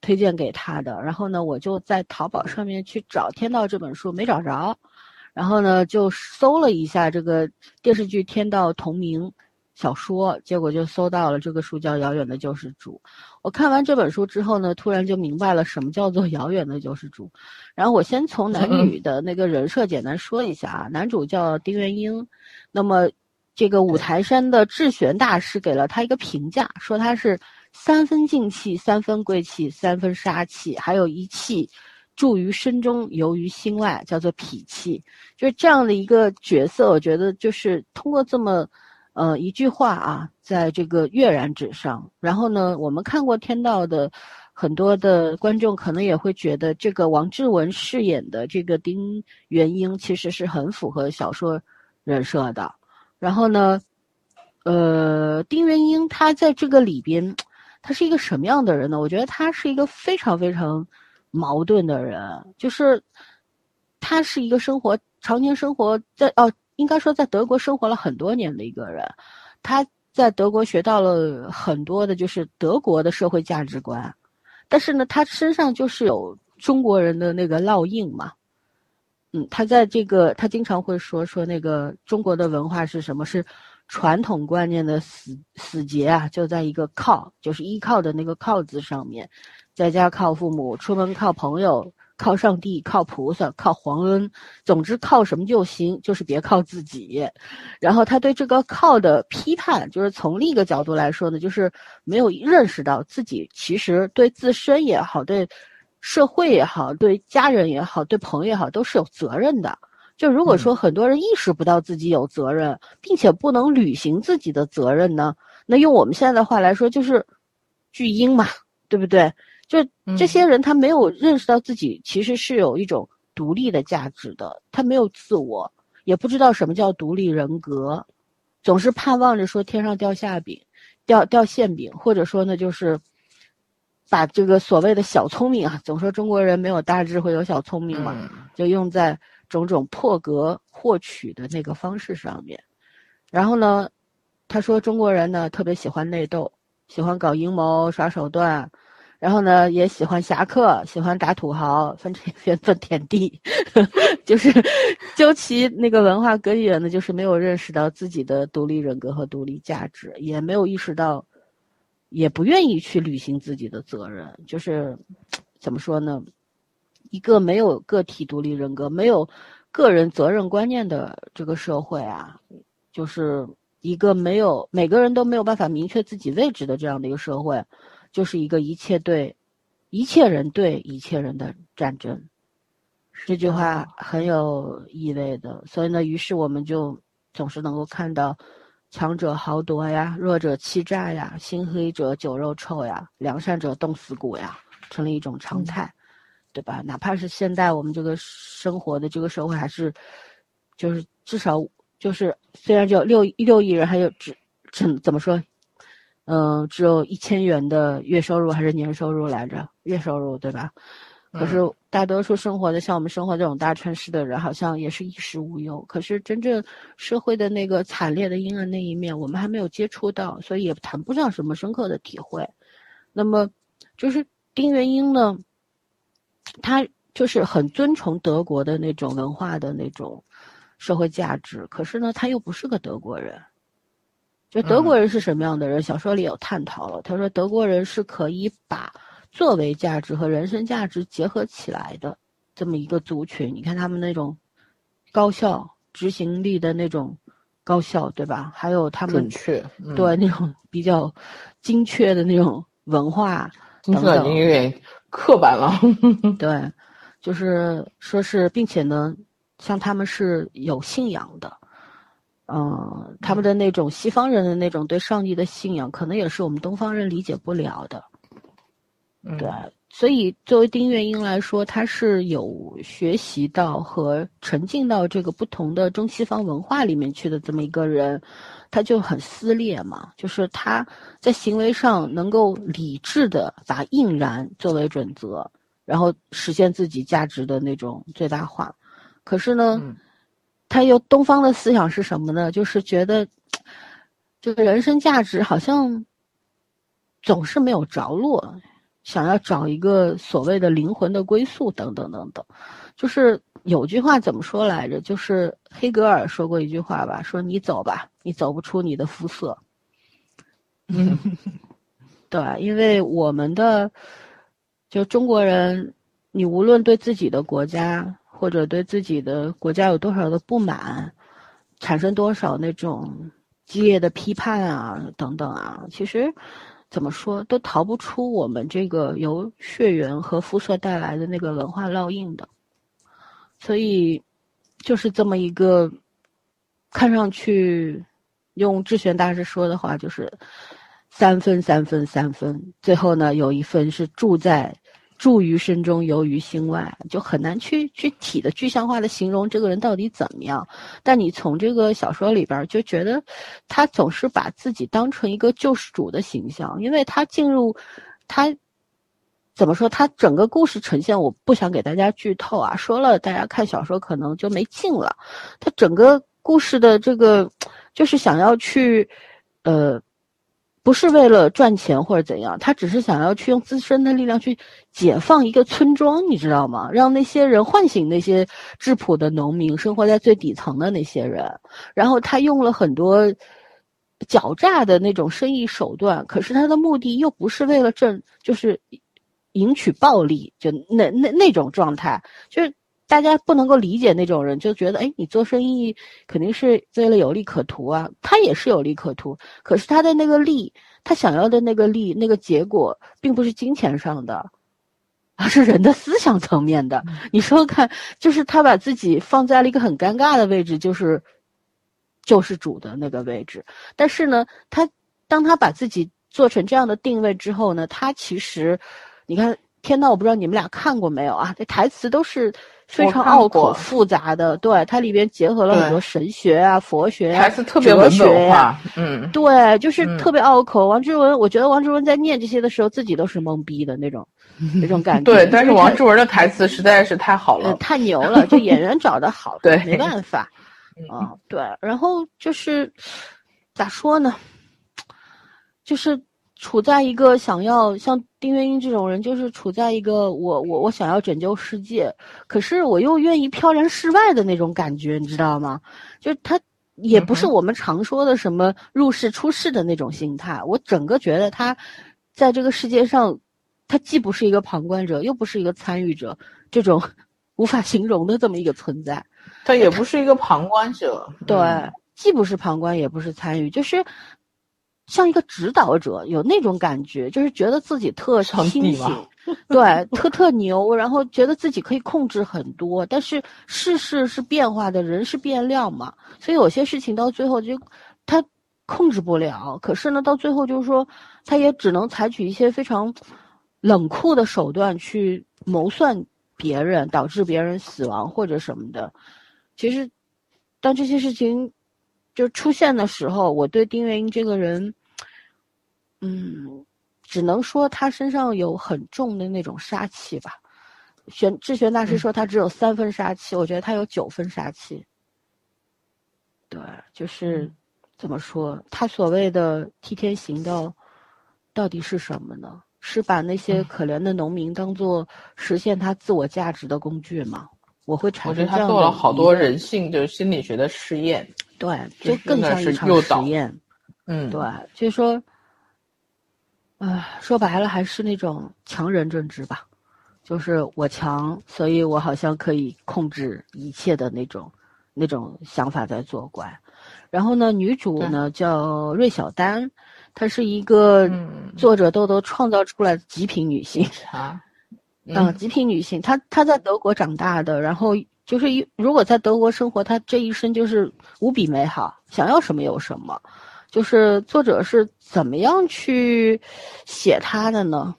推荐给她的。然后呢，我就在淘宝上面去找《天道》这本书，没找着。然后呢，就搜了一下这个电视剧《天道》同名小说，结果就搜到了这个书叫《遥远的救世主》。我看完这本书之后呢，突然就明白了什么叫做遥远的救世主。然后我先从男 女的那个人设简单说一下啊，男主叫丁元英，那么这个五台山的智玄大师给了他一个评价，说他是三分静气，三分贵气，三分杀气，还有一气住于身中，游于心外，叫做痞气。就是这样的一个角色，我觉得就是通过这么。呃，一句话啊，在这个跃然纸上。然后呢，我们看过《天道》的很多的观众，可能也会觉得这个王志文饰演的这个丁元英，其实是很符合小说人设的。然后呢，呃，丁元英他在这个里边，他是一个什么样的人呢？我觉得他是一个非常非常矛盾的人，就是他是一个生活常年生活在哦，应该说在德国生活了很多年的一个人，他在德国学到了很多的，就是德国的社会价值观，但是呢，他身上就是有中国人的那个烙印嘛。嗯，他在这个他经常会说说那个中国的文化是什么？是传统观念的死死结啊，就在一个靠，就是依靠的那个靠字上面。在家靠父母，出门靠朋友，靠上帝，靠菩萨，靠皇恩，总之靠什么就行，就是别靠自己。然后他对这个靠的批判，就是从另一个角度来说呢，就是没有认识到自己其实对自身也好，对社会也好，对家人也好，对朋友也好，都是有责任的。就如果说很多人意识不到自己有责任，并且不能履行自己的责任呢，那用我们现在的话来说，就是巨婴嘛，对不对？就这些人，他没有认识到自己其实是有一种独立的价值的，他没有自我，也不知道什么叫独立人格，总是盼望着说天上掉馅饼，掉掉馅饼，或者说呢，就是把这个所谓的小聪明啊，总说中国人没有大智慧，有小聪明嘛，就用在种种破格获取的那个方式上面。然后呢，他说中国人呢特别喜欢内斗，喜欢搞阴谋、耍手段。然后呢，也喜欢侠客，喜欢打土豪，分 分分田地，就是究其那个文化根源呢，就是没有认识到自己的独立人格和独立价值，也没有意识到，也不愿意去履行自己的责任。就是怎么说呢？一个没有个体独立人格、没有个人责任观念的这个社会啊，就是一个没有每个人都没有办法明确自己位置的这样的一个社会。就是一个一切对，一切人对一切人的战争，这句话很有意味的。所以呢，于是我们就总是能够看到，强者豪夺呀，弱者欺诈呀，心黑者酒肉臭呀，良善者冻死骨呀，成了一种常态，对吧？哪怕是现在我们这个生活的这个社会，还是就是至少就是虽然只有六六亿人，还有只怎怎么说？嗯，只有一千元的月收入还是年收入来着？月收入对吧？可是大多数生活的像我们生活这种大城市的人，好像也是衣食无忧。可是真正社会的那个惨烈的阴暗那一面，我们还没有接触到，所以也谈不上什么深刻的体会。那么，就是丁元英呢，他就是很尊崇德国的那种文化的那种社会价值，可是呢，他又不是个德国人。就德国人是什么样的人？小说里有探讨了。他说，德国人是可以把作为价值和人生价值结合起来的这么一个族群。你看他们那种高效执行力的那种高效，对吧？还有他们准确对那种比较精确的那种文化等等，有点刻板了。对，就是说是，并且呢，像他们是有信仰的。嗯，他们的那种西方人的那种对上帝的信仰，可能也是我们东方人理解不了的。对，所以作为丁元英来说，他是有学习到和沉浸到这个不同的中西方文化里面去的这么一个人，他就很撕裂嘛，就是他在行为上能够理智的把应然作为准则，然后实现自己价值的那种最大化。可是呢？他又东方的思想是什么呢？就是觉得这个人生价值好像总是没有着落，想要找一个所谓的灵魂的归宿等等等等。就是有句话怎么说来着？就是黑格尔说过一句话吧，说你走吧，你走不出你的肤色。嗯，对，因为我们的就中国人，你无论对自己的国家。或者对自己的国家有多少的不满，产生多少那种激烈的批判啊，等等啊，其实怎么说都逃不出我们这个由血缘和肤色带来的那个文化烙印的。所以，就是这么一个看上去，用智玄大师说的话，就是三分三分三分，最后呢有一分是住在。住于身中，游于心外，就很难去具体的具象化的形容这个人到底怎么样。但你从这个小说里边就觉得，他总是把自己当成一个救世主的形象，因为他进入，他怎么说？他整个故事呈现，我不想给大家剧透啊，说了大家看小说可能就没劲了。他整个故事的这个，就是想要去，呃，不是为了赚钱或者怎样，他只是想要去用自身的力量去解放一个村庄，你知道吗？让那些人唤醒那些质朴的农民，生活在最底层的那些人。然后他用了很多。狡诈的那种生意手段，可是他的目的又不是为了挣，就是赢取暴利，就那那那种状态，就是大家不能够理解那种人，就觉得哎，你做生意肯定是为了有利可图啊，他也是有利可图，可是他的那个利，他想要的那个利，那个结果，并不是金钱上的，而是人的思想层面的。你说看，就是他把自己放在了一个很尴尬的位置，就是。救世主的那个位置，但是呢，他当他把自己做成这样的定位之后呢，他其实，你看《天道》，我不知道你们俩看过没有啊？这台词都是非常拗口复杂的，对，它里边结合了很多神学啊、佛学啊、台词特别文本化，嗯，对，就是特别拗口。王志文，我觉得王志文在念这些的时候，自己都是懵逼的那种，那种感觉。对，但是王志文的台词实在是太好了，太牛了，就演员找的好，对，没办法。啊，对，然后就是咋说呢？就是处在一个想要像丁元英这种人，就是处在一个我我我想要拯救世界，可是我又愿意飘然世外的那种感觉，你知道吗？就是他也不是我们常说的什么入世出世的那种心态。我整个觉得他在这个世界上，他既不是一个旁观者，又不是一个参与者，这种无法形容的这么一个存在。他也不是一个旁观者，对，既不是旁观，也不是参与，就是像一个指导者，有那种感觉，就是觉得自己特清醒，对，特特牛，然后觉得自己可以控制很多。但是世事是变化的，人是变量嘛，所以有些事情到最后就他控制不了。可是呢，到最后就是说，他也只能采取一些非常冷酷的手段去谋算别人，导致别人死亡或者什么的。其实，当这些事情就出现的时候，我对丁元英这个人，嗯，只能说他身上有很重的那种杀气吧。玄智玄大师说他只有三分杀气，我觉得他有九分杀气。对，就是怎么说，他所谓的替天行道，到底是什么呢？是把那些可怜的农民当做实现他自我价值的工具吗？我会产生这样的。我觉得他做了好多人性就是心理学的试验，对，就更像一场实验。嗯，对，就是说，啊，说白了还是那种强人政治吧，就是我强，所以我好像可以控制一切的那种那种想法在作怪。然后呢，女主呢叫芮小丹，她是一个作者豆豆创造出来的极品女性啊。嗯，极品女性，她她在德国长大的，然后就是一如果在德国生活，她这一生就是无比美好，想要什么有什么。就是作者是怎么样去写她的呢？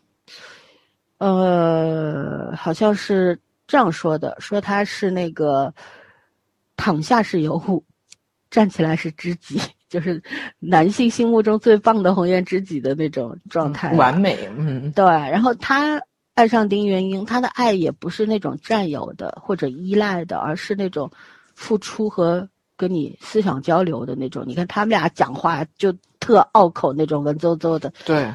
呃，好像是这样说的，说她是那个躺下是尤物，站起来是知己，就是男性心目中最棒的红颜知己的那种状态，完美。嗯，对，然后她。爱上丁元英，他的爱也不是那种占有的或者依赖的，而是那种付出和跟你思想交流的那种。你看他们俩讲话就特拗口，那种文绉绉的，对，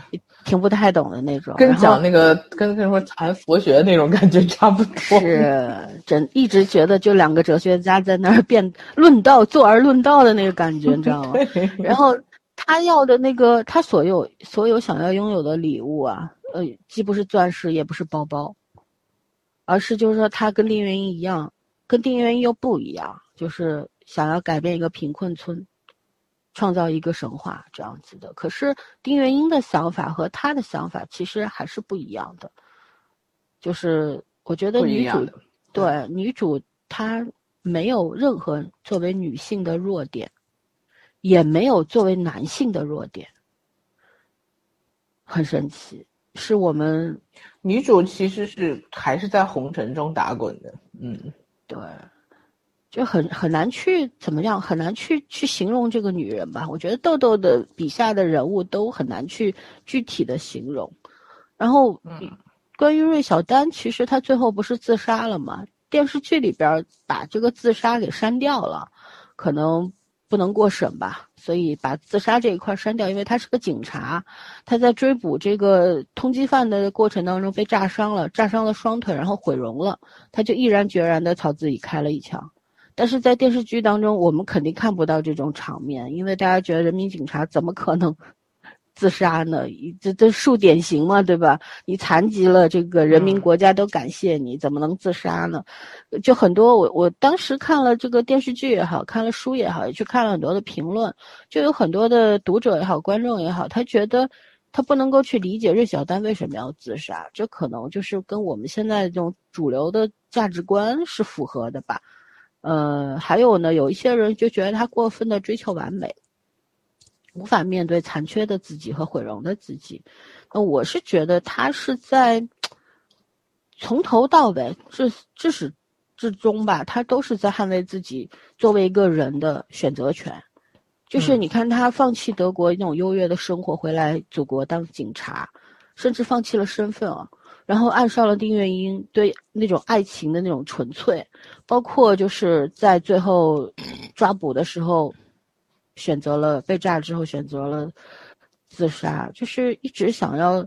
听不太懂的那种。跟讲那个跟跟说谈佛学那种感觉差不多。是，真一直觉得就两个哲学家在那儿辩论道，坐而论道的那个感觉，你知道吗？然后他要的那个，他所有所有想要拥有的礼物啊。呃，既不是钻石，也不是包包，而是就是说，他跟丁元英一样，跟丁元英又不一样，就是想要改变一个贫困村，创造一个神话这样子的。可是丁元英的想法和他的想法其实还是不一样的，就是我觉得女主对女主她没有任何作为女性的弱点，也没有作为男性的弱点，很神奇。是我们女主其实是还是在红尘中打滚的，嗯，对，就很很难去怎么样，很难去去形容这个女人吧。我觉得豆豆的笔下的人物都很难去具体的形容。然后，关于芮小丹，其实她最后不是自杀了吗？电视剧里边把这个自杀给删掉了，可能不能过审吧，所以把自杀这一块删掉。因为他是个警察，他在追捕这个通缉犯的过程当中被炸伤了，炸伤了双腿，然后毁容了，他就毅然决然的朝自己开了一枪。但是在电视剧当中，我们肯定看不到这种场面，因为大家觉得人民警察怎么可能？自杀呢？这这树典型嘛，对吧？你残疾了，这个人民国家都感谢你，怎么能自杀呢？就很多，我我当时看了这个电视剧也好看了书也好，也去看了很多的评论，就有很多的读者也好，观众也好，他觉得他不能够去理解芮小丹为什么要自杀，这可能就是跟我们现在这种主流的价值观是符合的吧。呃，还有呢，有一些人就觉得他过分的追求完美。无法面对残缺的自己和毁容的自己，那我是觉得他是在从头到尾至至始至终吧，他都是在捍卫自己作为一个人的选择权。就是你看他放弃德国那种优越的生活，回来祖国当警察，甚至放弃了身份啊，然后爱上了丁元英，对那种爱情的那种纯粹，包括就是在最后抓捕的时候。选择了被炸之后选择了自杀，就是一直想要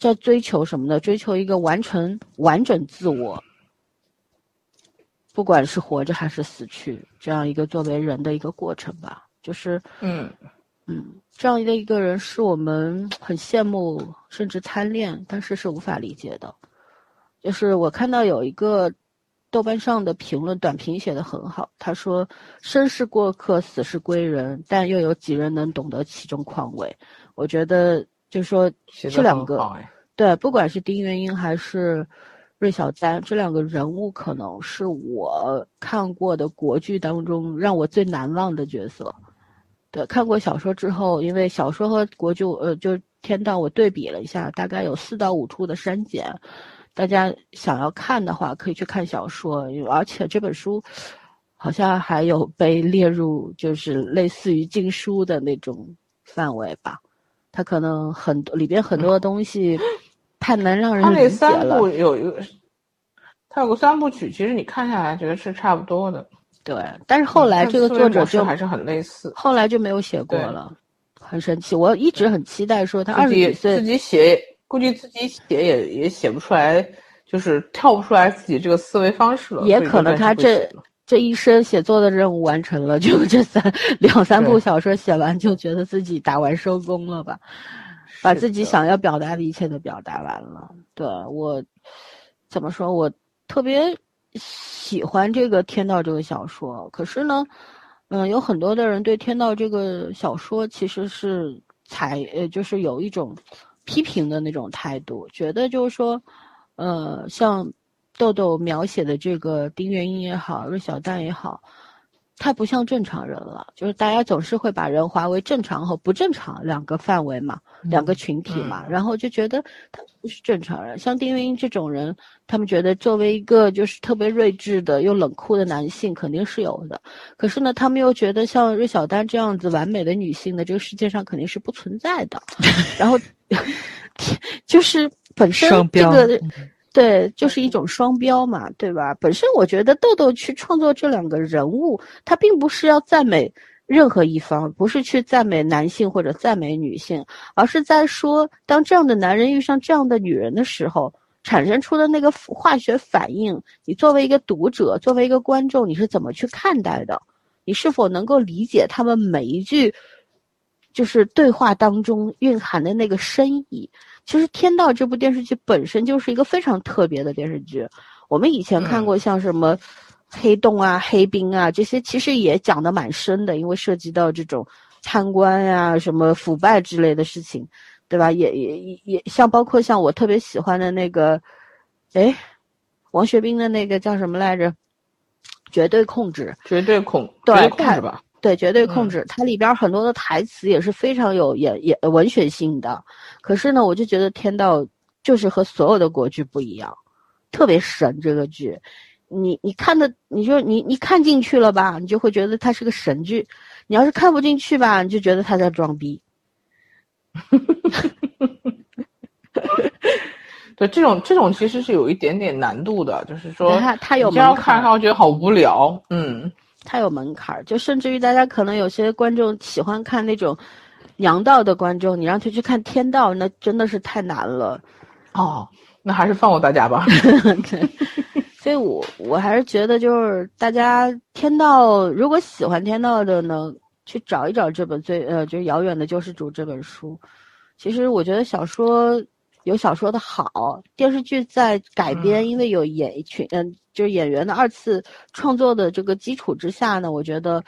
在追求什么呢？追求一个完成完整自我，不管是活着还是死去，这样一个作为人的一个过程吧。就是嗯嗯，这样的一个人是我们很羡慕甚至贪恋，但是是无法理解的。就是我看到有一个。豆瓣上的评论短评写得很好，他说：“生是过客，死是归人，但又有几人能懂得其中况味？”我觉得，就是说这两个，对，不管是丁元英还是芮小丹，这两个人物可能是我看过的国剧当中让我最难忘的角色。对，看过小说之后，因为小说和国剧，呃，就天道我对比了一下，大概有四到五处的删减。大家想要看的话，可以去看小说，而且这本书好像还有被列入就是类似于禁书的那种范围吧。它可能很多里边很多东西 太难让人理解了。它那三部有一个，它有个三部曲，其实你看下来觉得是差不多的。对，但是后来这个作者就还是很类似，后来就没有写过了，很神奇。我一直很期待说他二十几岁自己写。估计自己写也也写不出来，就是跳不出来自己这个思维方式了。也可能他这这一生写作的任务完成了，就这三两三部小说写完，就觉得自己打完收工了吧，把自己想要表达的一切都表达完了。对我怎么说？我特别喜欢这个《天道》这个小说，可是呢，嗯，有很多的人对《天道》这个小说其实是采呃，就是有一种。批评的那种态度，觉得就是说，呃，像豆豆描写的这个丁元英也好，芮小丹也好，太不像正常人了。就是大家总是会把人划为正常和不正常两个范围嘛，两个群体嘛，然后就觉得他不是正常人。像丁元英这种人，他们觉得作为一个就是特别睿智的又冷酷的男性肯定是有的，可是呢，他们又觉得像芮小丹这样子完美的女性呢，这个世界上肯定是不存在的，然后。就是本身这个，对，就是一种双标嘛，对吧？本身我觉得豆豆去创作这两个人物，他并不是要赞美任何一方，不是去赞美男性或者赞美女性，而是在说，当这样的男人遇上这样的女人的时候，产生出的那个化学反应，你作为一个读者，作为一个观众，你是怎么去看待的？你是否能够理解他们每一句？就是对话当中蕴含的那个深意。其实《天道》这部电视剧本身就是一个非常特别的电视剧。我们以前看过像什么《黑洞》啊、《黑冰》啊这些，其实也讲的蛮深的，因为涉及到这种贪官呀、什么腐败之类的事情，对吧？也也也也像包括像我特别喜欢的那个，哎，王学兵的那个叫什么来着？绝对控制，绝对控，绝对控制吧。对，绝对控制，它里边很多的台词也是非常有也也文学性的。可是呢，我就觉得《天道》就是和所有的国剧不一样，特别神。这个剧，你你看的，你就你你看进去了吧，你就会觉得它是个神剧；你要是看不进去吧，你就觉得他在装逼。对，这种这种其实是有一点点难度的，就是说它它有你这样门槛看看，我觉得好无聊。嗯，它有门槛儿，就甚至于大家可能有些观众喜欢看那种娘道的观众，你让他去看天道，那真的是太难了。哦，那还是放过大家吧。对，所以我我还是觉得，就是大家天道如果喜欢天道的呢，去找一找这本最呃，就是《遥远的救世主》这本书。其实我觉得小说有小说的好，电视剧在改编，嗯因为有演一群嗯、就是演员的二次创作的这个基础之下呢，我觉得。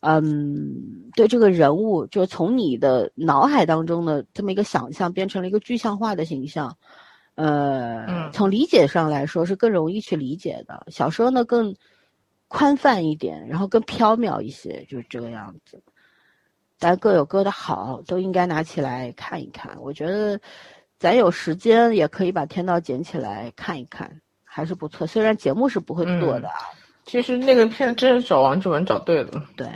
嗯，对这个人物，就是从你的脑海当中的这么一个想象，变成了一个具象化的形象。呃，嗯从理解上来说是更容易去理解的。小说呢更宽泛一点，然后更缥缈一些，就是这个样子。但各有各的好，都应该拿起来看一看。我觉得咱有时间也可以把《天道》捡起来看一看，还是不错。虽然节目是不会做的啊，其实那个片真是找王志文找对了。对，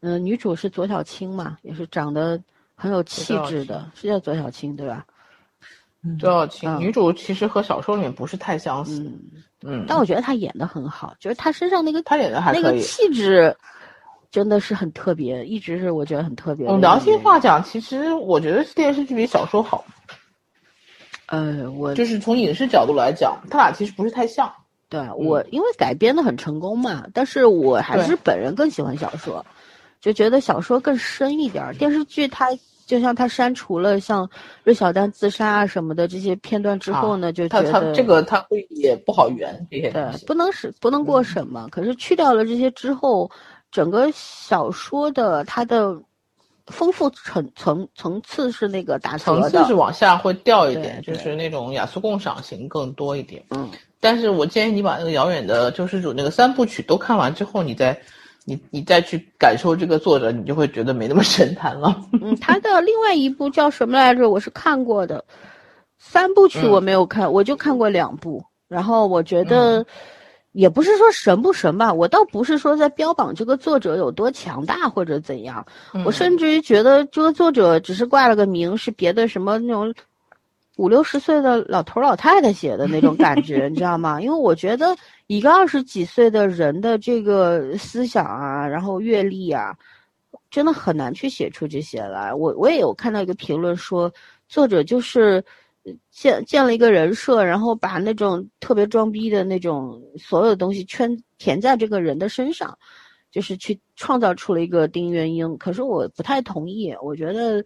嗯、女主是左小青嘛，也是长得很有气质的，是叫左小青对吧？左小青、嗯女主其实和小说里面不是太相似。嗯，嗯，但我觉得她演的很好，就是她身上那个她演的还那个。气质，真的是很特别，一直是我觉得很特别的一我个人。良心话讲，其实我觉得电视剧比小说好，呃，我就是从影视角度来讲，他俩其实不是太像。对我因为改编的很成功嘛，但是我还是本人更喜欢小说，就觉得小说更深一点儿。电视剧它就像它删除了像芮小丹自杀啊什么的这些片段之后呢，就他他觉得这个它会也不好圆这些。对不能是不能过审嘛。可是去掉了这些之后，整个小说的它的丰富层层层次是那个打层次是。往下会掉一点，就是那种雅俗共赏型更多一点。嗯，但是我建议你把那个遥远的救世主那个三部曲都看完之后，你再你你再去感受这个作者，你就会觉得没那么神坛了。嗯，他的另外一部叫什么来着？我是看过的，三部曲嗯我没有看，我就看过两部。然后我觉得，也不是说神不神吧，我倒不是说在标榜这个作者有多强大或者怎样，我甚至于觉得这个作者只是挂了个名，是别的什么那种五六十岁的老头老太太写的那种感觉，你知道吗？因为我觉得一个二十几岁的人的这个思想啊，然后阅历啊，真的很难去写出这些来。我我也有看到一个评论说，作者就是呃建建了一个人设，然后把那种特别装逼的那种所有东西圈填在这个人的身上，就是去创造出了一个丁元英。可是我不太同意，我觉得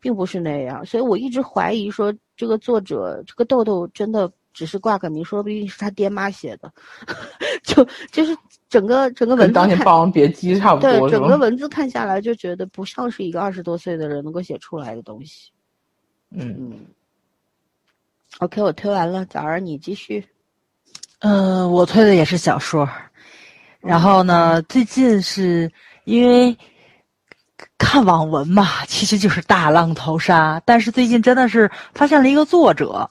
并不是那样，所以我一直怀疑说这个作者这个豆豆真的。只是挂个名，说不定是他爹妈写的，就就是整个整个文字跟当年《霸王别姬》差不对多，对整个？文字看下来，就觉得不像是一个二十多岁的人能够写出来的东西。嗯，嗯，OK，我推完了，早儿你继续。嗯，我推的也是小说，然后呢，最近是因为看网文嘛，其实就是大浪淘沙，但是最近真的是发现了一个作者，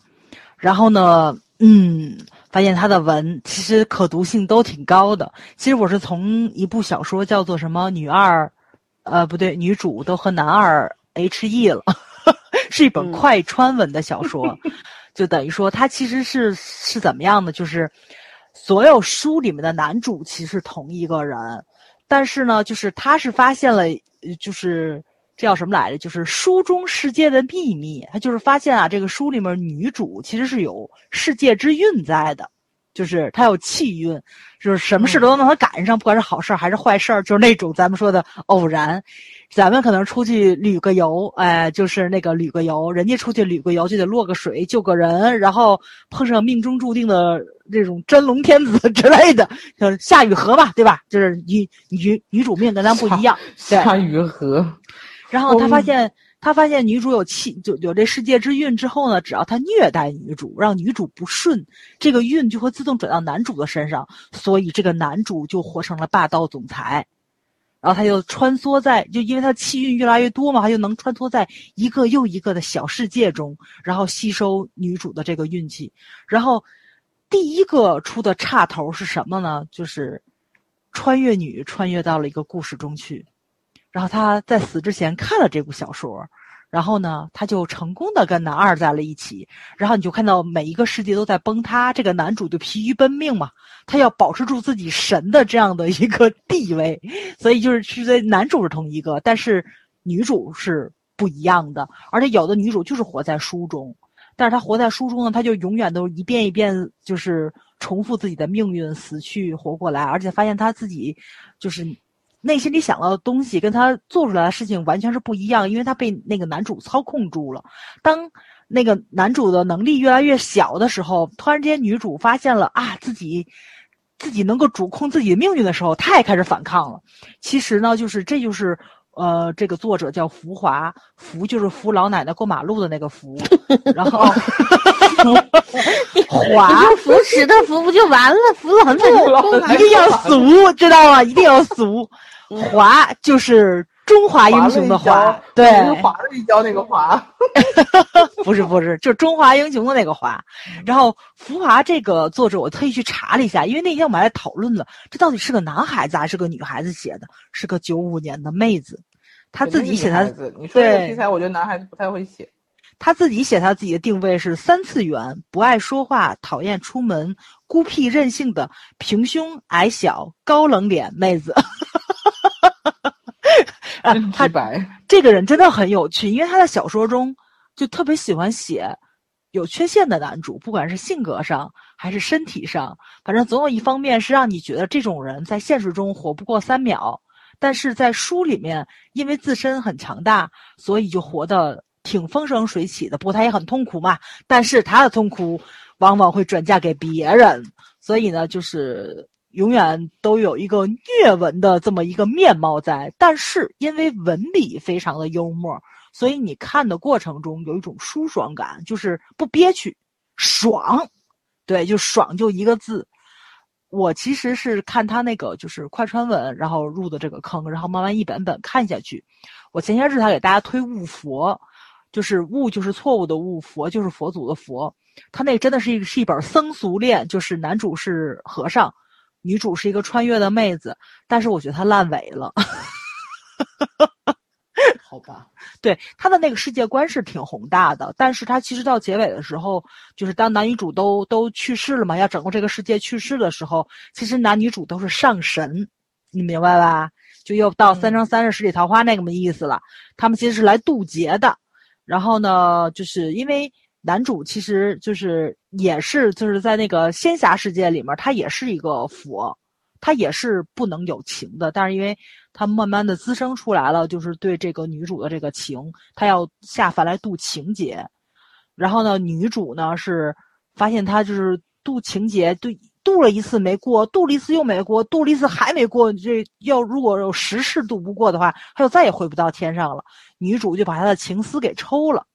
然后呢，嗯，发现他的文其实可读性都挺高的。其实我是从一部小说叫做什么“女二”，呃，不对，女主都和男二 H E 了，是一本嗯快穿文的小说。就等于说，他其实是是怎么样的？就是所有书里面的男主其实同一个人，但是呢，就是他是发现了，呃就是这叫什么来着？就是书中世界的秘密。他就是发现啊，这个书里面女主其实是有世界之运在的，就是她有气运，就是什么事都能让她赶上，不管是好事儿还是坏事儿，就是那种咱们说的偶然。咱们可能出去旅个游，哎，就是那个旅个游，人家出去旅个游就得落个水救个人，然后碰上命中注定的这种真龙天子 之类的，就是夏雨荷吧，对吧？就是女女女主命跟咱不一样，对。夏雨荷，然后他发嗯现，他发现女主有气，就有这世界之运之后呢，只要他虐待女主，让女主不顺，这个运就会自动转到男主的身上，所以这个男主就活成了霸道总裁。然后他就穿梭在，就因为他气运越来越多嘛，他就能穿梭在一个又一个的小世界中，然后吸收女主的这个运气。然后第一个出的岔头是什么呢？就是穿越女穿越到了一个故事中去。然后她在死之前看了这部小说，然后呢，他就成功的跟男二在了一起，然后你就看到每一个世界都在崩塌，这个男主就疲于奔命嘛，他要保持住自己神的这样的一个地位，所以就是是在男主是同一个，但是女主是不一样的，而且有的女主就是活在书中，但是她活在书中呢，她就永远都一遍一遍就是重复自己的命运，死去活过来，而且发现她自己就是。内心里想到的东西跟他做出来的事情完全是不一样，因为他被那个男主操控住了。当那个男主的能力越来越小的时候，突然间女主发现了啊，自己自己能够主控自己的命运的时候，她也开始反抗了。其实呢，就是这就是呃，这个作者叫福华，福就是扶老奶奶过马路的那个福，然后华扶持的扶不就完了？扶老奶奶一定要俗，知道吗？一定要俗。华就是中华英雄的华，对，华了一跤那个华，不 是不是，就是中华英雄的那个华。然后福华这个作者，我特意去查了一下，因为那天我们还讨论了，这到底是个男孩子还是个女孩子写的？是个九五年的妹子，她自己写她。你说这个题材，我觉得男孩子不太会写。她自己写他自己的定位是三次元，不爱说话，讨厌出门，孤僻任性的平胸矮小高冷脸妹子。啊，他白这个人真的很有趣，因为他在小说中就特别喜欢写有缺陷的男主，不管是性格上还是身体上，反正总有一方面是让你觉得这种人在现实中活不过三秒，但是在书里面因为自身很强大，所以就活得挺风生水起的。不过他也很痛苦嘛，但是他的痛苦往往会转嫁给别人，所以呢，就是。永远都有一个虐文的这么一个面貌在，但是因为文笔非常的幽默，所以你看的过程中有一种舒爽感，就是不憋屈，爽，对，就爽就一个字。我其实是看他那个就是快穿文，然后入的这个坑，然后慢慢一本本看下去。我前些日他给大家推悟佛，就是悟就是错误的悟，佛就是佛祖的佛。他那真的是一是一本僧俗恋，就是男主是和尚。女主是一个穿越的妹子，但是我觉得他烂尾了。好吧，对他的那个世界观是挺宏大的，但是他其实到结尾的时候，就是当男女主都都去世了嘛，要整个这个世界去世的时候，其实男女主都是上神，你明白吧？就又到三生三世十里桃花那个么意思了。他们其实是来渡劫的，然后呢，就是因为。男主其实就是也是就是在那个仙侠世界里面，他也是一个佛，他也是不能有情的。但是因为他慢慢的滋生出来了，就是对这个女主的这个情，他要下凡来渡情劫。然后呢，女主呢是发现他就是渡情劫，对渡了一次没过，渡了一次又没过，渡了一次还没过。这要如果有十世渡不过的话，他就再也回不到天上了。女主就把他的情丝给抽了。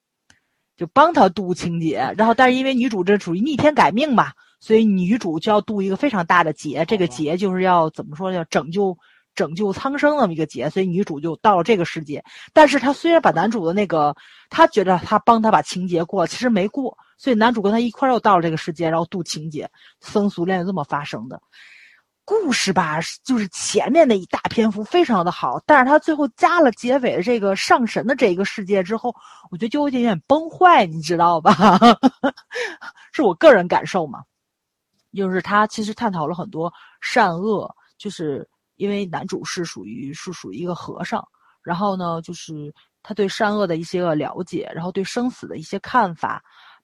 就帮他渡情劫，然后但是因为女主这属于逆天改命嘛，所以女主就要渡一个非常大的劫，这个劫就是要怎么说，要拯救拯救苍生那么一个劫，所以女主就到了这个世界。但是她虽然把男主的那个，她觉得她帮他把情劫过，其实没过，所以男主跟他一块儿又到了这个世界，然后渡情劫，僧俗恋就这么发生的。故事吧，就是前面那一大篇幅非常的好，但是他最后加了结尾的这个上神的这一个世界之后，我觉得就有点点崩坏，你知道吧？是我个人感受嘛。就是他其实探讨了很多善恶，就是因为男主是属于是属于一个和尚，然后呢，就是他对善恶的一些个了解，然后对生死的一些看法。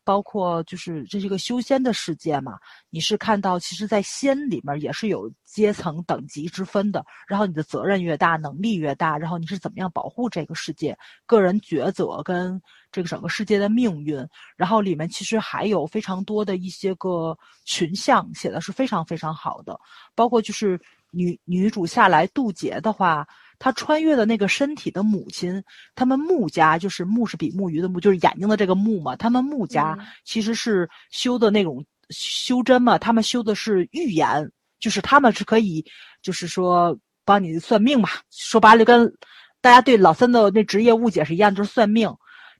包括就是这是一个修仙的世界嘛，你是看到其实，在仙里面也是有阶层等级之分的。然后你的责任越大，能力越大，然后你是怎么样保护这个世界，个人抉择跟这个整个世界的命运。然后里面其实还有非常多的一些个群像写的是非常非常好的，包括就是女女主下来渡劫的话。他穿越的那个身体的母亲，他们穆家就是穆是比目鱼的穆，就是眼睛的这个穆嘛。他们穆家其实是修的那种修真嘛，他们修的是预言，就是他们是可以，就是说帮你算命嘛。说白了，跟大家对老三的那职业误解是一样，就是算命。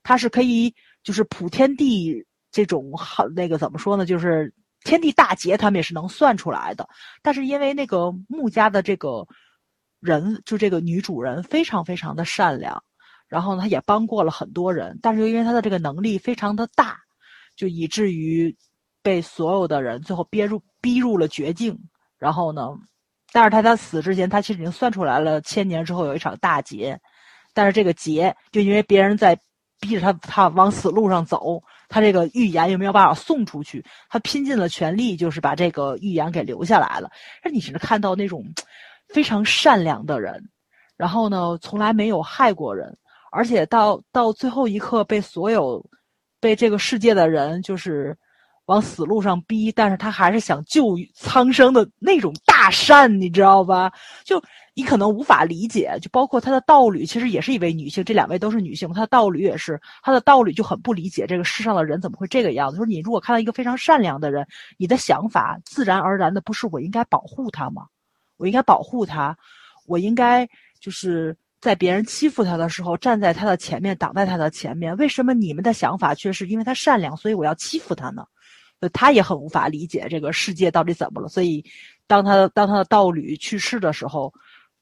他是可以，就是普天地这种好那个怎么说呢？就是天地大劫，他们也是能算出来的。但是因为那个穆家的这个。人就这个女主人非常非常的善良，然后呢，她也帮过了很多人，但是又因为她的这个能力非常的大，就以至于被所有的人最后憋入逼入了绝境。然后呢，但是她在死之前，她其实已经算出来了，千年之后有一场大劫，但是这个劫就因为别人在逼着他，他往死路上走，他这个预言又没有办法送出去，他拼尽了全力，就是把这个预言给留下来了。那你只是看到那种非常善良的人，然后呢，从来没有害过人。而且到到最后一刻，被所有被这个世界的人就是往死路上逼，但是他还是想救苍生的那种大善，你知道吧？就你可能无法理解，就包括他的道侣，其实也是一位女性，这两位都是女性，他的道侣也是，他的道侣就很不理解这个世上的人怎么会这个样子。说你如果看到一个非常善良的人，你的想法自然而然的不是我应该保护他吗？我应该保护他，我应该就是。在别人欺负他的时候，站在他的前面，挡在他的前面。为什么你们的想法却是因为他善良，所以我要欺负他呢？呃他也很无法理解这个世界到底怎么了。所以，当他当他的道侣去世的时候。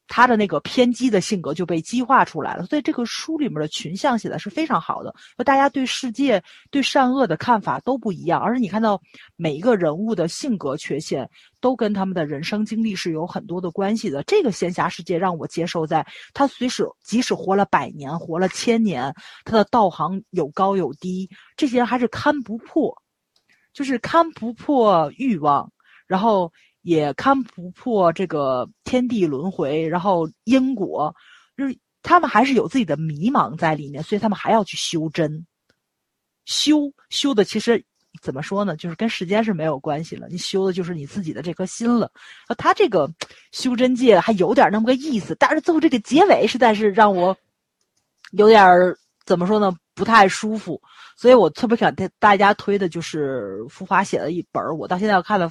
他的那个偏激的性格就被激化出来了，所以这个书里面的群像写的是非常好的，就大家对世界、对善恶的看法都不一样，而且你看到每一个人物的性格缺陷都跟他们的人生经历是有很多的关系的。这个仙侠世界让我接受，在他随时即使活了百年、活了千年，他的道行有高有低，这些人还是看不破，就是看不破欲望，然后。也看不破这个天地轮回，然后因果，就是他们还是有自己的迷茫在里面，所以他们还要去修真。修修的其实怎么说呢？就是跟时间是没有关系了，你修的就是你自己的这颗心了。他这个修真界还有点那么个意思，但是最后这个结尾实在是让我有点怎么说呢？不太舒服。所以我特别想给大家推的就是浮华写的一本，我到现在要看的。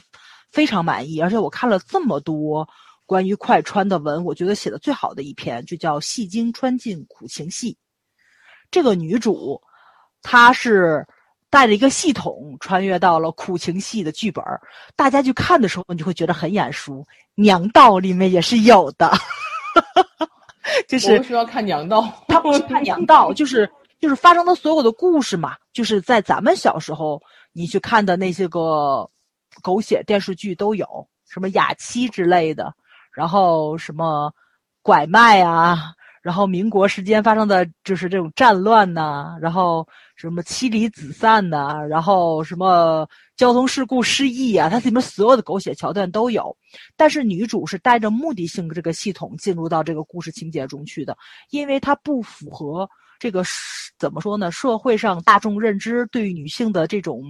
非常满意，而且我看了这么多关于快穿的文，我觉得写的最好的一篇就叫《戏精穿进苦情戏》。这个女主，她是带着一个系统穿越到了苦情戏的剧本大家去看的时候，你就会觉得很眼熟，《娘道》里面也是有的。就是需要看《娘道》，他不是看《娘道》，就是就是发生的所有的故事嘛，就是在咱们小时候你去看的那些个。狗血电视剧都有什么雅妻之类的，然后什么拐卖啊，然后民国时间发生的就是这种战乱呐，然后什么妻离子散呐，然后什么交通事故失忆啊，它里面所有的狗血桥段都有。但是女主是带着目的性这个系统进入到这个故事情节中去的，因为它不符合这个怎么说呢？社会上大众认知对女性的这种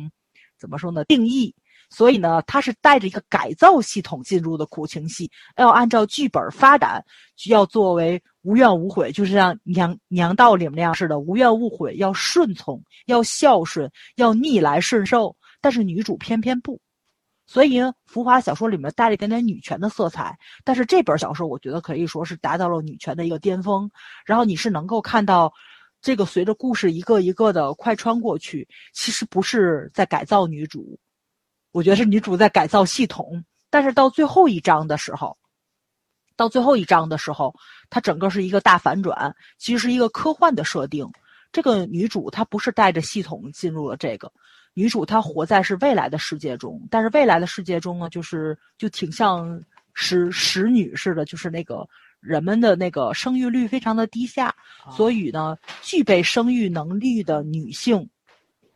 怎么说呢？定义。所以呢，他是带着一个改造系统进入的苦情戏，要按照剧本发展，要作为无怨无悔，就是像娘娘道里面那样似的，无怨无悔，要顺从，要孝顺，要逆来顺受。但是女主偏偏不，所以浮华小说里面带了一点点女权的色彩。但是这本小说，我觉得可以说是达到了女权的一个巅峰。然后你是能够看到，这个随着故事一个一个的快穿过去，其实不是在改造女主。我觉得是女主在改造系统，但是到最后一章的时候，到最后一章的时候，它整个是一个大反转，其实是一个科幻的设定。这个女主她不是带着系统进入了这个，女主她活在是未来的世界中，但是未来的世界中呢，就是就挺像使使女似的，就是那个人们的那个生育率非常的低下，所以呢，具备生育能力的女性，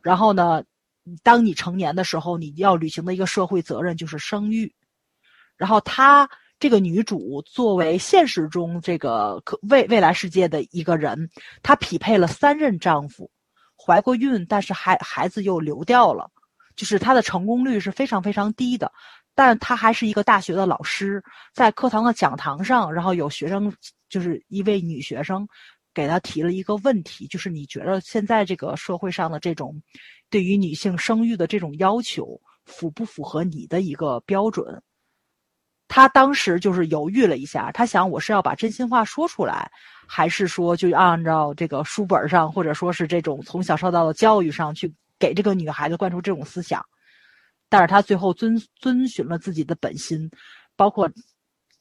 然后呢。当你成年的时候，你要履行的一个社会责任就是生育。然后，她这个女主作为现实中这个可未未来世界的一个人，她匹配了三任丈夫，怀过孕，但是孩孩子又流掉了，就是她的成功率是非常非常低的。但她还是一个大学的老师，在课堂的讲堂上，然后有学生就是一位女学生给她提了一个问题，就是你觉得现在这个社会上的这种。对于女性生育的这种要求，符不符合你的一个标准？他当时就是犹豫了一下，他想我是要把真心话说出来，还是说就按照这个书本上，或者说是这种从小受到的教育上去给这个女孩子灌输这种思想？但是他最后遵遵循了自己的本心，包括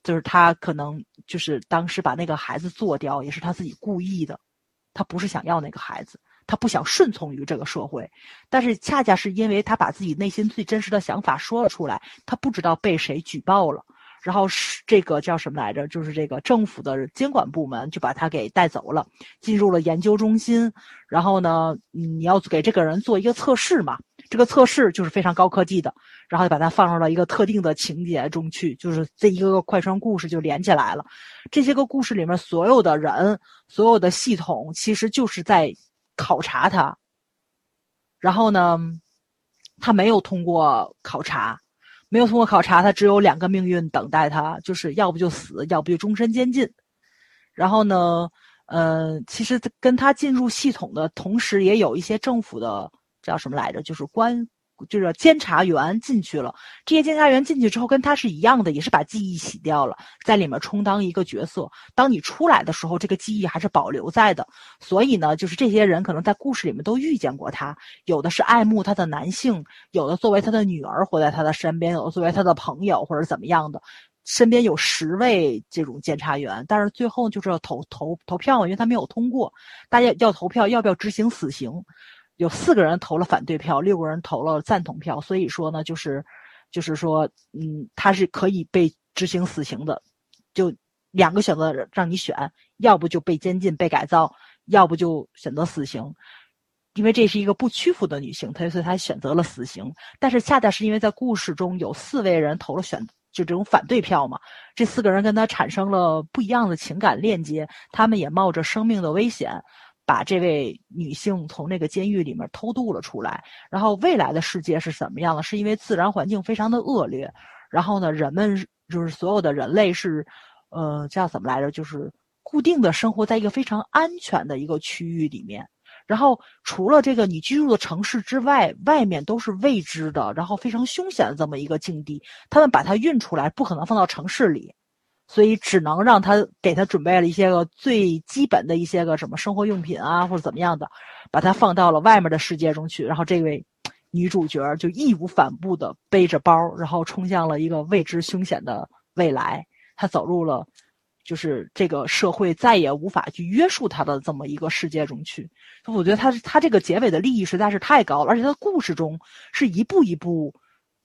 就是他可能就是当时把那个孩子做掉，也是他自己故意的。他不是想要那个孩子，他不想顺从于这个社会，但是恰恰是因为他把自己内心最真实的想法说了出来，他不知道被谁举报了。然后是这个叫什么来着？就是这个政府的监管部门就把他给带走了，进入了研究中心。然后呢，你要给这个人做一个测试嘛？这个测试就是非常高科技的，然后就把它放入了一个特定的情节中去，就是这一个个快穿故事就连起来了。这些个故事里面所有的人、所有的系统，其实就是在考察他。然后呢，他没有通过考察。没有通过考察，他只有两个命运等待他，就是要不就死，要不就终身监禁。然后呢，呃，其实跟他进入系统的同时，也有一些政府的叫什么来着，就是官。就是监察员进去了，这些监察员进去之后跟他是一样的，也是把记忆洗掉了，在里面充当一个角色。当你出来的时候，这个记忆还是保留在的。所以呢，就是这些人可能在故事里面都遇见过他，有的是爱慕他的男性，有的作为他的女儿活在他的身边，有的作为他的朋友或者怎么样的。身边有十位这种监察员，但是最后就是要投投投票，因为他没有通过，大家要投票要不要执行死刑。有四个人投了反对票，六个人投了赞同票，所以说呢，就是，就是说，嗯，他是可以被执行死刑的，就两个选择让你选，要不就被监禁、被改造，要不就选择死刑，因为这是一个不屈服的女性，她所以她选择了死刑。但是恰恰是因为在故事中有四位人投了选，就这种反对票嘛，这四个人跟她产生了不一样的情感链接，他们也冒着生命的危险。把这位女性从那个监狱里面偷渡了出来，然后未来的世界是怎么样的？是因为自然环境非常的恶劣，然后呢，人们就是所有的人类是，呃，叫怎么来着？就是固定的生活在一个非常安全的一个区域里面，然后除了这个你居住的城市之外，外面都是未知的，然后非常凶险的这么一个境地。他们把它运出来，不可能放到城市里。所以只能让他给他准备了一些个最基本的一些个什么生活用品啊，或者怎么样的，把他放到了外面的世界中去。然后这位女主角就义无反顾的背着包，然后冲向了一个未知凶险的未来。她走入了，就是这个社会再也无法去约束她的这么一个世界中去。我觉得他他这个结尾的利益实在是太高了，而且他故事中是一步一步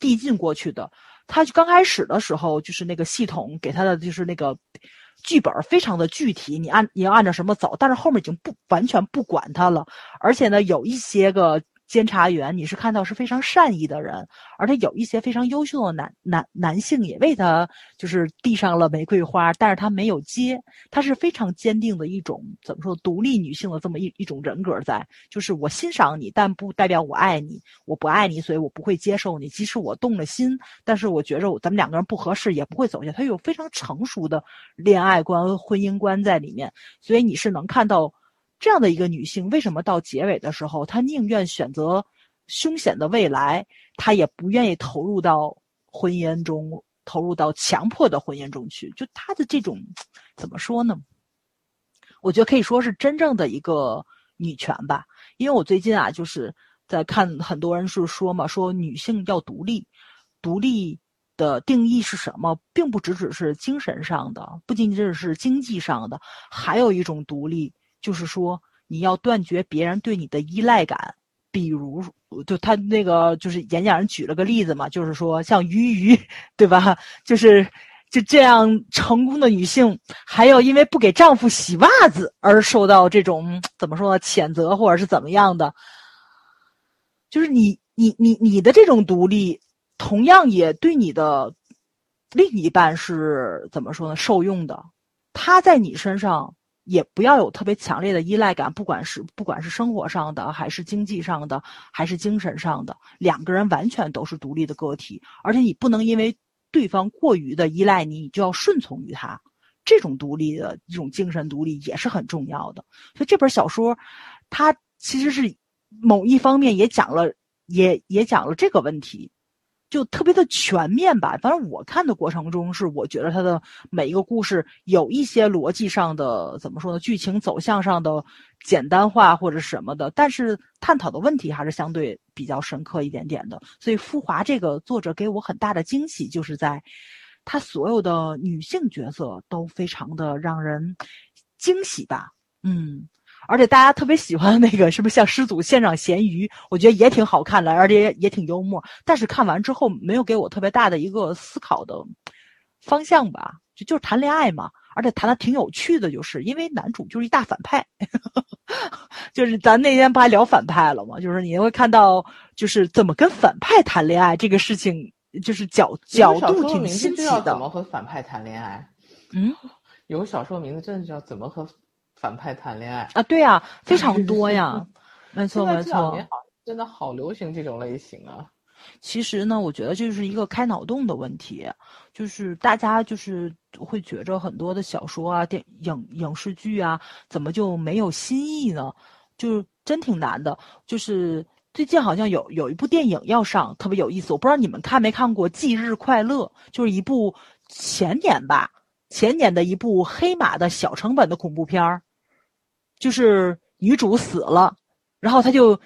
递进过去的。他就刚开始的时候，就是那个系统给他的就是那个剧本非常的具体，你按你要按照什么走，但是后面已经不完全不管他了，而且呢，有一些个。监察员，你是看到是非常善意的人，而且有一些非常优秀的男男男性也为他就是递上了玫瑰花，但是他没有接，他是非常坚定的一种怎么说独立女性的这么一一种人格在，就是我欣赏你，但不代表我爱你，我不爱你，所以我不会接受你，即使我动了心，但是我觉着咱们两个人不合适，也不会走下，他有非常成熟的恋爱观、婚姻观在里面，所以你是能看到。这样的一个女性，为什么到结尾的时候，她宁愿选择凶险的未来，她也不愿意投入到婚姻中，投入到强迫的婚姻中去？就她的这种，怎么说呢？我觉得可以说是真正的一个女权吧。因为我最近啊，就是在看很多人是说嘛，说女性要独立，独立的定义是什么？并不只只是精神上的，不仅仅是经济上的，还有一种独立。就是说，你要断绝别人对你的依赖感，比如，就他那个就是演讲人举了个例子嘛，就是说像鱼鱼，对吧？就是就这样成功的女性，还要因为不给丈夫洗袜子而受到这种怎么说呢？谴责或者是怎么样的？就是你你你你的这种独立，同样也对你的另一半是怎么说呢？受用的，他在你身上。也不要有特别强烈的依赖感，不管是不管是生活上的，还是经济上的，还是精神上的，两个人完全都是独立的个体，而且你不能因为对方过于的依赖你，你就要顺从于他。这种独立的这种精神独立也是很重要的。所以这本小说，它其实是某一方面也讲了，也也讲了这个问题。就特别的全面吧，反正我看的过程中是，我觉得他的每一个故事有一些逻辑上的怎么说呢，剧情走向上的简单化或者什么的，但是探讨的问题还是相对比较深刻一点点的。所以傅华这个作者给我很大的惊喜，就是在他所有的女性角色都非常的让人惊喜吧，嗯。而且大家特别喜欢那个，是不是像师祖现场咸鱼？我觉得也挺好看的，而且也也挺幽默。但是看完之后，没有给我特别大的一个思考的方向吧，就就是谈恋爱嘛，而且谈的挺有趣的，就是因为男主就是一大反派，就是咱那天不还聊反派了吗？就是你会看到，就是怎么跟反派谈恋爱这个事情，就是角角度挺新奇的。怎么和反派谈恋爱？嗯，有个小说名字真的叫《怎么和反派谈恋爱》啊？对呀，非常多呀，没错没错，真的好流行这种类型啊。其实呢，我觉得这就是一个开脑洞的问题，就是大家就是会觉着很多的小说啊、电影、影视剧啊，怎么就没有新意呢？就真挺难的。就是最近好像有有一部电影要上，特别有意思。我不知道你们看没看过《忌日快乐》，就是一部前年吧。前年的一部黑马的小成本的恐怖片儿，就是女主死了，然后他就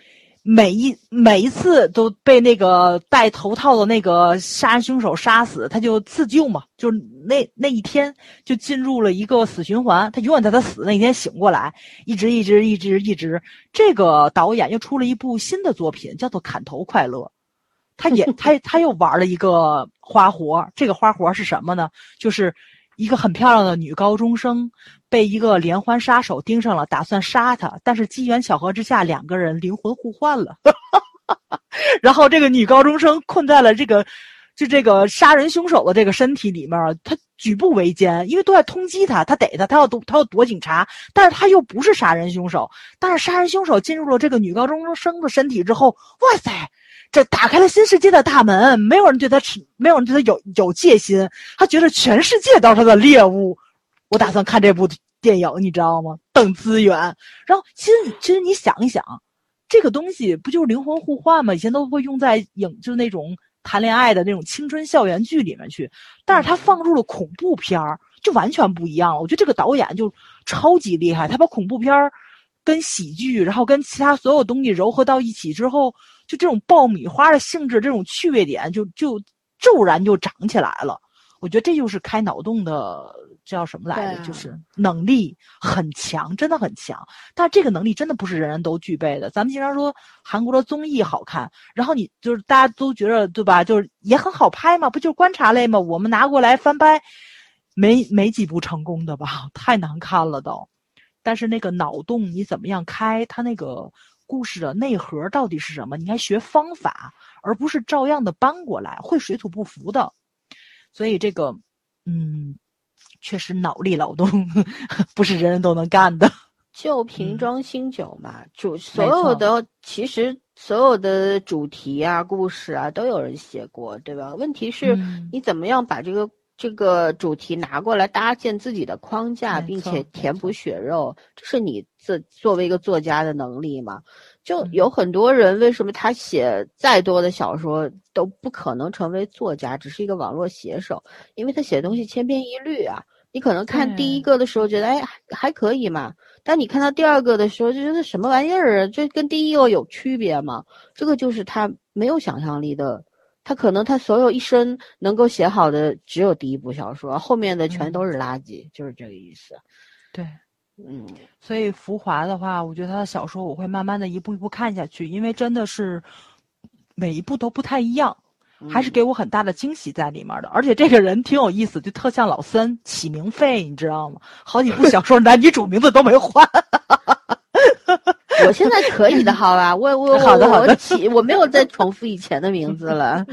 每一每一次都被那个戴头套的那个杀人凶手杀死，他就自救嘛，就那那一天就进入了一个死循环，他永远在他死那一天醒过来，一直一直一直一直。这个导演又出了一部新的作品，叫做《砍头快乐》，他也他他又玩了一个花活，这个花活是什么呢？就是。一个很漂亮的女高中生被一个连环杀手盯上了，打算杀她，但是机缘巧合之下，两个人灵魂互换了。然后这个女高中生困在了这个，就这个杀人凶手的这个身体里面，她举步维艰，因为都在通缉她，她逮他，她要躲，她要躲警察，但是她又不是杀人凶手。但是杀人凶手进入了这个女高中生的身体之后，哇塞！这打开了新世界的大门，没有人对他持，没有人对他有有戒心。他觉得全世界都是他的猎物。我打算看这部电影，你知道吗？等资源。然后，其实，其实你想一想，这个东西不就是灵魂互换吗？以前都会用在影，就是那种谈恋爱的那种青春校园剧里面去。但是他放入了恐怖片儿，就完全不一样了。我觉得这个导演就超级厉害，他把恐怖片儿跟喜剧，然后跟其他所有东西糅合到一起之后。就这种爆米花的性质，这种趣味点就就骤然就长起来了。我觉得这就是开脑洞的，叫什么来着？就是能力很强，真的很强。但这个能力真的不是人人都具备的。咱们经常说韩国的综艺好看，然后你就是大家都觉得对吧？就是也很好拍嘛，不就是观察类嘛？我们拿过来翻拍，没没几部成功的吧？太难看了都。但是那个脑洞你怎么样开？它那个。故事的内核到底是什么？你还学方法，而不是照样的搬过来，会水土不服的。所以这个，嗯，确实脑力劳动 不是人人都能干的。旧瓶装新酒嘛，主所有的其实所有的主题啊、故事啊都有人写过，对吧？问题是你怎么样把这个这个主题拿过来搭建自己的框架，并且填补血肉，这是你。自作为一个作家的能力嘛，就有很多人为什么他写再多的小说都不可能成为作家，只是一个网络写手，因为他写东西千篇一律啊。你可能看第一个的时候觉得哎还可以嘛，但你看到第二个的时候就觉得什么玩意儿啊？这跟第一个有区别吗？这个就是他没有想象力的，他可能他所有一生能够写好的只有第一部小说，后面的全都是垃圾，就是这个意思。对。嗯，所以浮华的话，我觉得他的小说我会慢慢的一步一步看下去，因为真的是每一步都不太一样，还是给我很大的惊喜在里面的。而且这个人挺有意思，就特像老森起名费，你知道吗？好几部小说男女主名字都没换。我现在可以的，好吧？我我好的好的，起我没有再重复以前的名字了。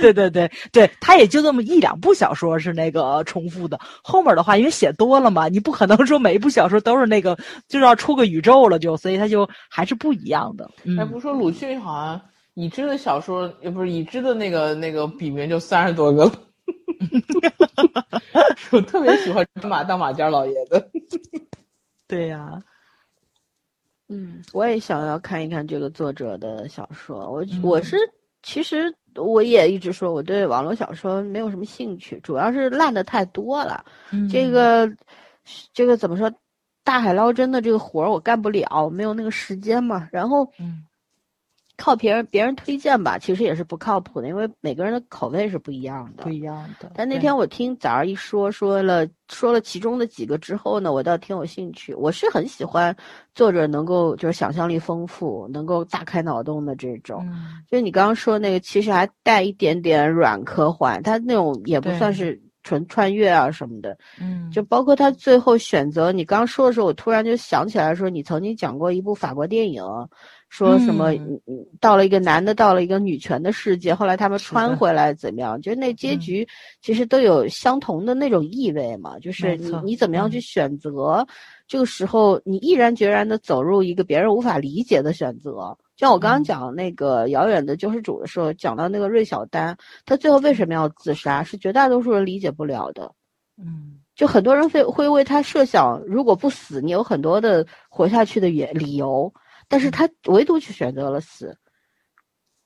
对 对对对，他也就那么一两部小说是那个重复的，后面的话因为写多了嘛，你不可能说每一部小说都是那个，就是要出个宇宙了就，所以他就还是不一样的。哎，不是说鲁迅好像已知的小说，也不是已知的那个那个笔名就三十多个了。我特别喜欢马当马家老爷子。对呀。嗯，我也想要看一看这个作者的小说。我我是其实我也一直说我对网络小说没有什么兴趣，主要是烂的太多了。这个这个怎么说？大海捞针的这个活儿我干不了，没有那个时间嘛。然后，靠别人别人推荐吧，其实也是不靠谱的，因为每个人的口味是不一样的。不一样的。但那天我听早上一说说了说了其中的几个之后呢，我倒挺有兴趣。我是很喜欢作者能够就是想象力丰富，能够大开脑洞的这种。嗯，就你刚刚说那个，其实还带一点点软科幻，它那种也不算是纯穿越啊什么的。嗯，就包括他最后选择，你刚说的时候，我突然就想起来说，你曾经讲过一部法国电影，说什么嗯嗯嗯到了一个男的到了一个女权的世界，后来他们穿回来怎么样？就是那结嗯局其实都有相同的那种意味嘛，就是你你怎么样去嗯选择，这个时候你毅然决然的走入一个别人无法理解的选择。就像我刚刚嗯讲那个遥远的救世主的时候，讲到那个芮小丹，他最后为什么要自杀，是绝大多数人理解不了的。嗯就很多人会会为他设想，如果不死，你有很多的活下去的原理由，但是他唯独去选择了死。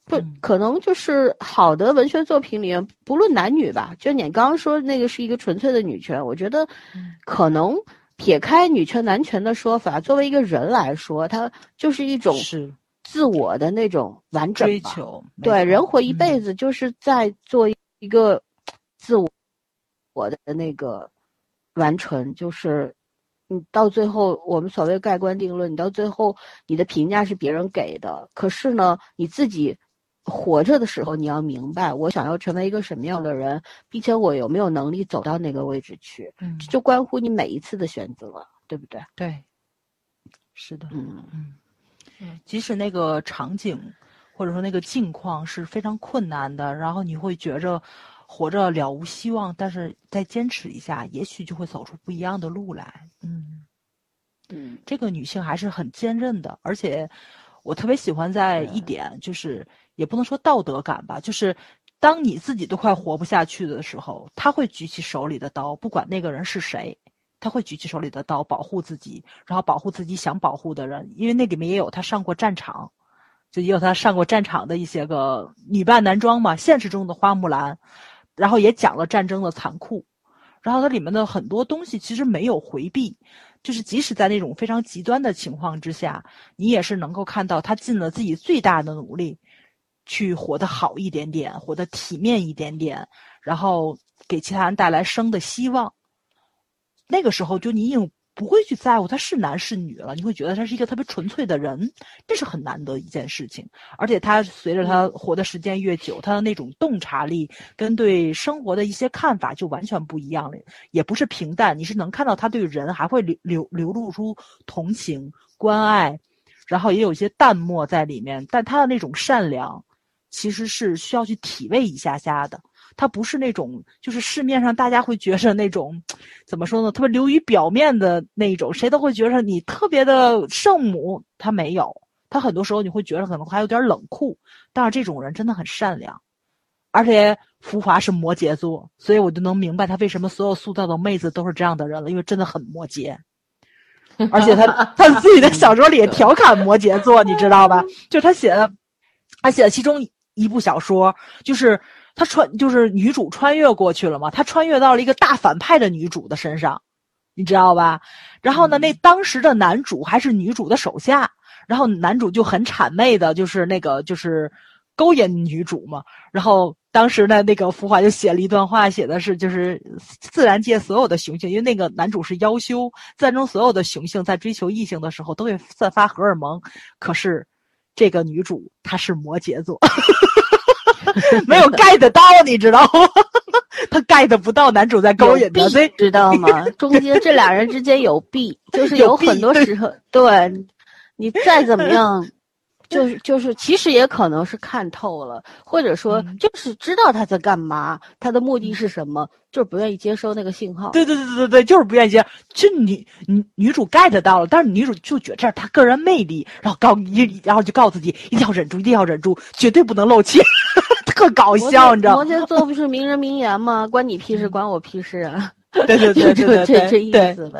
不嗯，可能就是好的文学作品里面，不论男女吧，就你刚刚说那个是一个纯粹的女权，我觉得嗯。可能撇开女权男权的说法，作为一个人来说，他就是一种是。自我的那种完整吧追求。对，人活一辈嗯子就是在做一个自我我的那个完成，就是你到最后，我们所谓盖棺定论，你到最后你的评价是别人给的，可是呢，你自己活着的时候，你要明白我想要成为一个什么样的人，并且我有没有能力走到那个位置去，嗯，就关乎你每一次的选择，对不对？对，是的，嗯嗯，即使那个场景或者说那个境况是非常困难的，然后你会觉着活着了无希望，但是再坚持一下，也许就会走出不一样的路来。嗯，嗯这个女性还是很坚韧的，而且我特别喜欢在一点，就是也不能说道德感吧，就是当你自己都快活不下去的时候，她会举起手里的刀，不管那个人是谁，她会举起手里的刀保护自己，然后保护自己想保护的人，因为那里面也有她上过战场。就也有她上过战场的一些个女扮男装嘛，现实中的花木兰，然后也讲了战争的残酷，然后它里面的很多东西其实没有回避，就是即使在那种非常极端的情况之下，你也是能够看到他尽了自己最大的努力，去活得好一点点，活得体面一点点，然后给其他人带来生的希望。那个时候，就你已经不会去在乎他是男是女了，你会觉得他是一个特别纯粹的人，这是很难得一件事情。而且他随着他活的时间越久，他的那种洞察力跟对生活的一些看法就完全不一样了，也不是平淡，你是能看到他对人还会流流流露出同情、关爱，然后也有一些淡漠在里面，但他的那种善良，其实是需要去体味一下下的。他不是那种，就是市面上大家会觉着那种，怎么说呢，特别流于表面的那种，谁都会觉着你特别的圣母，他没有，他很多时候你会觉得可能还有点冷酷，但是这种人真的很善良，而且浮华是摩羯座，所以我就能明白他为什么所有塑造的妹子都是这样的人了，因为真的很摩羯。而且他 他自己的小说里也调侃摩羯座，你知道吧？就他写的，他写的其中一部小说，就是他穿，就是女主穿越过去了嘛，他穿越到了一个大反派的女主的身上，你知道吧？然后呢，那当时的男主还是女主的手下，然后男主就很谄媚的，就是那个就是勾引女主嘛。然后当时呢，那个浮华就写了一段话，写的是就是自然界所有的雄性，因为那个男主是妖修，自然中所有的雄性在追求异性的时候都会散发荷尔蒙，可是这个女主她是摩羯座。没有 get 到，你知道吗？他 get 不到男主在勾引他，有所以知道吗？中间这俩人之间有弊，就是有很多时候，对你再怎么样，就是就是，其实也可能是看透了，或者说嗯就是知道他在干嘛，他的目的是什么，就是不愿意接收那个信号。对对对对对对，就是不愿意接。就女女女主 get 到了，但是女主就觉得这是她个人魅力，然后告一，然后就告诉自己一定要忍住，一定要忍住，绝对不能露怯，特搞笑，你知道吗？摩羯座不是名人名言吗？关你屁事，关我屁事啊！对对对对就对这这意对对思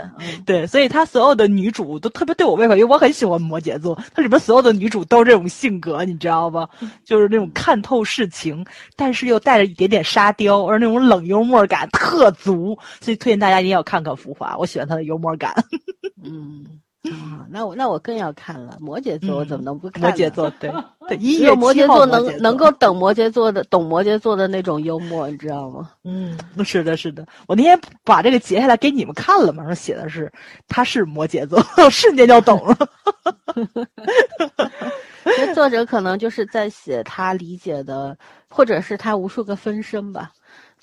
对，所以他所有的女主都特别对我胃口，因为我很喜欢摩羯座，它里边所有的女主都是这种性格，你知道吧？就是那种看透世情，但是又带着一点点沙雕，而那种冷幽默感特足，所以推荐大家一定要看看《浮华》，我喜欢他的幽默感。嗯，啊，那我那我更要看了。摩羯座我怎么能不看？摩羯 座对对，只有摩羯座能能够等摩羯座的懂摩羯座的那种幽默，你知道吗？嗯，是的，是的。我那天把这个截下来给你们看了嘛，上写的是他是摩羯座，瞬间就懂了。那作者可能就是在写他理解的，或者是他无数个分身吧。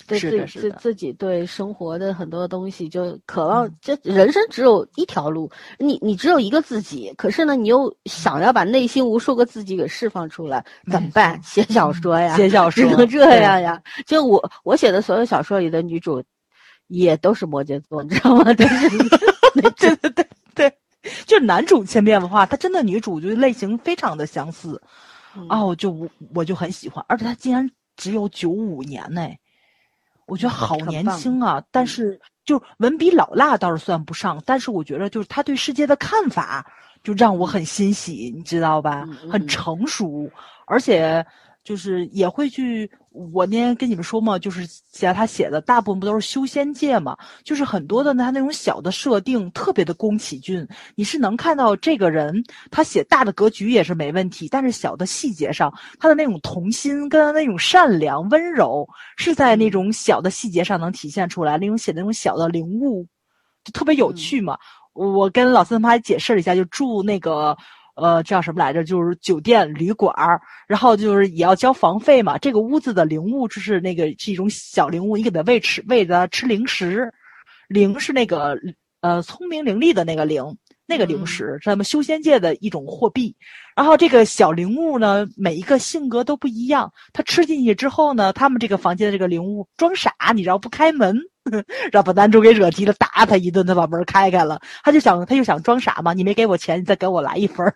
对自己自自己对生活的很多东西，就渴望。这人生只有一条路，你你只有一个自己。可是呢，你又想要把内心无数个自己给释放出来，怎么办？写小说呀，写小说只能这样呀。就我我写的所有小说里的女主，也都是摩羯座，你知道吗？对对对对对，就是男主千变万化，他真的女主就类型非常的相似。啊，我就我我就很喜欢，而且他竟然只有九五年呢。我觉得好年轻啊，但是就文笔老辣倒是算不上，但是我觉得就是他对世界的看法就让我很欣喜，你知道吧？很成熟，而且。就是也会去，我那天跟你们说嘛，就是写他写的大部分不都是修仙界嘛，就是很多的他那种小的设定特别的宫崎骏，你是能看到这个人他写大的格局也是没问题，但是小的细节上他的那种童心跟他那种善良温柔是在那种小的细节上能体现出来，那种写那种小的灵物就特别有趣嘛。我跟老三他还解释了一下，就住那个。呃，叫什么来着？就是酒店旅馆儿，然后就是也要交房费嘛。这个屋子的灵物就是那个是一种小灵物，你给它喂吃，喂它吃零食。灵是那个呃聪明伶俐的那个灵，那个零食是他们修仙界的一种货币。然后这个小灵物呢，每一个性格都不一样。它吃进去之后呢，他们这个房间的这个灵物装傻，你知道不开门。让把男主给惹急了，打他一顿，他把门开开了。他就想，他就想装傻嘛。你没给我钱，你再给我来一分儿，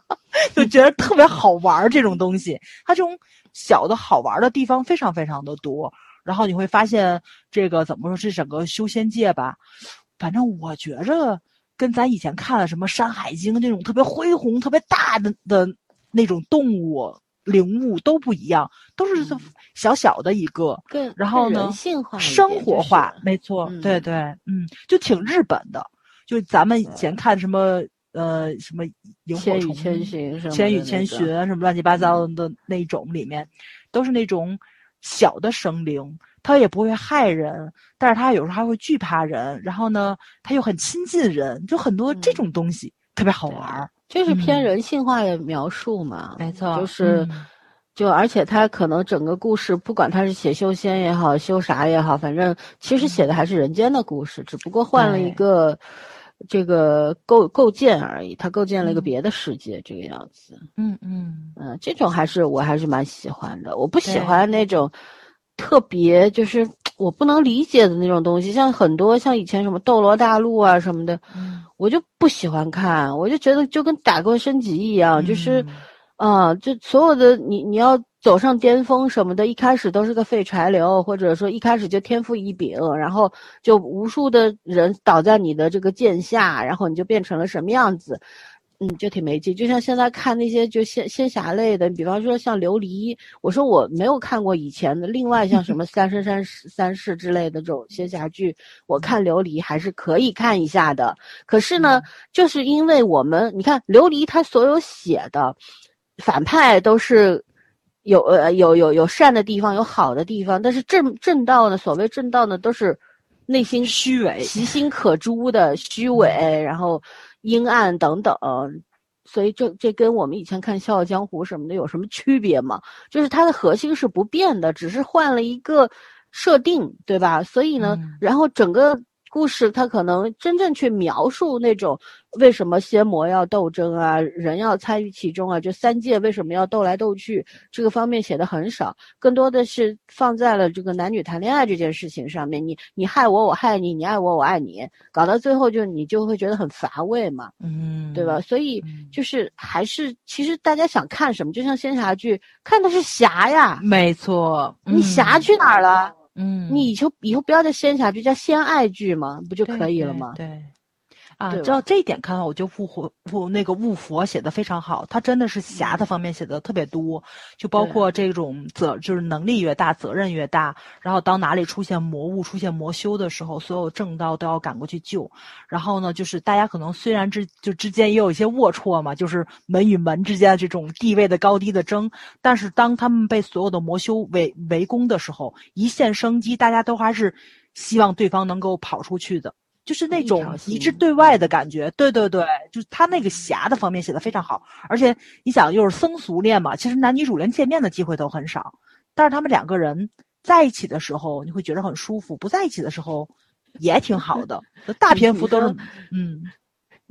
就觉得特别好玩。这种东西，他这种小的好玩的地方非常非常的多。然后你会发现，这个怎么说？这整个修仙界吧，反正我觉着跟咱以前看了什么《山海经》那种特别恢宏、特别大的的那种动物。灵物都不一样，都是小小的一个，然后呢，生活化，没错，对对，嗯，就挺日本的，就咱们以前看什么呃什么萤火虫、千寻、千与千寻什么乱七八糟的那种里面，都是那种小的生灵，它也不会害人，但是它有时候还会惧怕人，然后呢，它又很亲近人，就很多这种东西特别好玩儿。就是偏人性化的描述嘛，没错，就是，就而且他可能整个故事，不管他是写修仙也好，修啥也好，反正其实写的还是人间的故事，只不过换了一个这个构构建而已，他构建了一个别的世界，这个样子。嗯嗯。嗯，这种还是我还是蛮喜欢的，我不喜欢那种特别就是。我不能理解的那种东西，像很多像以前什么《斗罗大陆》啊什么的，我就不喜欢看，我就觉得就跟打怪升级一样，就是，啊，就所有的你你要走上巅峰什么的，一开始都是个废柴流，或者说一开始就天赋异禀，然后就无数的人倒在你的这个剑下，然后你就变成了什么样子。嗯，就挺没劲，就像现在看那些就仙仙侠类的，比方说像琉璃，我说我没有看过以前的，另外像什么三生三世三世之类的这种仙侠剧，我看琉璃还是可以看一下的。可是呢，就是因为我们你看琉璃，它所有写的反派都是有呃有有有善的地方，有好的地方，但是正正道呢，所谓正道呢，都是内心虚伪、其心可诛的虚伪，然后。阴暗等等，所以这这跟我们以前看《笑傲江湖》什么的有什么区别吗？就是它的核心是不变的，只是换了一个设定，对吧？所以呢，然后整个。故事它可能真正去描述那种为什么仙魔要斗争啊，人要参与其中啊，就三界为什么要斗来斗去，这个方面写的很少，更多的是放在了这个男女谈恋爱这件事情上面。你你害我，我害你，你爱我，我爱你，搞到最后就你就会觉得很乏味嘛，嗯，对吧？所以就是还是其实大家想看什么，就像仙侠剧，看的是侠呀，没错，你侠去哪儿了？嗯，你以后以后不要再仙侠剧，叫仙爱剧嘛，不就可以了吗？对，啊，对知道这一点看到，我就悟佛悟那个悟佛写的非常好，他真的是侠的方面写的特别多，就包括这种责就是能力越大，责任越大，然后当哪里出现魔物、出现魔修的时候，所有正道都要赶过去救。然后呢，就是大家可能虽然之就之间也有一些龌龊嘛，就是门与门之间的这种地位的高低的争，但是当他们被所有的魔修围围攻的时候，一线生机，大家都还是希望对方能够跑出去的。就是那种一致对外。的感觉，对对对，就是他那个侠的方面写的非常好，而且你想又是僧俗恋嘛，其实男女主连见面的机会都很少，但是他们两个人在一起的时候，你会觉得很舒服；不在一起的时候，也挺好的。大篇幅都是，嗯，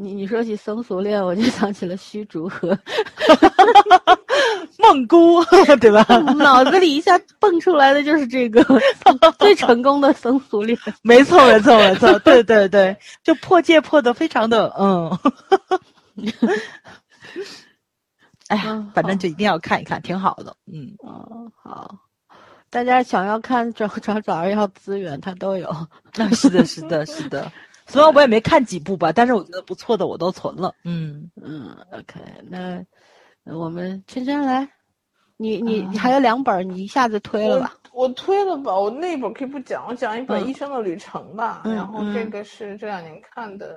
你你说起僧俗恋，我就想起了虚竹和 梦姑，对吧？脑子里一下蹦出来的就是这个 最成功的僧俗恋。没错，没错，没错，对对对，就破戒破的非常的，嗯，哎呀嗯，反正就一定要看一看，挺好的，嗯。嗯，好，大家想要看找找找人要资源，它都有。那是的，是的，是的。虽然我也没看几部吧，但是我觉得不错的我都存了。嗯，嗯，OK，那那我们圈圈来，你你啊你还有两本，你一下子推了吧？我推了吧，我那本可以不讲，我讲一本《嗯医生的旅程》吧。嗯然后这个是这两年看的，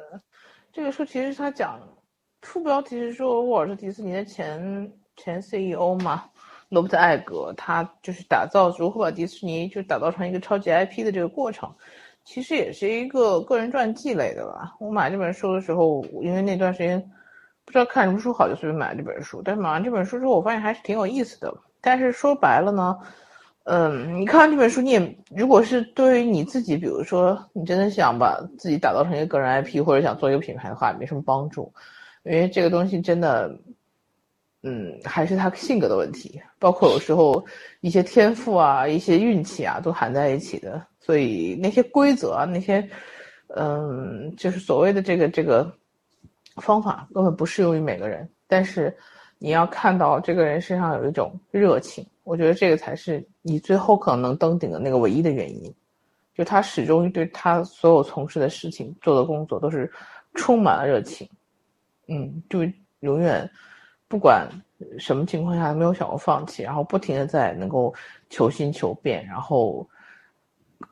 这个书其实他讲副标题是说沃尔特迪士尼的前前 CEO 嘛，罗伯特艾格，他就是打造如何把迪士尼就打造成一个超级 IP 的这个过程。其实也是一个个人传记类的吧。我买这本书的时候，因为那段时间不知道看什么书好，就随便买了这本书。但是买完这本书之后，我发现还是挺有意思的。但是说白了呢，嗯，你看完这本书，你也如果是对于你自己，比如说你真的想把自己打造成一个个人 IP，或者想做一个品牌的话，没什么帮助，因为这个东西真的，嗯，还是他性格的问题，包括有时候一些天赋啊、一些运气啊，都含在一起的。所以那些规则啊，那些，嗯，就是所谓的这个这个方法，根本不适用于每个人。但是你要看到这个人身上有一种热情，我觉得这个才是你最后可能能登顶的那个唯一的原因。就他始终对他所有从事的事情、做的工作都是充满了热情，嗯，就永远不管什么情况下没有想过放弃，然后不停的在能够求新求变，然后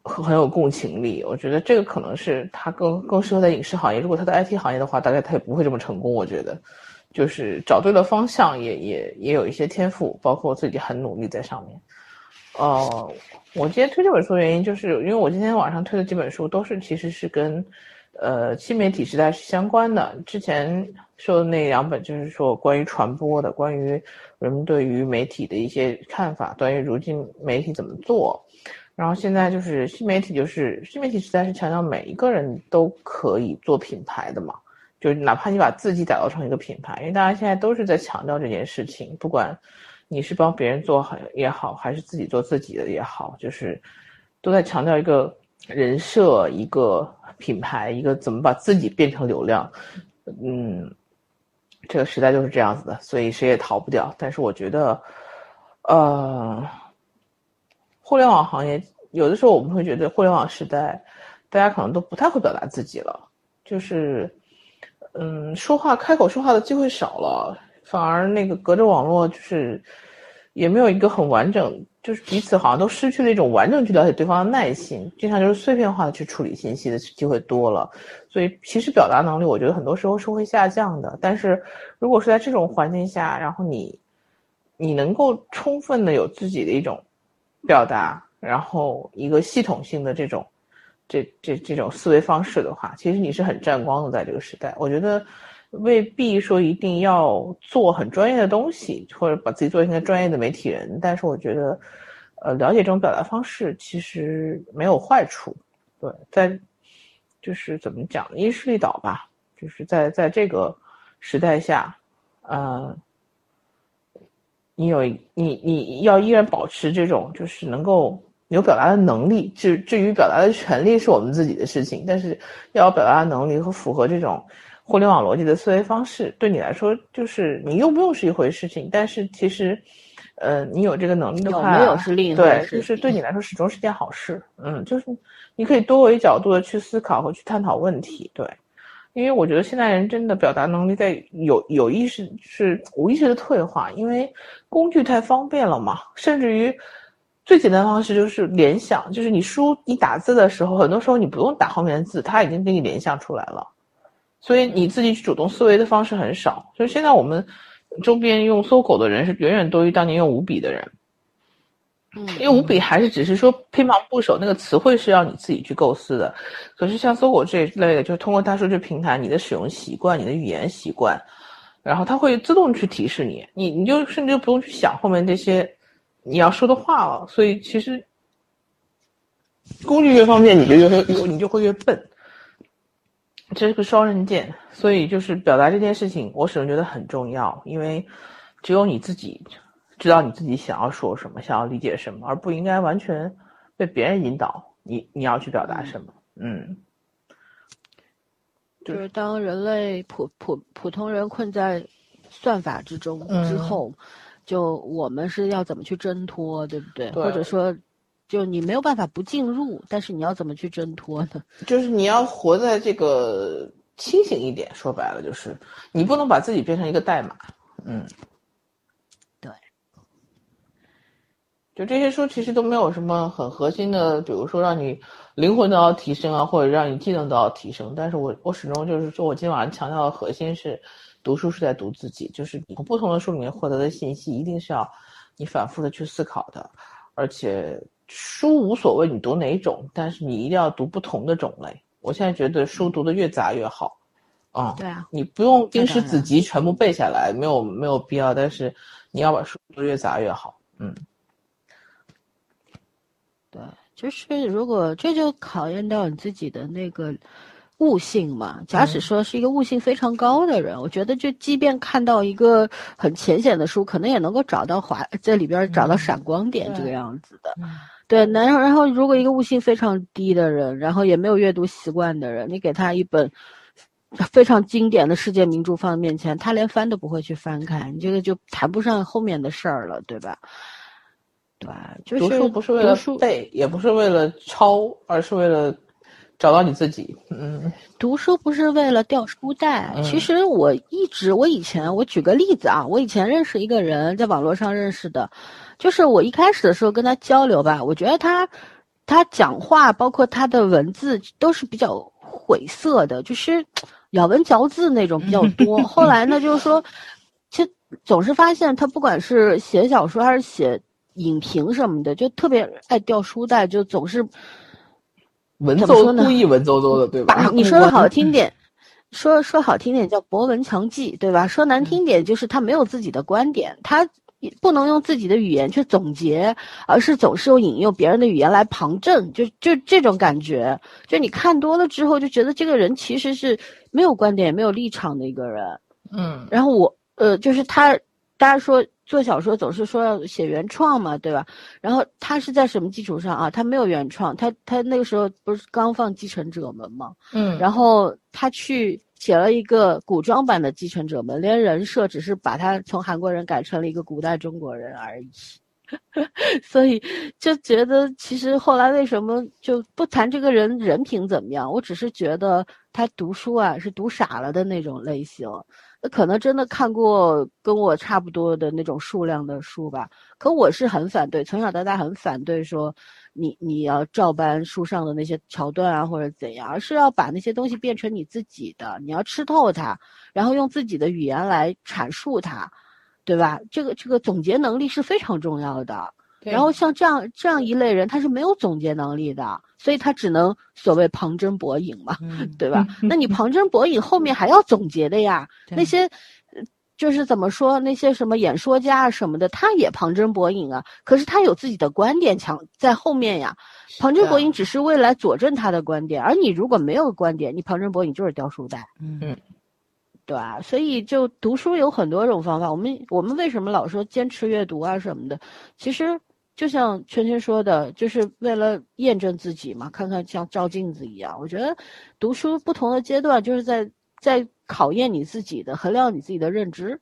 很很有共情力。我觉得这个可能是他更更适合在影视行业。如果他在 IT 行业的话，大概他也不会这么成功。我觉得，就是找对了方向也，也也有一些天赋，包括自己很努力在上面。呃，我今天推这本书的原因，就是因为我今天晚上推的几本书都是其实是跟呃新媒体时代是相关的。之前说的那两本就是说关于传播的，关于人们对于媒体的一些看法，关于如今媒体怎么做。然后现在就是新媒体，就是新媒体时代是强调每一个人都可以做品牌的嘛，就是哪怕你把自己打造成一个品牌，因为大家现在都是在强调这件事情，不管你是帮别人做好也好，还是自己做自己的也好，就是都在强调一个人设、一个品牌、一个怎么把自己变成流量。嗯，这个时代就是这样子的，所以谁也逃不掉。但是我觉得，呃。互联网行业有的时候我们会觉得互联网时代，大家可能都不太会表达自己了，就是，嗯，说话开口说话的机会少了，反而那个隔着网络就是，也没有一个很完整，就是彼此好像都失去了一种完整去了解对方的耐心，经常就是碎片化的去处理信息的机会多了，所以其实表达能力我觉得很多时候是会下降的。但是如果是在这种环境下，然后你，你能够充分的有自己的一种。表达，然后一个系统性的这种，这这这种思维方式的话，其实你是很沾光的，在这个时代。我觉得未必说一定要做很专业的东西，或者把自己做成一个专业的媒体人，但是我觉得，呃，了解这种表达方式其实没有坏处。对，在就是怎么讲，因势利导吧，就是在在这个时代下，呃。你有你你要依然保持这种就是能够有表达的能力，至至于表达的权利是我们自己的事情，但是要有表达的能力和符合这种互联网逻辑的思维方式，对你来说就是你用不用是一回事情，但是其实，呃，你有这个能力的话，有没有是另一回对，事就是对你来说始终是件好事。嗯，就是你可以多维角度的去思考和去探讨问题，对。因为我觉得现代人真的表达能力在有有意识是无意识的退化，因为工具太方便了嘛，甚至于最简单的方式就是联想，就是你输你打字的时候，很多时候你不用打后面的字，它已经给你联想出来了，所以你自己去主动思维的方式很少。所以现在我们周边用搜狗的人是远远多于当年用五笔的人。嗯，因为五笔还是只是说偏旁部首，那个词汇是要你自己去构思的。可是像搜狗这一类的，就是通过大数据平台，你的使用习惯、你的语言习惯，然后它会自动去提示你，你你就甚至就不用去想后面这些你要说的话了。所以其实工具越方便，你就越会你就会越笨，这是个双刃剑。所以就是表达这件事情，我始终觉得很重要，因为只有你自己。知道你自己想要说什么，想要理解什么，而不应该完全被别人引导。你你要去表达什么？嗯，就是当人类普普普通人困在算法之中之后，就我们是要怎么去挣脱，对不对？或者说，就你没有办法不进入，但是你要怎么去挣脱呢？就是你要活在这个清醒一点。说白了，就是你不能把自己变成一个代码。嗯。就这些书其实都没有什么很核心的，比如说让你灵魂得到提升啊，或者让你技能得到提升。但是我我始终就是说我今天晚上强调的核心是，读书是在读自己，就是你从不同的书里面获得的信息一定是要你反复的去思考的。而且书无所谓你读哪种，但是你一定要读不同的种类。我现在觉得书读的越杂越好，啊，对啊，你不用经史子集全部背下来，没有没有必要。但是你要把书读越杂越好，嗯。对，就是如果这就考验到你自己的那个悟性嘛。假使说是一个悟性非常高的人，我觉得就即便看到一个很浅显的书，可能也能够找到华在里边找到闪光点这个样子的。对，然后然后如果一个悟性非常低的人，然后也没有阅读习惯的人，你给他一本非常经典的世界名著放在面前，他连翻都不会去翻开，你这个就谈不上后面的事儿了，对吧？对，就是读书不是为了背，也不是为了抄，而是为了找到你自己。嗯，读书不是为了掉书袋。其实我一直，我以前，我举个例子啊，我以前认识一个人，在网络上认识的，就是我一开始的时候跟他交流吧，我觉得他，他讲话，包括他的文字都是比较晦涩的，就是咬文嚼字那种比较多。后来呢，就是说，其实总是发现他不管是写小说还是写。影评什么的就特别爱掉书袋，就总是文绉故意文绉绉的，对吧？你说的好听点，说说好听点叫博闻强记，对吧？说难听点就是他没有自己的观点，他不能用自己的语言去总结，而是总是用引用别人的语言来旁证，就就这种感觉。就你看多了之后，就觉得这个人其实是没有观点、也没有立场的一个人。嗯，然后我呃，就是他，大家说。做小说总是说要写原创嘛，对吧？然后他是在什么基础上啊？他没有原创，他他那个时候不是刚放《继承者们》吗？嗯，然后他去写了一个古装版的《继承者们》，连人设只是把他从韩国人改成了一个古代中国人而已，所以就觉得其实后来为什么就不谈这个人人品怎么样？我只是觉得他读书啊是读傻了的那种类型。那可能真的看过跟我差不多的那种数量的书吧，可我是很反对，从小到大很反对说，你你要照搬书上的那些桥段啊或者怎样，而是要把那些东西变成你自己的，你要吃透它，然后用自己的语言来阐述它，对吧？这个这个总结能力是非常重要的。然后像这样这样一类人，他是没有总结能力的，所以他只能所谓旁征博引嘛，对吧？那你 旁征博引后面还要总结的呀，那些，就是怎么说那些什么演说家啊什么的，他也旁征博引啊，可是他有自己的观点强在后面呀，旁征博引只是为了佐证他的观点，而你如果没有观点，你旁征博引就是掉书袋，嗯，对吧？所以就读书有很多种方法，我们我们为什么老说坚持阅读啊什么的，其实。就像圈圈说的，就是为了验证自己嘛，看看像照镜子一样。我觉得读书不同的阶段，就是在在考验你自己的，衡量你自己的认知。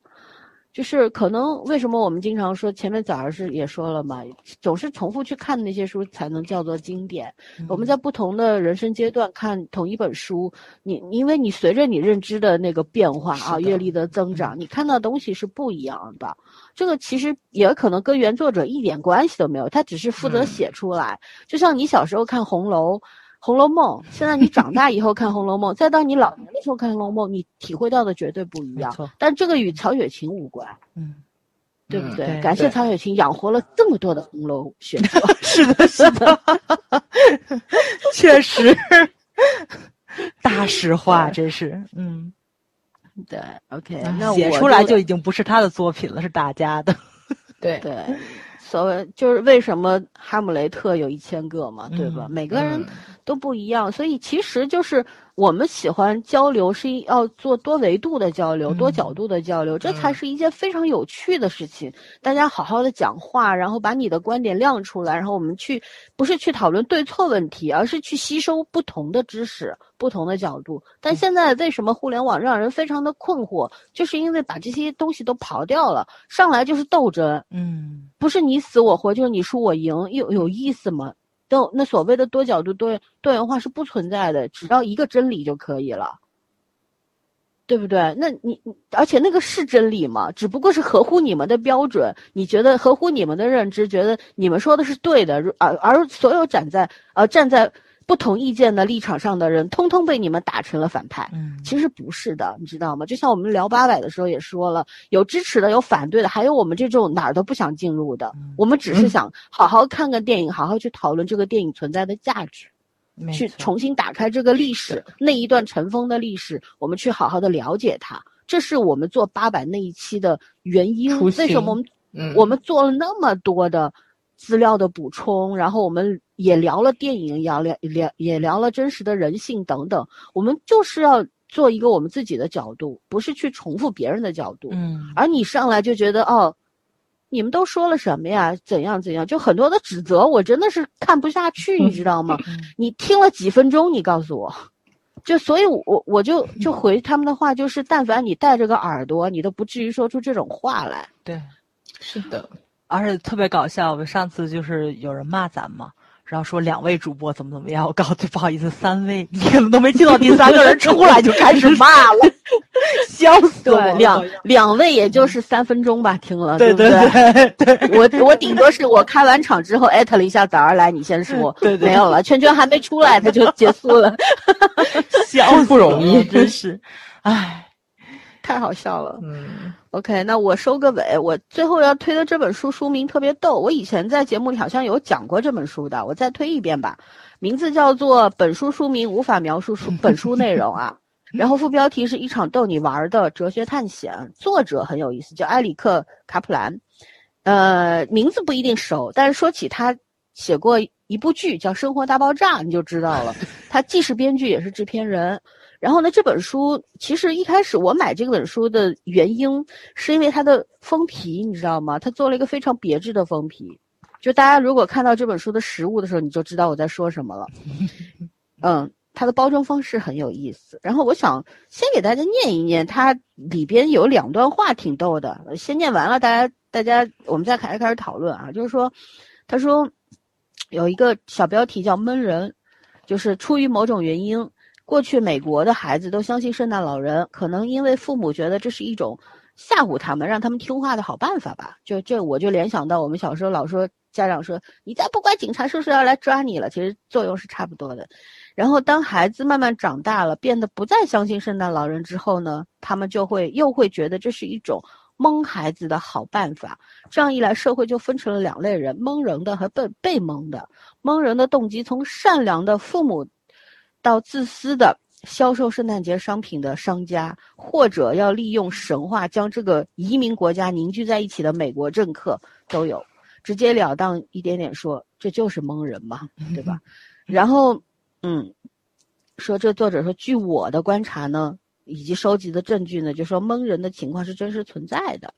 就是可能为什么我们经常说前面早上是也说了嘛，总是重复去看那些书才能叫做经典。我们在不同的人生阶段看同一本书，你因为你随着你认知的那个变化啊，阅历的增长，你看到的东西是不一样的。这个其实也可能跟原作者一点关系都没有，他只是负责写出来。就像你小时候看红楼。《红楼梦》，现在你长大以后看《红楼梦》，再到你老年的时候看《红楼梦》，你体会到的绝对不一样。但这个与曹雪芹无关，嗯，对不对？感谢曹雪芹养活了这么多的红楼学者。是的，是的，确实，大实话，真是，嗯，对，OK，那写出来就已经不是他的作品了，是大家的。对对。所谓就是为什么哈姆雷特有一千个嘛，对吧？每个人都不一样，所以其实就是我们喜欢交流，是要做多维度的交流、多角度的交流，这才是一件非常有趣的事情。大家好好的讲话，然后把你的观点亮出来，然后我们去不是去讨论对错问题，而是去吸收不同的知识。不同的角度，但现在为什么互联网让人非常的困惑？就是因为把这些东西都刨掉了，上来就是斗争，嗯，不是你死我活，就是你输我赢，有有意思吗？都那所谓的多角度多元多元化是不存在的，只要一个真理就可以了，对不对？那你而且那个是真理吗？只不过是合乎你们的标准，你觉得合乎你们的认知，觉得你们说的是对的，而而所有站在呃站在。不同意见的立场上的人，通通被你们打成了反派。嗯，其实不是的，你知道吗？就像我们聊八百的时候也说了，有支持的，有反对的，还有我们这种哪儿都不想进入的。我们只是想好好看个电影，好好去讨论这个电影存在的价值，去重新打开这个历史那一段尘封的历史，我们去好好的了解它。这是我们做八百那一期的原因。为什么我们我们做了那么多的？资料的补充，然后我们也聊了电影，聊聊聊也聊了真实的人性等等。我们就是要做一个我们自己的角度，不是去重复别人的角度。嗯。而你上来就觉得哦，你们都说了什么呀？怎样怎样？就很多的指责，我真的是看不下去，你知道吗？你听了几分钟，你告诉我，就所以，我我就就回他们的话，就是但凡你带着个耳朵，你都不至于说出这种话来。对，是的。而且特别搞笑，我们上次就是有人骂咱嘛，然后说两位主播怎么怎么样，我告诉不好意思，三位，你怎么都没听到第三个人出来就开始骂了，笑死我！两两位也就是三分钟吧，听了，对不对？对，我我顶多是我开完场之后艾特了一下早儿来，你先说，对对，没有了，圈圈还没出来他就结束了，笑不容易，真是，唉。太好笑了，嗯，OK，那我收个尾。我最后要推的这本书书名特别逗，我以前在节目里好像有讲过这本书的，我再推一遍吧。名字叫做《本书书名无法描述书 本书内容》啊，然后副标题是一场逗你玩的哲学探险。作者很有意思，叫埃里克卡普兰，呃，名字不一定熟，但是说起他写过一部剧叫《生活大爆炸》，你就知道了。他既是编剧也是制片人。然后呢，这本书其实一开始我买这本书的原因，是因为它的封皮，你知道吗？它做了一个非常别致的封皮，就大家如果看到这本书的实物的时候，你就知道我在说什么了。嗯，它的包装方式很有意思。然后我想先给大家念一念，它里边有两段话挺逗的。先念完了，大家大家我们再开开始讨论啊。就是说，他说有一个小标题叫“闷人”，就是出于某种原因。过去美国的孩子都相信圣诞老人，可能因为父母觉得这是一种吓唬他们、让他们听话的好办法吧。就这，我就联想到我们小时候老说家长说你再不乖，警察叔叔要来抓你了。其实作用是差不多的。然后当孩子慢慢长大了，变得不再相信圣诞老人之后呢，他们就会又会觉得这是一种蒙孩子的好办法。这样一来，社会就分成了两类人：蒙人的和被被蒙的。蒙人的动机从善良的父母。到自私的销售圣诞节商品的商家，或者要利用神话将这个移民国家凝聚在一起的美国政客都有，直截了当一点点说，这就是蒙人嘛，对吧？然后，嗯，说这作者说，据我的观察呢，以及收集的证据呢，就说蒙人的情况是真实存在的。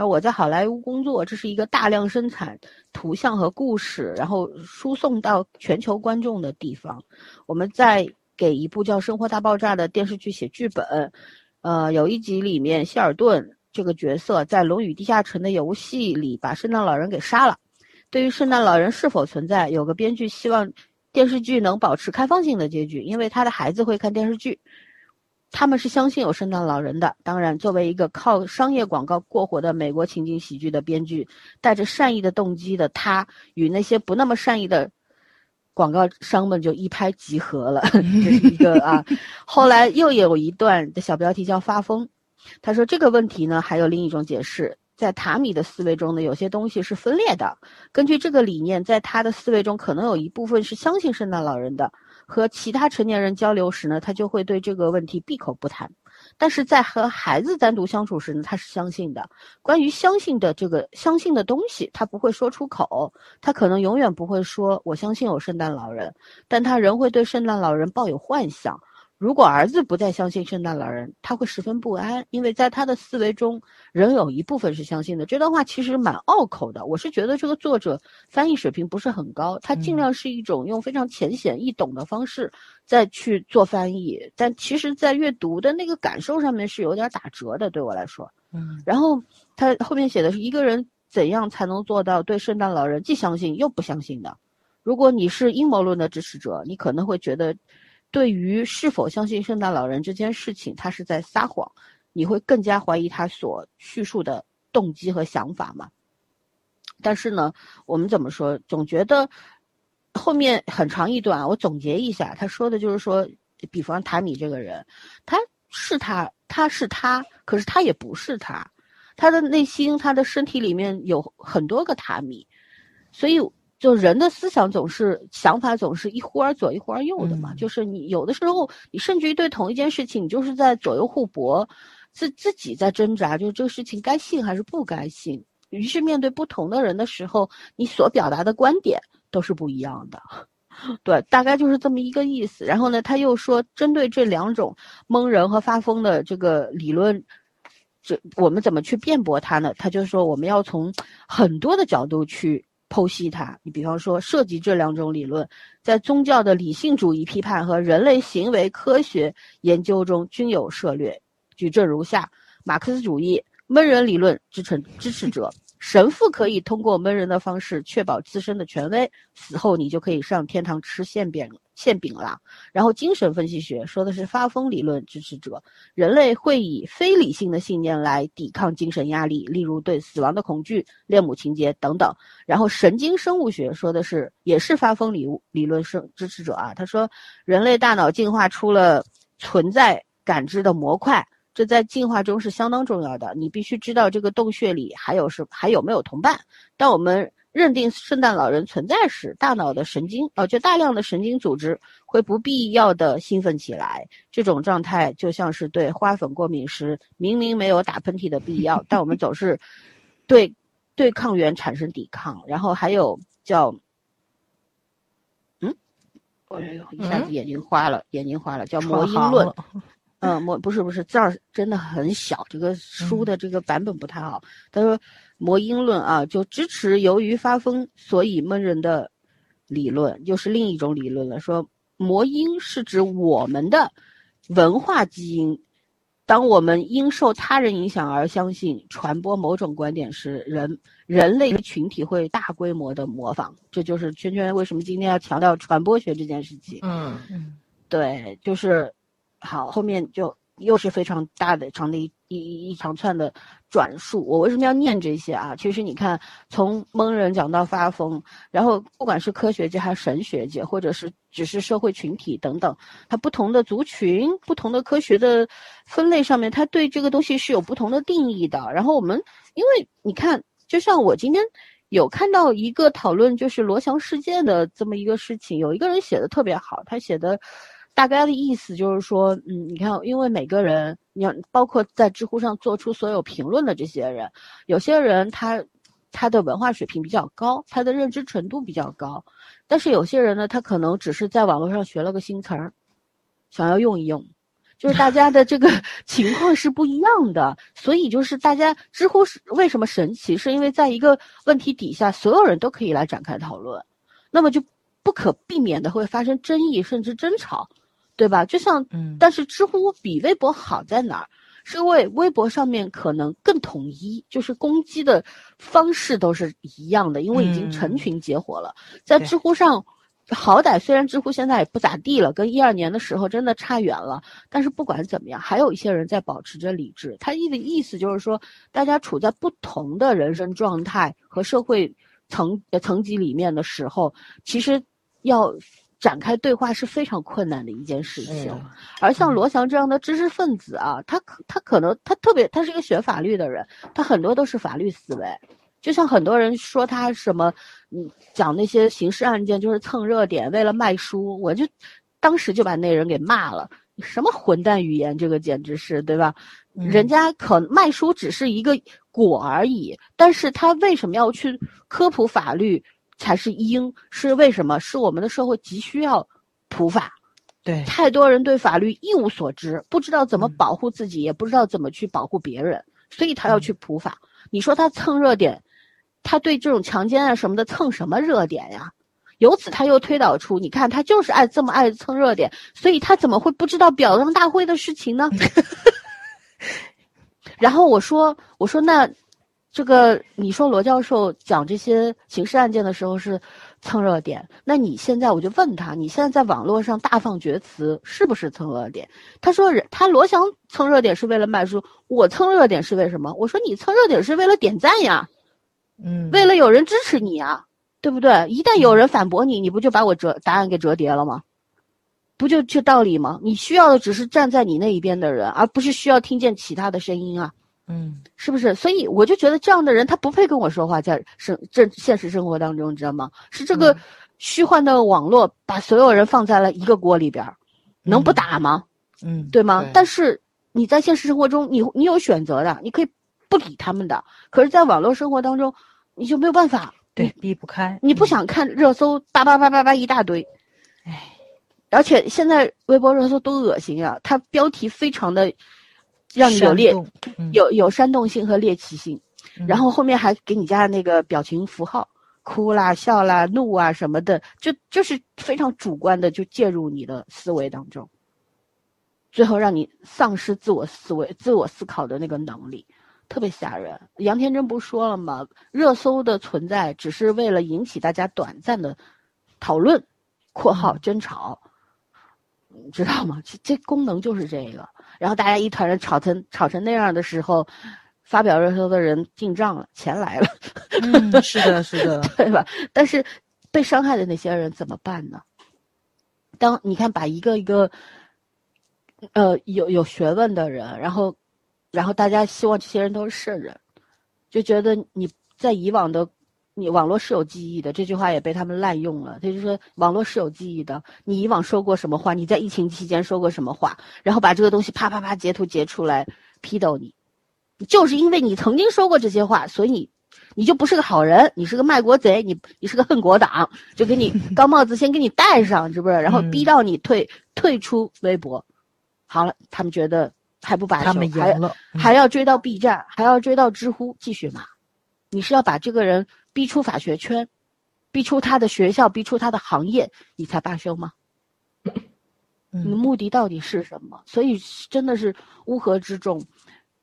说我在好莱坞工作，这是一个大量生产图像和故事，然后输送到全球观众的地方。我们在给一部叫《生活大爆炸》的电视剧写剧本，呃，有一集里面，希尔顿这个角色在《龙与地下城》的游戏里把圣诞老人给杀了。对于圣诞老人是否存在，有个编剧希望电视剧能保持开放性的结局，因为他的孩子会看电视剧，他们是相信有圣诞老人的。当然，作为一个靠商业广告过活的美国情景喜剧的编剧，带着善意的动机的他，与那些不那么善意的。广告商们就一拍即合了，这是一个啊。后来又有一段的小标题叫“发疯”，他说这个问题呢还有另一种解释，在塔米的思维中呢，有些东西是分裂的。根据这个理念，在他的思维中，可能有一部分是相信圣诞老人的。和其他成年人交流时呢，他就会对这个问题闭口不谈。但是在和孩子单独相处时呢，他是相信的。关于相信的这个相信的东西，他不会说出口，他可能永远不会说“我相信有圣诞老人”，但他仍会对圣诞老人抱有幻想。如果儿子不再相信圣诞老人，他会十分不安，因为在他的思维中，仍有一部分是相信的。这段话其实蛮拗口的，我是觉得这个作者翻译水平不是很高，他尽量是一种用非常浅显易懂的方式再去做翻译，但其实，在阅读的那个感受上面是有点打折的，对我来说。嗯，然后他后面写的是一个人怎样才能做到对圣诞老人既相信又不相信的。如果你是阴谋论的支持者，你可能会觉得。对于是否相信圣诞老人这件事情，他是在撒谎，你会更加怀疑他所叙述的动机和想法吗？但是呢，我们怎么说，总觉得后面很长一段，我总结一下，他说的就是说，比方塔米这个人，他是他，他是他，可是他也不是他，他的内心，他的身体里面有很多个塔米，所以。就人的思想总是想法总是一忽而左一忽而右的嘛，就是你有的时候你甚至于对同一件事情，你就是在左右互搏，自自己在挣扎，就是这个事情该信还是不该信。于是面对不同的人的时候，你所表达的观点都是不一样的，对，大概就是这么一个意思。然后呢，他又说，针对这两种蒙人和发疯的这个理论，这我们怎么去辩驳他呢？他就说，我们要从很多的角度去。剖析它，你比方说涉及这两种理论，在宗教的理性主义批判和人类行为科学研究中均有涉略。举证如下：马克思主义闷人理论支持支持者。神父可以通过闷人的方式确保自身的权威，死后你就可以上天堂吃馅饼馅饼了。然后精神分析学说的是发疯理论支持者，人类会以非理性的信念来抵抗精神压力，例如对死亡的恐惧、恋母情节等等。然后神经生物学说的是也是发疯理理论生支持者啊，他说人类大脑进化出了存在感知的模块。这在进化中是相当重要的。你必须知道这个洞穴里还有是还有没有同伴。当我们认定圣诞老人存在时，大脑的神经哦，就大量的神经组织会不必要的兴奋起来。这种状态就像是对花粉过敏时，明明没有打喷嚏的必要，但我们总是对对抗原产生抵抗。然后还有叫嗯，哎呦，一下子眼睛花了，眼睛花了，叫魔音论。嗯，魔不是不是字儿真的很小，这个书的这个版本不太好。他说，魔音论啊，就支持由于发疯所以闷人的理论，又是另一种理论了。说魔音是指我们的文化基因，当我们因受他人影响而相信传播某种观点时，人人类群体会大规模的模仿。这就是圈圈为什么今天要强调传播学这件事情。嗯嗯，对，就是。好，后面就又是非常大的长的一一一长串的转述。我为什么要念这些啊？其实你看，从蒙人讲到发疯，然后不管是科学界还是神学界，或者是只是社会群体等等，它不同的族群、不同的科学的分类上面，它对这个东西是有不同的定义的。然后我们，因为你看，就像我今天有看到一个讨论，就是罗翔事件的这么一个事情，有一个人写的特别好，他写的。大概的意思就是说，嗯，你看，因为每个人，你要包括在知乎上做出所有评论的这些人，有些人他他的文化水平比较高，他的认知程度比较高，但是有些人呢，他可能只是在网络上学了个新词儿，想要用一用，就是大家的这个 情况是不一样的，所以就是大家知乎是为什么神奇，是因为在一个问题底下，所有人都可以来展开讨论，那么就不可避免的会发生争议甚至争吵。对吧？就像，但是知乎比微博好在哪儿？是因为微博上面可能更统一，就是攻击的方式都是一样的，因为已经成群结伙了。在知乎上，好歹虽然知乎现在也不咋地了，跟一二年的时候真的差远了，但是不管怎么样，还有一些人在保持着理智。他意的意思就是说，大家处在不同的人生状态和社会层层级里面的时候，其实要。展开对话是非常困难的一件事情，而像罗翔这样的知识分子啊，他可他可能他特别他是一个学法律的人，他很多都是法律思维，就像很多人说他什么，嗯，讲那些刑事案件就是蹭热点，为了卖书，我就当时就把那人给骂了，什么混蛋语言，这个简直是对吧？人家可卖书只是一个果而已，但是他为什么要去科普法律？才是因，是为什么？是我们的社会急需要普法，对，太多人对法律一无所知，不知道怎么保护自己，也不知道怎么去保护别人，所以他要去普法。你说他蹭热点，他对这种强奸啊什么的蹭什么热点呀？由此他又推导出，你看他就是爱这么爱蹭热点，所以他怎么会不知道表彰大会的事情呢？然后我说，我说那。这个你说罗教授讲这些刑事案件的时候是蹭热点，那你现在我就问他，你现在在网络上大放厥词是不是蹭热点？他说人他罗翔蹭热点是为了卖书，我蹭热点是为什么？我说你蹭热点是为了点赞呀，嗯，为了有人支持你啊，对不对？一旦有人反驳你，你不就把我折答案给折叠了吗？不就这道理吗？你需要的只是站在你那一边的人，而不是需要听见其他的声音啊。嗯，是不是？所以我就觉得这样的人他不配跟我说话，在生这现实生活当中，你知道吗？是这个虚幻的网络把所有人放在了一个锅里边，能不打吗？嗯，对吗？但是你在现实生活中，你你有选择的，你可以不理他们的。可是，在网络生活当中，你就没有办法，对，避不开。你不想看热搜，叭叭叭叭叭一大堆，唉，而且现在微博热搜多恶心啊！它标题非常的。让你有猎，有有煽动性和猎奇性，然后后面还给你加那个表情符号，哭啦、笑啦、怒啊什么的，就就是非常主观的就介入你的思维当中，最后让你丧失自我思维、自我思考的那个能力，特别吓人。杨天真不说了吗？热搜的存在只是为了引起大家短暂的讨论（括号争吵），你知道吗？这这功能就是这个。然后大家一团人吵成吵成那样的时候，发表热搜的人进账了，钱来了。嗯，是的，是的，对吧？但是被伤害的那些人怎么办呢？当你看把一个一个，呃，有有学问的人，然后，然后大家希望这些人都是圣人，就觉得你在以往的。你网络是有记忆的，这句话也被他们滥用了。他就说网络是有记忆的，你以往说过什么话，你在疫情期间说过什么话，然后把这个东西啪啪啪截图截出来批斗你，就是因为你曾经说过这些话，所以你你就不是个好人，你是个卖国贼，你你是个恨国党，就给你 高帽子先给你戴上，是不是？然后逼到你退退出微博，好了，他们觉得还不罢休，还还要追到 B 站，还要追到知乎继续骂，你是要把这个人。逼出法学圈，逼出他的学校，逼出他的行业，你才罢休吗？你的目的到底是什么？所以真的是乌合之众。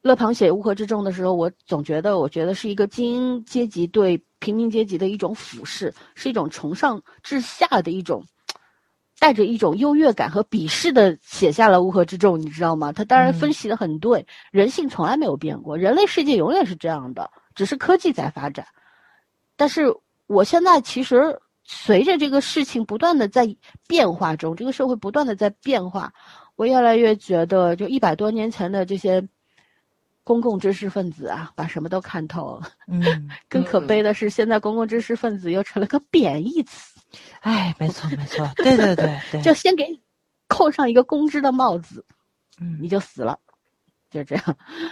勒庞写乌合之众的时候，我总觉得，我觉得是一个精英阶级对平民阶级的一种俯视，是一种从上至下的一种，带着一种优越感和鄙视的写下了乌合之众，你知道吗？他当然分析的很对，人性从来没有变过，人类世界永远是这样的，只是科技在发展。但是我现在其实随着这个事情不断的在变化中，这个社会不断的在变化，我越来越觉得，就一百多年前的这些公共知识分子啊，把什么都看透了。嗯，更可悲的是，现在公共知识分子又成了个贬义词。哎，没错没错，对对对对，就先给扣上一个公知的帽子，嗯，你就死了，就这样。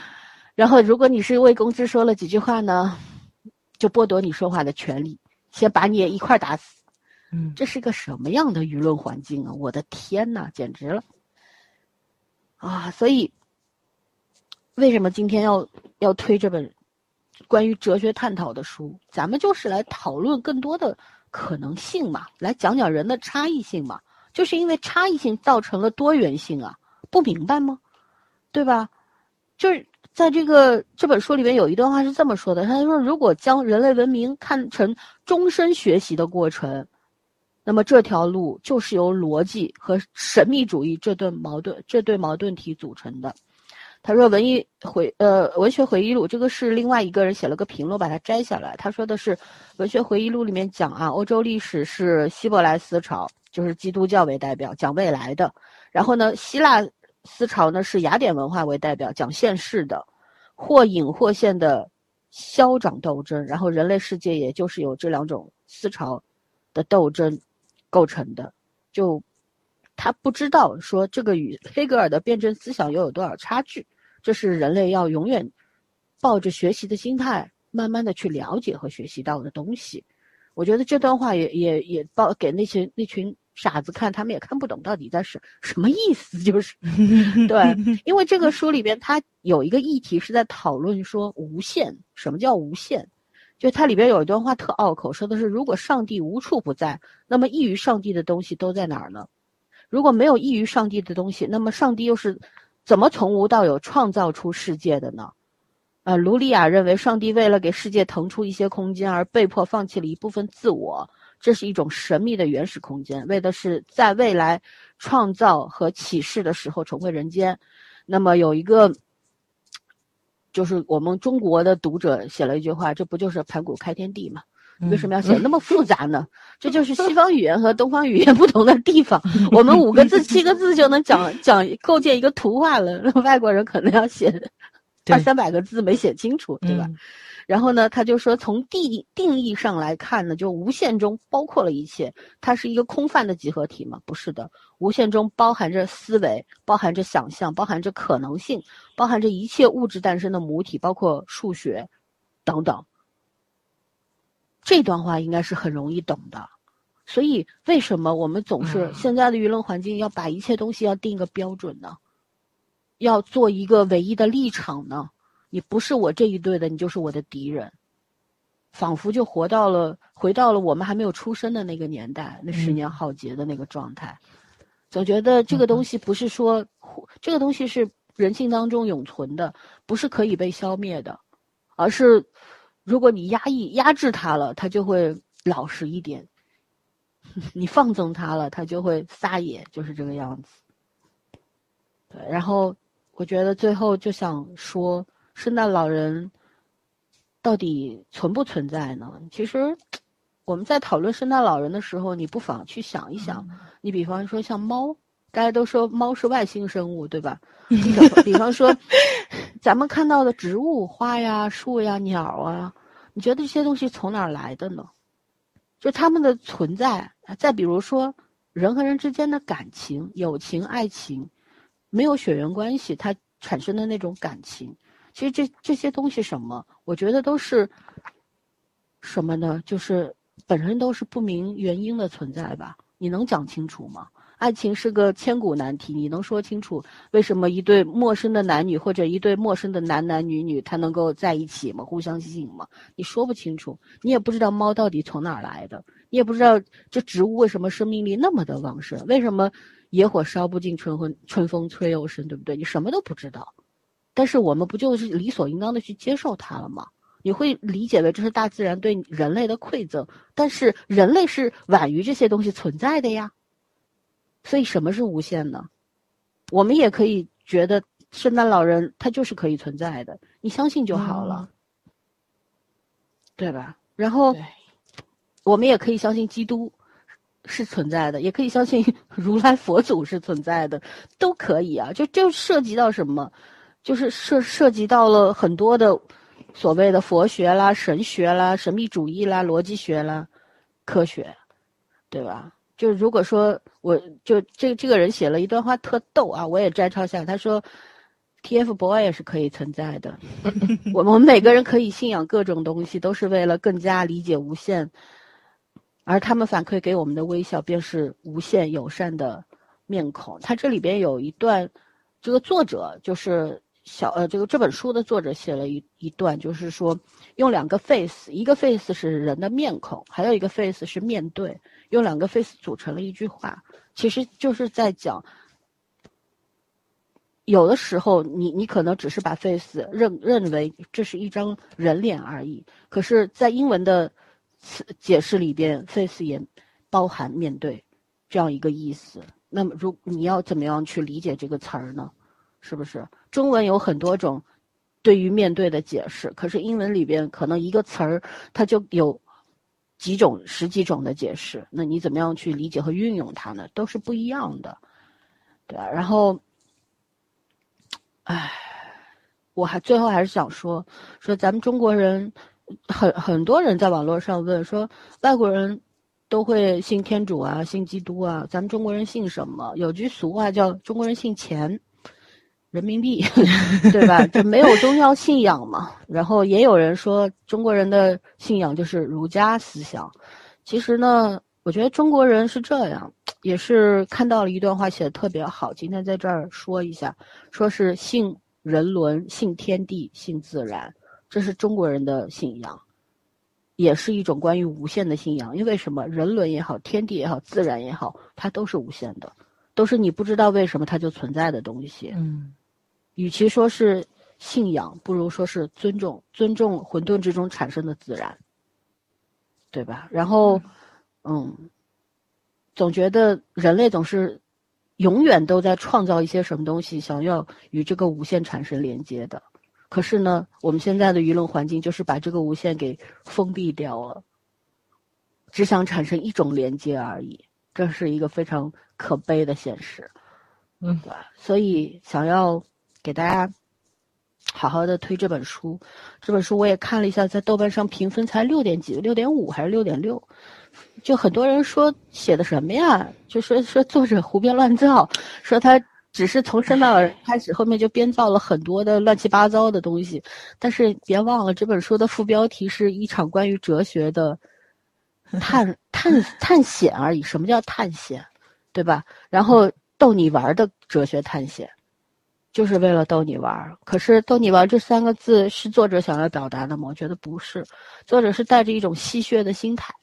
然后，如果你是为公知说了几句话呢？就剥夺你说话的权利，先把你也一块打死，嗯，这是个什么样的舆论环境啊！我的天呐，简直了，啊！所以，为什么今天要要推这本关于哲学探讨的书？咱们就是来讨论更多的可能性嘛，来讲讲人的差异性嘛。就是因为差异性造成了多元性啊，不明白吗？对吧？就是在这个这本书里面有一段话是这么说的，他说：“如果将人类文明看成终身学习的过程，那么这条路就是由逻辑和神秘主义这对矛盾这对矛盾体组成的。”他说：“文艺回呃文学回忆录，这个是另外一个人写了个评论，把它摘下来。他说的是文学回忆录里面讲啊，欧洲历史是希伯来思潮，就是基督教为代表，讲未来的。然后呢，希腊思潮呢是雅典文化为代表，讲现世的，或隐或现的消长斗争。然后人类世界也就是由这两种思潮的斗争构成的。就他不知道说这个与黑格尔的辩证思想又有多少差距。”这是人类要永远抱着学习的心态，慢慢的去了解和学习到的东西。我觉得这段话也也也报给那些那群傻子看，他们也看不懂到底在是什么意思。就是 对，因为这个书里边它有一个议题是在讨论说无限，什么叫无限？就它里边有一段话特拗口，说的是如果上帝无处不在，那么异于上帝的东西都在哪儿呢？如果没有异于上帝的东西，那么上帝又是？怎么从无到有创造出世界的呢？呃，卢利亚认为，上帝为了给世界腾出一些空间，而被迫放弃了一部分自我，这是一种神秘的原始空间，为的是在未来创造和启示的时候重回人间。那么有一个，就是我们中国的读者写了一句话，这不就是盘古开天地吗？为什么要写那么复杂呢？这就是西方语言和东方语言 不同的地方。我们五个字、七个字就能讲讲构建一个图画了，外国人可能要写二三百个字没写清楚，对吧？然后呢，他就说从定定义上来看呢，就无限中包括了一切，它是一个空泛的集合体吗？不是的，无限中包含着思维，包含着想象，包含着可能性，包含着一切物质诞生的母体，包括数学等等。这段话应该是很容易懂的，所以为什么我们总是现在的舆论环境要把一切东西要定一个标准呢？要做一个唯一的立场呢？你不是我这一队的，你就是我的敌人，仿佛就活到了回到了我们还没有出生的那个年代，那十年浩劫的那个状态，总觉得这个东西不是说这个东西是人性当中永存的，不是可以被消灭的，而是。如果你压抑、压制它了，它就会老实一点；你放纵它了，它就会撒野，就是这个样子。对，然后我觉得最后就想说，圣诞老人到底存不存在呢？其实我们在讨论圣诞老人的时候，你不妨去想一想，你比方说像猫。大家都说猫是外星生物，对吧？比方说，咱们看到的植物、花呀、树呀、鸟啊，你觉得这些东西从哪儿来的呢？就它们的存在。再比如说，人和人之间的感情、友情、爱情，没有血缘关系，它产生的那种感情，其实这这些东西什么？我觉得都是什么呢？就是本身都是不明原因的存在吧？你能讲清楚吗？爱情是个千古难题，你能说清楚为什么一对陌生的男女或者一对陌生的男男女女他能够在一起吗？互相吸引吗？你说不清楚，你也不知道猫到底从哪儿来的，你也不知道这植物为什么生命力那么的旺盛，为什么野火烧不尽春风春风吹又生，对不对？你什么都不知道，但是我们不就是理所应当的去接受它了吗？你会理解为这是大自然对人类的馈赠，但是人类是晚于这些东西存在的呀。所以什么是无限呢？我们也可以觉得圣诞老人他就是可以存在的，你相信就好了，对吧？然后我们也可以相信基督是存在的，也可以相信 如来佛祖是存在的，都可以啊。就就涉及到什么，就是涉涉及到了很多的所谓的佛学啦、神学啦、神秘主义啦、逻辑学啦、科学，对吧？就如果说我就这这个人写了一段话特逗啊，我也摘抄下。他说，TFBOY 也是可以存在的。我们每个人可以信仰各种东西，都是为了更加理解无限。而他们反馈给我们的微笑，便是无限友善的面孔。他这里边有一段，这个作者就是小呃，这个这本书的作者写了一一段，就是说用两个 face，一个 face 是人的面孔，还有一个 face 是面对。用两个 face 组成了一句话，其实就是在讲，有的时候你你可能只是把 face 认认为这是一张人脸而已，可是，在英文的词解释里边，face 也包含面对这样一个意思。那么，如你要怎么样去理解这个词儿呢？是不是？中文有很多种对于面对的解释，可是英文里边可能一个词儿它就有几种、十几种的解释。那你怎么样去理解和运用它呢？都是不一样的，对吧？然后。唉，我还最后还是想说说咱们中国人，很很多人在网络上问说，外国人都会信天主啊，信基督啊，咱们中国人信什么？有句俗话叫中国人信钱，人民币，对吧？就没有宗教信仰嘛。然后也有人说中国人的信仰就是儒家思想。其实呢，我觉得中国人是这样。也是看到了一段话，写的特别好。今天在这儿说一下，说是信人伦、信天地、信自然，这是中国人的信仰，也是一种关于无限的信仰。因为什么？人伦也好，天地也好，自然也好，它都是无限的，都是你不知道为什么它就存在的东西。嗯，与其说是信仰，不如说是尊重，尊重混沌之中产生的自然，对吧？然后，嗯。总觉得人类总是永远都在创造一些什么东西，想要与这个无限产生连接的。可是呢，我们现在的舆论环境就是把这个无限给封闭掉了，只想产生一种连接而已。这是一个非常可悲的现实。嗯，对。所以想要给大家好好的推这本书，这本书我也看了一下，在豆瓣上评分才六点几，六点五还是六点六。就很多人说写的什么呀？就说说作者胡编乱造，说他只是从圣诞老人开始，后面就编造了很多的乱七八糟的东西。但是别忘了，这本书的副标题是一场关于哲学的 探探探险而已。什么叫探险？对吧？然后逗你玩的哲学探险，就是为了逗你玩儿。可是逗你玩儿这三个字是作者想要表达的吗？我觉得不是，作者是带着一种戏谑的心态。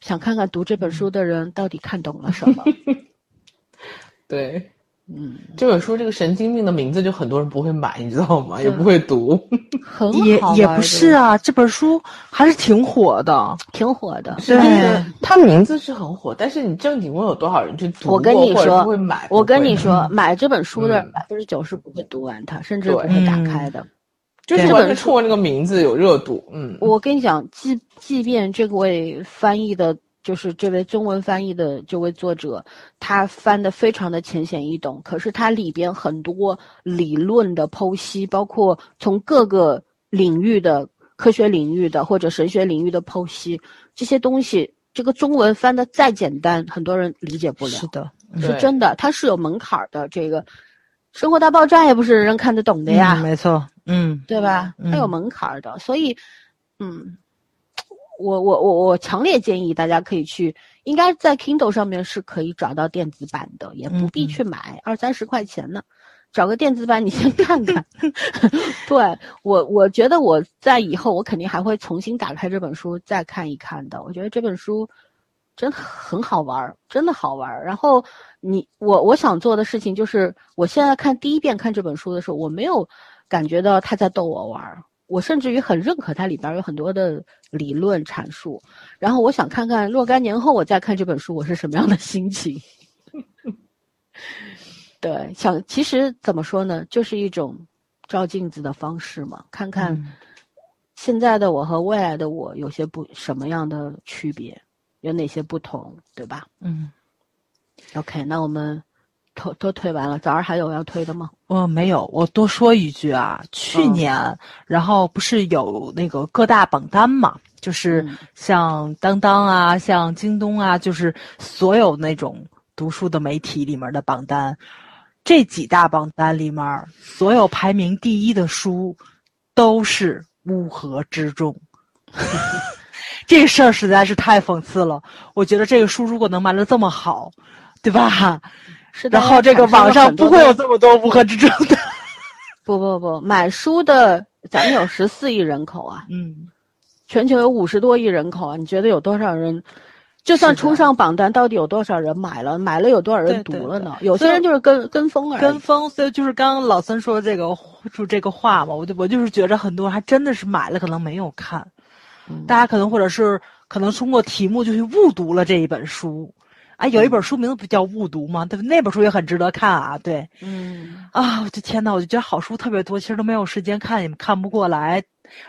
想看看读这本书的人到底看懂了什么？对，嗯，这本书这个神经病的名字就很多人不会买，你知道吗？也不会读，很也也不是啊，这本书还是挺火的，挺火的。是，它名字是很火，但是你正经问有多少人去读我跟你说，会买？我跟你说，买这本书的百分之九十不会读完它，甚至不会打开的。就是完全冲着那个名字有热度，嗯。我跟你讲，即即便这位翻译的，就是这位中文翻译的这位作者，他翻的非常的浅显易懂，可是它里边很多理论的剖析，包括从各个领域的科学领域的或者神学领域的剖析，这些东西，这个中文翻的再简单，很多人理解不了。是的，是真的，它是有门槛的。这个《生活大爆炸》也不是人人看得懂的呀，没错。嗯，对吧？它有门槛的，所以，嗯，我我我我强烈建议大家可以去，应该在 Kindle 上面是可以找到电子版的，也不必去买二三十块钱呢，找个电子版你先看看。对我，我觉得我在以后我肯定还会重新打开这本书再看一看的。我觉得这本书真的很好玩，真的好玩。然后你我我想做的事情就是，我现在看第一遍看这本书的时候，我没有。感觉到他在逗我玩儿，我甚至于很认可它里边有很多的理论阐述。然后我想看看若干年后我再看这本书，我是什么样的心情。对，想其实怎么说呢，就是一种照镜子的方式嘛，看看现在的我和未来的我有些不什么样的区别，有哪些不同，对吧？嗯。OK，那我们。推都推完了，早上还有要推的吗？我没有，我多说一句啊，去年然后不是有那个各大榜单嘛，就是像当当啊，像京东啊，就是所有那种读书的媒体里面的榜单，这几大榜单里面，所有排名第一的书都是乌合之众，这事儿实在是太讽刺了。我觉得这个书如果能卖的这么好，对吧？然后这个网上不会有这么多乌合之众的。不不不，买书的咱们有十四亿人口啊，嗯，全球有五十多亿人口啊，你觉得有多少人就算是的冲上榜单，到底有多少人买了？买了有多少人读对对了呢？有些人就是跟跟风而已。跟风，所以就是刚刚老三说这个说这个话嘛，我就我就是觉着很多人还真的是买了，可能没有看，嗯大家可能或者是可能通过题目就去误读了这一本书。哎，有一本书名字不叫《误读》吗？对不？那本书也很值得看啊。对嗯，啊，我的天呐，我就觉得好书特别多，其实都没有时间看，也看不过来。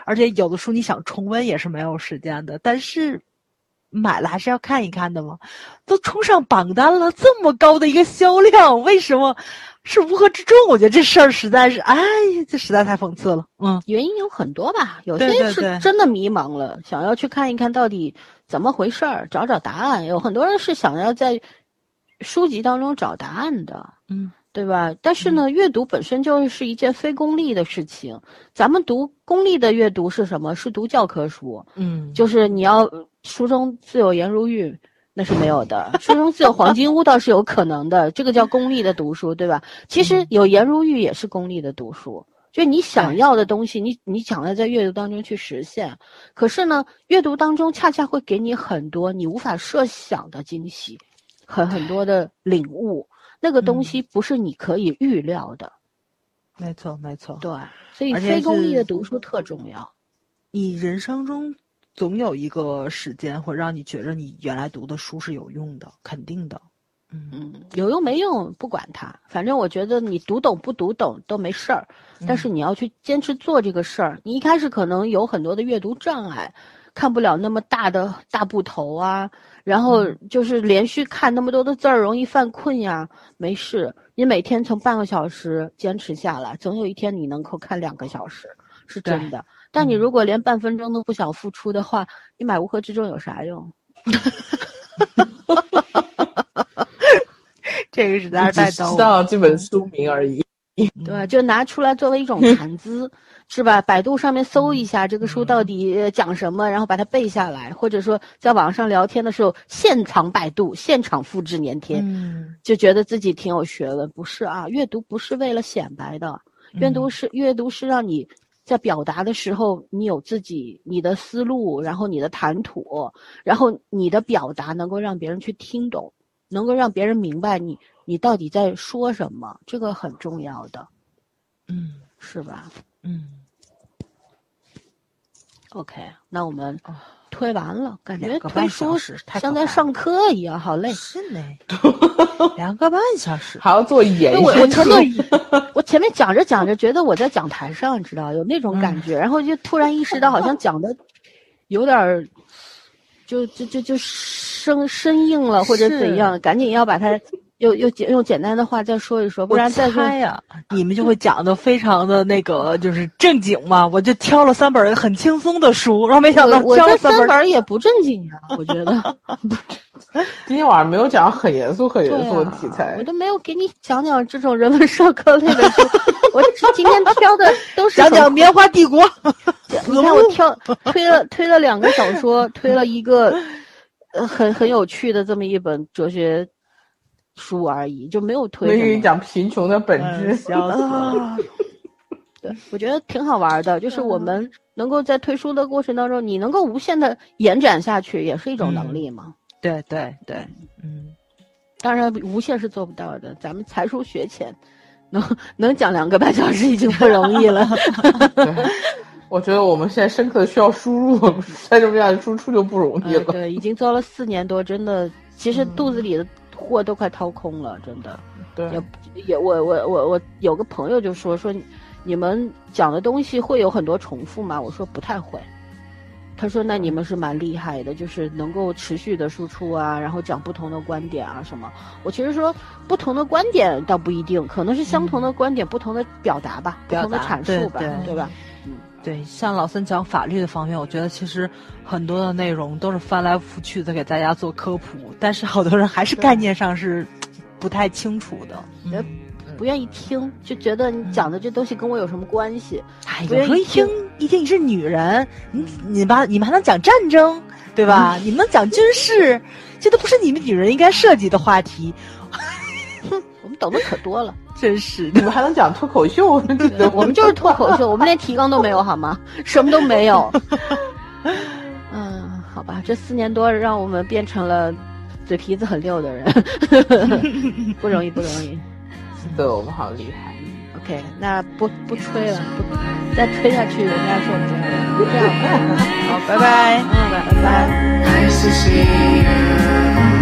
而且有的书你想重温也是没有时间的，但是买了还是要看一看的嘛。都冲上榜单了，这么高的一个销量，为什么是乌合之众？我觉得这事儿实在是，哎，这实在太讽刺了。嗯，原因有很多吧，有些是真的迷茫了，想要去看一看到底怎么回事儿，找找答案。有很多人是想要在书籍当中找答案的，嗯，对吧？但是呢，阅读本身就是一件非功利的事情。咱们读功利的阅读是什么？是读教科书，嗯，就是你要书中自有颜如玉。那是没有的，书中自有黄金屋倒是有可能的，这个叫功利的读书，对吧？其实有颜如玉也是功利的读书，就你想要的东西，你你想要在阅读当中去实现。可是呢，阅读当中恰恰会给你很多你无法设想的惊喜，很很多的领悟。那个东西不是你可以预料的，没错没错。对，所以非功利的读书特重要。你人生中总有一个时间会让你觉得你原来读的书是有用的，肯定的。嗯嗯，有用没用不管它，反正我觉得你读懂不读懂都没事儿，但是你要去坚持做这个事儿。你一开始可能有很多的阅读障碍，看不了那么大的大部头啊，然后就是连续看那么多的字儿容易犯困呀。没事，你每天从半个小时坚持下来，总有一天你能够看两个小时，是真的。但你如果连半分钟都不想付出的话，你买乌合之众有啥用？这个实在是只太逗了。知道这本书名而已。对，就拿出来作为一种谈资，是吧？百度上面搜一下这个书到底呃讲什么，然后把它背下来，或者说在网上聊天的时候现场百度、现场复制粘贴，嗯，就觉得自己挺有学问。不是啊，阅读不是为了显摆的，阅读是阅读是让你在表达的时候，你有自己你的思路，然后你的谈吐，然后你的表达能够让别人去听懂，能够让别人明白你你到底在说什么，这个很重要的。嗯是吧嗯，？OK，那我们哦推完了，感觉推书像在上课一样，好累。是呢，两个半小时。还要做延哎我我前面 我前面讲着讲着，觉得我在讲台上，你知道有那种感觉，然后就突然意识到，好像讲的有点儿，就就就就生生硬了，或者怎样，赶紧要把它又又简用简单的话再说一说，不然再说猜呀，你们就会讲的非常的那个，就是正经嘛。我就挑了三本很轻松的书，然后没想到我我这三挑了三本本也不正经啊，我觉得。今天晚上没有讲很严肃、很严肃的啊题材我。都没有给你讲讲这种人文社科类的书，我今天挑的都是讲讲棉花帝国。你看我挑推了推了两个小说，推了一个呃很很有趣的这么一本哲学书而已，就没有推没给你。讲贫穷的本质。笑死 对，我觉得挺好玩的，就是我们能够在推书的过程当中，你能够无限的延展下去，也是一种能力嘛。对对对，嗯，当然，无限是做不到的，咱们才疏学浅。能能讲两个半小时已经不容易了，对，我觉得我们现在深刻的需要输入，再这么下去输出就不容易了。呃对，已经做了四年多，真的，其实肚子里的货都快掏空了，真的。对也也我我我我有个朋友就说说，你们讲的东西会有很多重复吗？我说不太会。他说那你们是蛮厉害的，就是能够持续的输出啊，然后讲不同的观点啊什么。我其实说不同的观点倒不一定，可能是相同的观点，不同的表达吧，不同的阐述吧，对吧？对，像老三讲法律的方面，我觉得其实很多的内容都是翻来覆去的给大家做科普，但是好多人还是概念上是不太清楚的。不愿意听，就觉得你讲的这东西跟我有什么关系？哎，不有时候一愿意听听一听你是女人，你你吧，你们还能讲战争，对吧？你们能讲军事，这都不是你们女人应该涉及的话题，我们懂得可多了。真是的。你们还能讲脱口秀？我们就是脱口秀，我们连提纲都没有，好吗？什么都没有。嗯，好吧，这四年多让我们变成了嘴皮子很溜的人，不容易，不容易。是的，我们好厉害。OK，那不不吹了，不再吹下去，人家受不了了。就这样吧，好，拜拜。嗯，拜拜。还是夕阳。